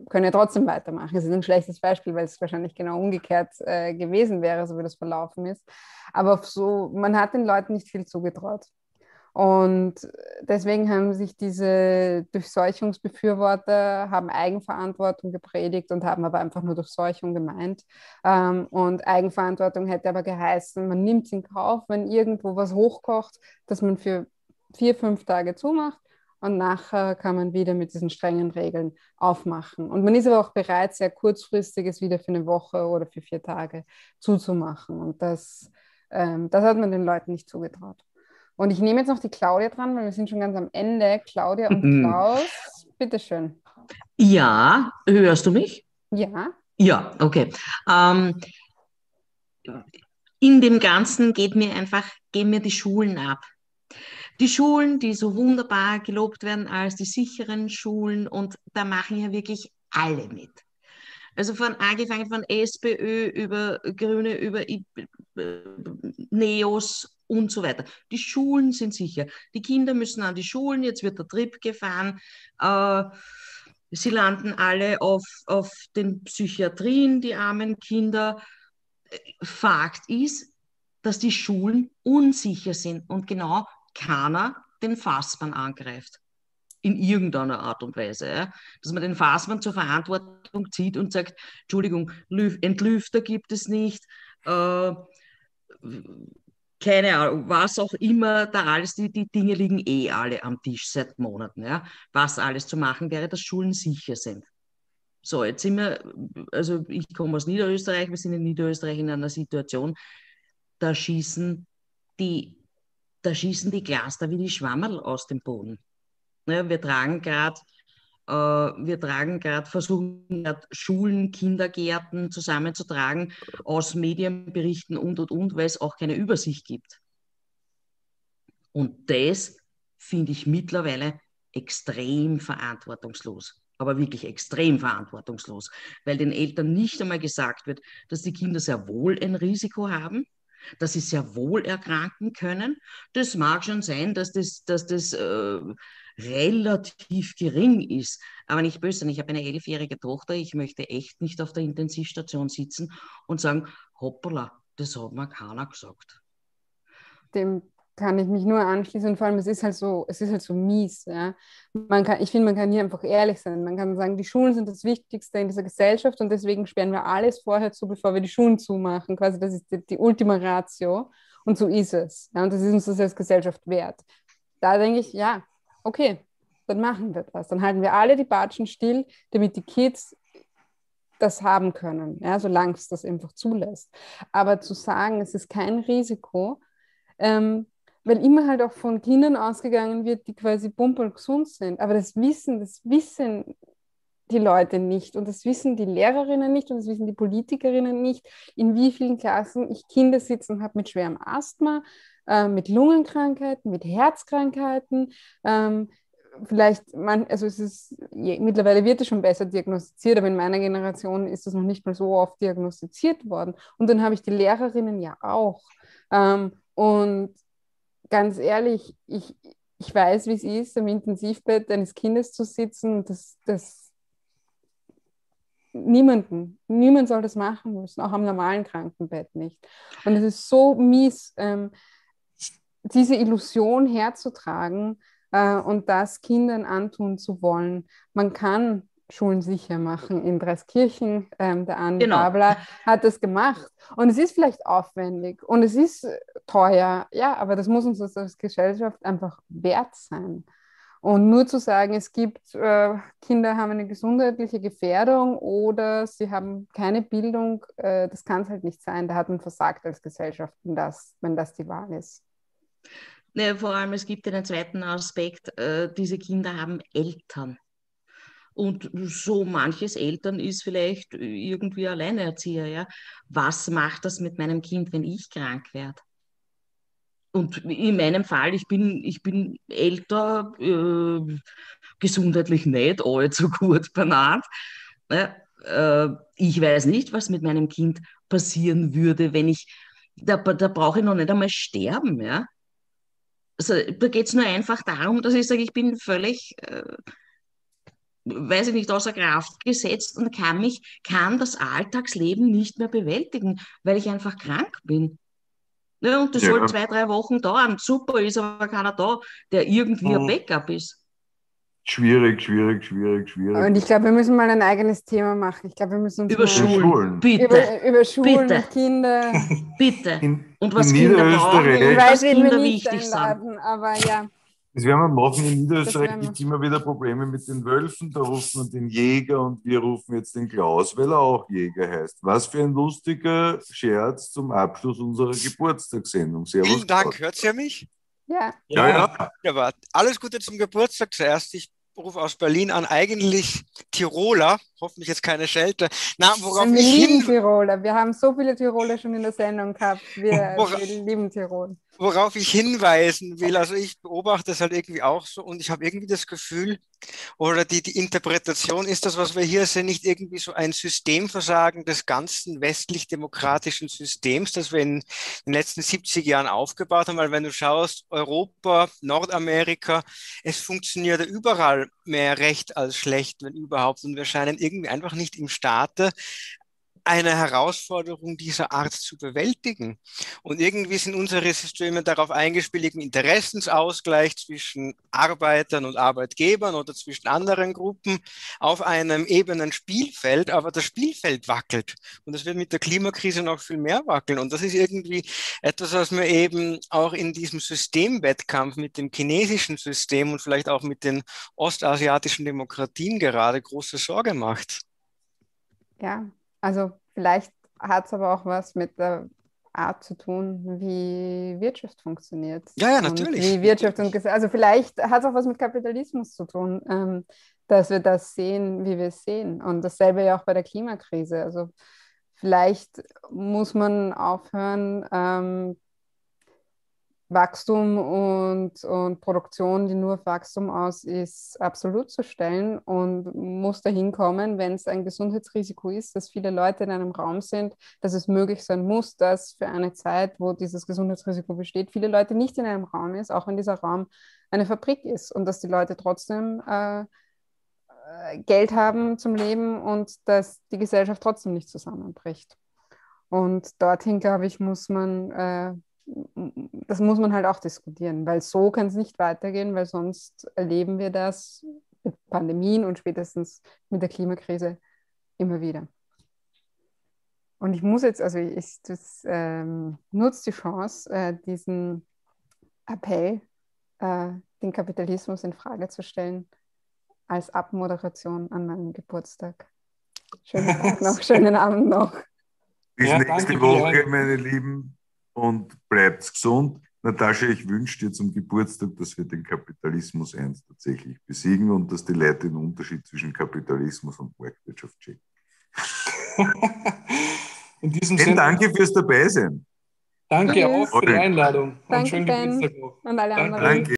können ja trotzdem weitermachen. Es ist ein schlechtes Beispiel, weil es wahrscheinlich genau umgekehrt äh, gewesen wäre, so wie das verlaufen ist. Aber so, man hat den Leuten nicht viel zugetraut. Und deswegen haben sich diese Durchseuchungsbefürworter haben Eigenverantwortung gepredigt und haben aber einfach nur Durchseuchung gemeint. Ähm, und Eigenverantwortung hätte aber geheißen, man nimmt es in Kauf, wenn irgendwo was hochkocht, dass man für vier, fünf Tage zumacht und nachher kann man wieder mit diesen strengen Regeln aufmachen. Und man ist aber auch bereit, sehr kurzfristiges wieder für eine Woche oder für vier Tage zuzumachen. Und das, ähm, das hat man den Leuten nicht zugetraut. Und ich nehme jetzt noch die Claudia dran, weil wir sind schon ganz am Ende. Claudia und mhm. Klaus, bitteschön. Ja, hörst du mich? Ja. Ja, okay. Ähm, in dem Ganzen geht mir einfach, gehen mir die Schulen ab die Schulen, die so wunderbar gelobt werden als die sicheren Schulen und da machen ja wirklich alle mit. Also von angefangen von SPÖ über Grüne, über Neos und so weiter. Die Schulen sind sicher. Die Kinder müssen an die Schulen, jetzt wird der Trip gefahren. Äh, sie landen alle auf, auf den Psychiatrien, die armen Kinder. Fakt ist, dass die Schulen unsicher sind und genau keiner den Fassmann angreift. In irgendeiner Art und Weise. Dass man den Fassmann zur Verantwortung zieht und sagt, Entschuldigung, Entlüfter gibt es nicht, äh, keine Ahnung, was auch immer da alles, die, die Dinge liegen eh alle am Tisch seit Monaten. Ja? Was alles zu machen wäre, dass Schulen sicher sind. So, jetzt sind wir, also ich komme aus Niederösterreich, wir sind in Niederösterreich in einer Situation, da schießen die da schießen die Cluster wie die Schwammerl aus dem Boden. Ja, wir tragen gerade äh, wir tragen gerade, versuchen gerade Schulen, Kindergärten zusammenzutragen aus Medienberichten und und und, weil es auch keine Übersicht gibt. Und das finde ich mittlerweile extrem verantwortungslos aber wirklich extrem verantwortungslos, weil den Eltern nicht einmal gesagt wird, dass die Kinder sehr wohl ein Risiko haben, dass sie sehr wohl erkranken können. Das mag schon sein, dass das, dass das äh, relativ gering ist, aber nicht böse. Ich habe eine elfjährige Tochter, ich möchte echt nicht auf der Intensivstation sitzen und sagen, hoppala, das hat mir keiner gesagt. Dem kann ich mich nur anschließen. Und vor allem, es ist halt so, es ist halt so mies. Ja? Man kann, ich finde, man kann hier einfach ehrlich sein. Man kann sagen, die Schulen sind das Wichtigste in dieser Gesellschaft und deswegen sperren wir alles vorher zu, bevor wir die Schulen zumachen. Quasi, das ist die, die Ultima Ratio. Und so ist es. Ja? Und das ist uns das als Gesellschaft wert. Da denke ich, ja, okay, dann machen wir das. Dann halten wir alle die Batschen still, damit die Kids das haben können, ja, solange es das einfach zulässt. Aber zu sagen, es ist kein Risiko, ähm, weil immer halt auch von Kindern ausgegangen wird, die quasi pumperl gesund sind. Aber das Wissen, das wissen die Leute nicht und das wissen die Lehrerinnen nicht und das wissen die Politikerinnen nicht, in wie vielen Klassen ich Kinder sitzen habe mit schwerem Asthma, äh, mit Lungenkrankheiten, mit Herzkrankheiten, ähm, vielleicht, man, also es ist, je, mittlerweile wird es schon besser diagnostiziert, aber in meiner Generation ist das noch nicht mal so oft diagnostiziert worden. Und dann habe ich die Lehrerinnen ja auch. Ähm, und ganz ehrlich, ich, ich weiß, wie es ist, am Intensivbett eines Kindes zu sitzen das, das niemanden, niemand soll das machen müssen, auch am normalen Krankenbett nicht. Und es ist so mies, ähm, diese Illusion herzutragen, äh, und das Kindern antun zu wollen. Man kann Schulen sicher machen in Dreiskirchen. Ähm, der Andi genau. Babler hat das gemacht. Und es ist vielleicht aufwendig und es ist teuer, ja, aber das muss uns als Gesellschaft einfach wert sein. Und nur zu sagen, es gibt äh, Kinder haben eine gesundheitliche Gefährdung oder sie haben keine Bildung, äh, das kann es halt nicht sein. Da hat man versagt als Gesellschaft, wenn das, wenn das die Wahl ist. Ne, vor allem, es gibt einen zweiten Aspekt, äh, diese Kinder haben Eltern. Und so manches Eltern ist vielleicht irgendwie Alleinerzieher. Ja? Was macht das mit meinem Kind, wenn ich krank werde? Und in meinem Fall, ich bin, ich bin älter, äh, gesundheitlich nicht allzu gut benannt. Ja, äh, ich weiß nicht, was mit meinem Kind passieren würde, wenn ich, da, da brauche ich noch nicht einmal sterben. Ja? Also da geht es nur einfach darum, dass ich sage, ich bin völlig, äh, weiß ich nicht, außer Kraft gesetzt und kann mich, kann das Alltagsleben nicht mehr bewältigen, weil ich einfach krank bin. Ja, und das ja. soll zwei, drei Wochen dauern. Super ist aber keiner da, der irgendwie oh. ein Backup ist. Schwierig, schwierig, schwierig, schwierig. Und ich glaube, wir müssen mal ein eigenes Thema machen. Ich glaube, wir müssen uns über Schulen. Bitte. Über, über Schulen Bitte. Kinder. Bitte. In, und was in Kinder brauchen ich was weiß, Kinder wir wichtig einladen, sind. Aber ja. Das werden wir machen. In Niederösterreich gibt es immer wieder Probleme mit den Wölfen. Da rufen wir den Jäger und wir rufen jetzt den Klaus, weil er auch Jäger heißt. Was für ein lustiger Scherz zum Abschluss unserer Geburtstagssendung. Servus. Vielen Dank. Hört ihr mich? Ja. Ja, ja. ja alles Gute zum Geburtstag zuerst. Ich rufe aus Berlin an, eigentlich Tiroler, hoffentlich jetzt keine Schelte. Na, worauf wir ich lieben hin, Tiroler. Wir haben so viele Tiroler schon in der Sendung gehabt. Wir, wir lieben Tirol. Worauf ich hinweisen will, also ich beobachte das halt irgendwie auch so und ich habe irgendwie das Gefühl, oder die, die Interpretation ist das, was wir hier sehen, nicht irgendwie so ein Systemversagen des ganzen westlich-demokratischen Systems, das wir in den letzten 70 Jahren aufgebaut haben, weil wenn du schaust, Europa, Nordamerika, es funktioniert überall mehr recht als schlecht, wenn überhaupt, und wir scheinen irgendwie einfach nicht im Staate, eine Herausforderung dieser Art zu bewältigen. Und irgendwie sind unsere Systeme darauf eingespielt, einen Interessensausgleich zwischen Arbeitern und Arbeitgebern oder zwischen anderen Gruppen auf einem ebenen Spielfeld, aber das Spielfeld wackelt. Und das wird mit der Klimakrise noch viel mehr wackeln. Und das ist irgendwie etwas, was mir eben auch in diesem Systemwettkampf mit dem chinesischen System und vielleicht auch mit den ostasiatischen Demokratien gerade große Sorge macht. Ja, also vielleicht hat es aber auch was mit der Art zu tun, wie Wirtschaft funktioniert. Ja, ja, natürlich. wie Wirtschaft und also vielleicht hat es auch was mit Kapitalismus zu tun, ähm, dass wir das sehen, wie wir es sehen. Und dasselbe ja auch bei der Klimakrise. Also vielleicht muss man aufhören, ähm, Wachstum und, und Produktion, die nur auf Wachstum aus ist, absolut zu stellen und muss dahin kommen, wenn es ein Gesundheitsrisiko ist, dass viele Leute in einem Raum sind, dass es möglich sein muss, dass für eine Zeit, wo dieses Gesundheitsrisiko besteht, viele Leute nicht in einem Raum ist, auch wenn dieser Raum eine Fabrik ist und dass die Leute trotzdem äh, äh, Geld haben zum Leben und dass die Gesellschaft trotzdem nicht zusammenbricht. Und dorthin, glaube ich, muss man äh, das muss man halt auch diskutieren, weil so kann es nicht weitergehen, weil sonst erleben wir das mit Pandemien und spätestens mit der Klimakrise immer wieder. Und ich muss jetzt, also ich das, ähm, nutze die Chance, äh, diesen Appell, äh, den Kapitalismus in Frage zu stellen, als Abmoderation an meinem Geburtstag. Schönen Tag noch, schönen Abend noch. Bis Ja, nächste danke, Woche, meine Lieben, und bleibt gesund. Natascha, ich wünsche dir zum Geburtstag, dass wir den Kapitalismus eins tatsächlich besiegen und dass die Leute den Unterschied zwischen Kapitalismus und Marktwirtschaft checken. In diesem Ben, Sinne, danke fürs Dabeisein. danke Tschüss. auch für die Danke. Einladung und Danke, schönen Ben. Geburtstag. Und alle anderen. Danke.